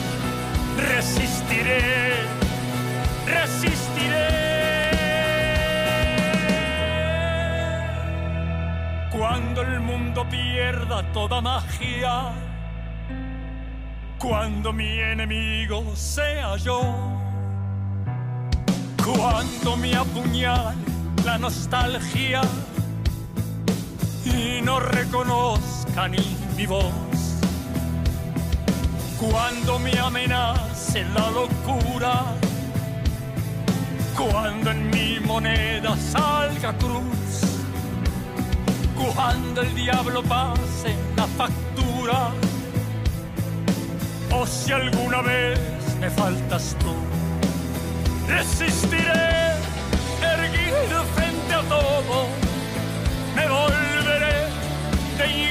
resistiré, resistiré. Cuando el mundo pierda toda magia, cuando mi enemigo sea yo, cuando me apuñale la nostalgia y no reconozca ni mi voz, cuando me amenace la locura, cuando en mi moneda salga cruz cuando el diablo pase la factura, o si alguna vez me faltas tú, resistiré erguido frente a todo, me volveré de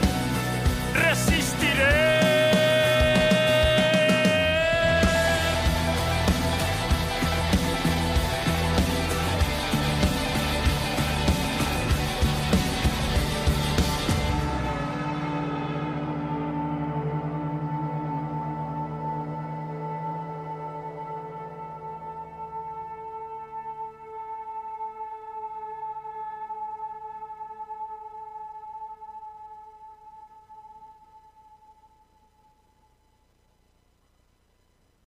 resistiré.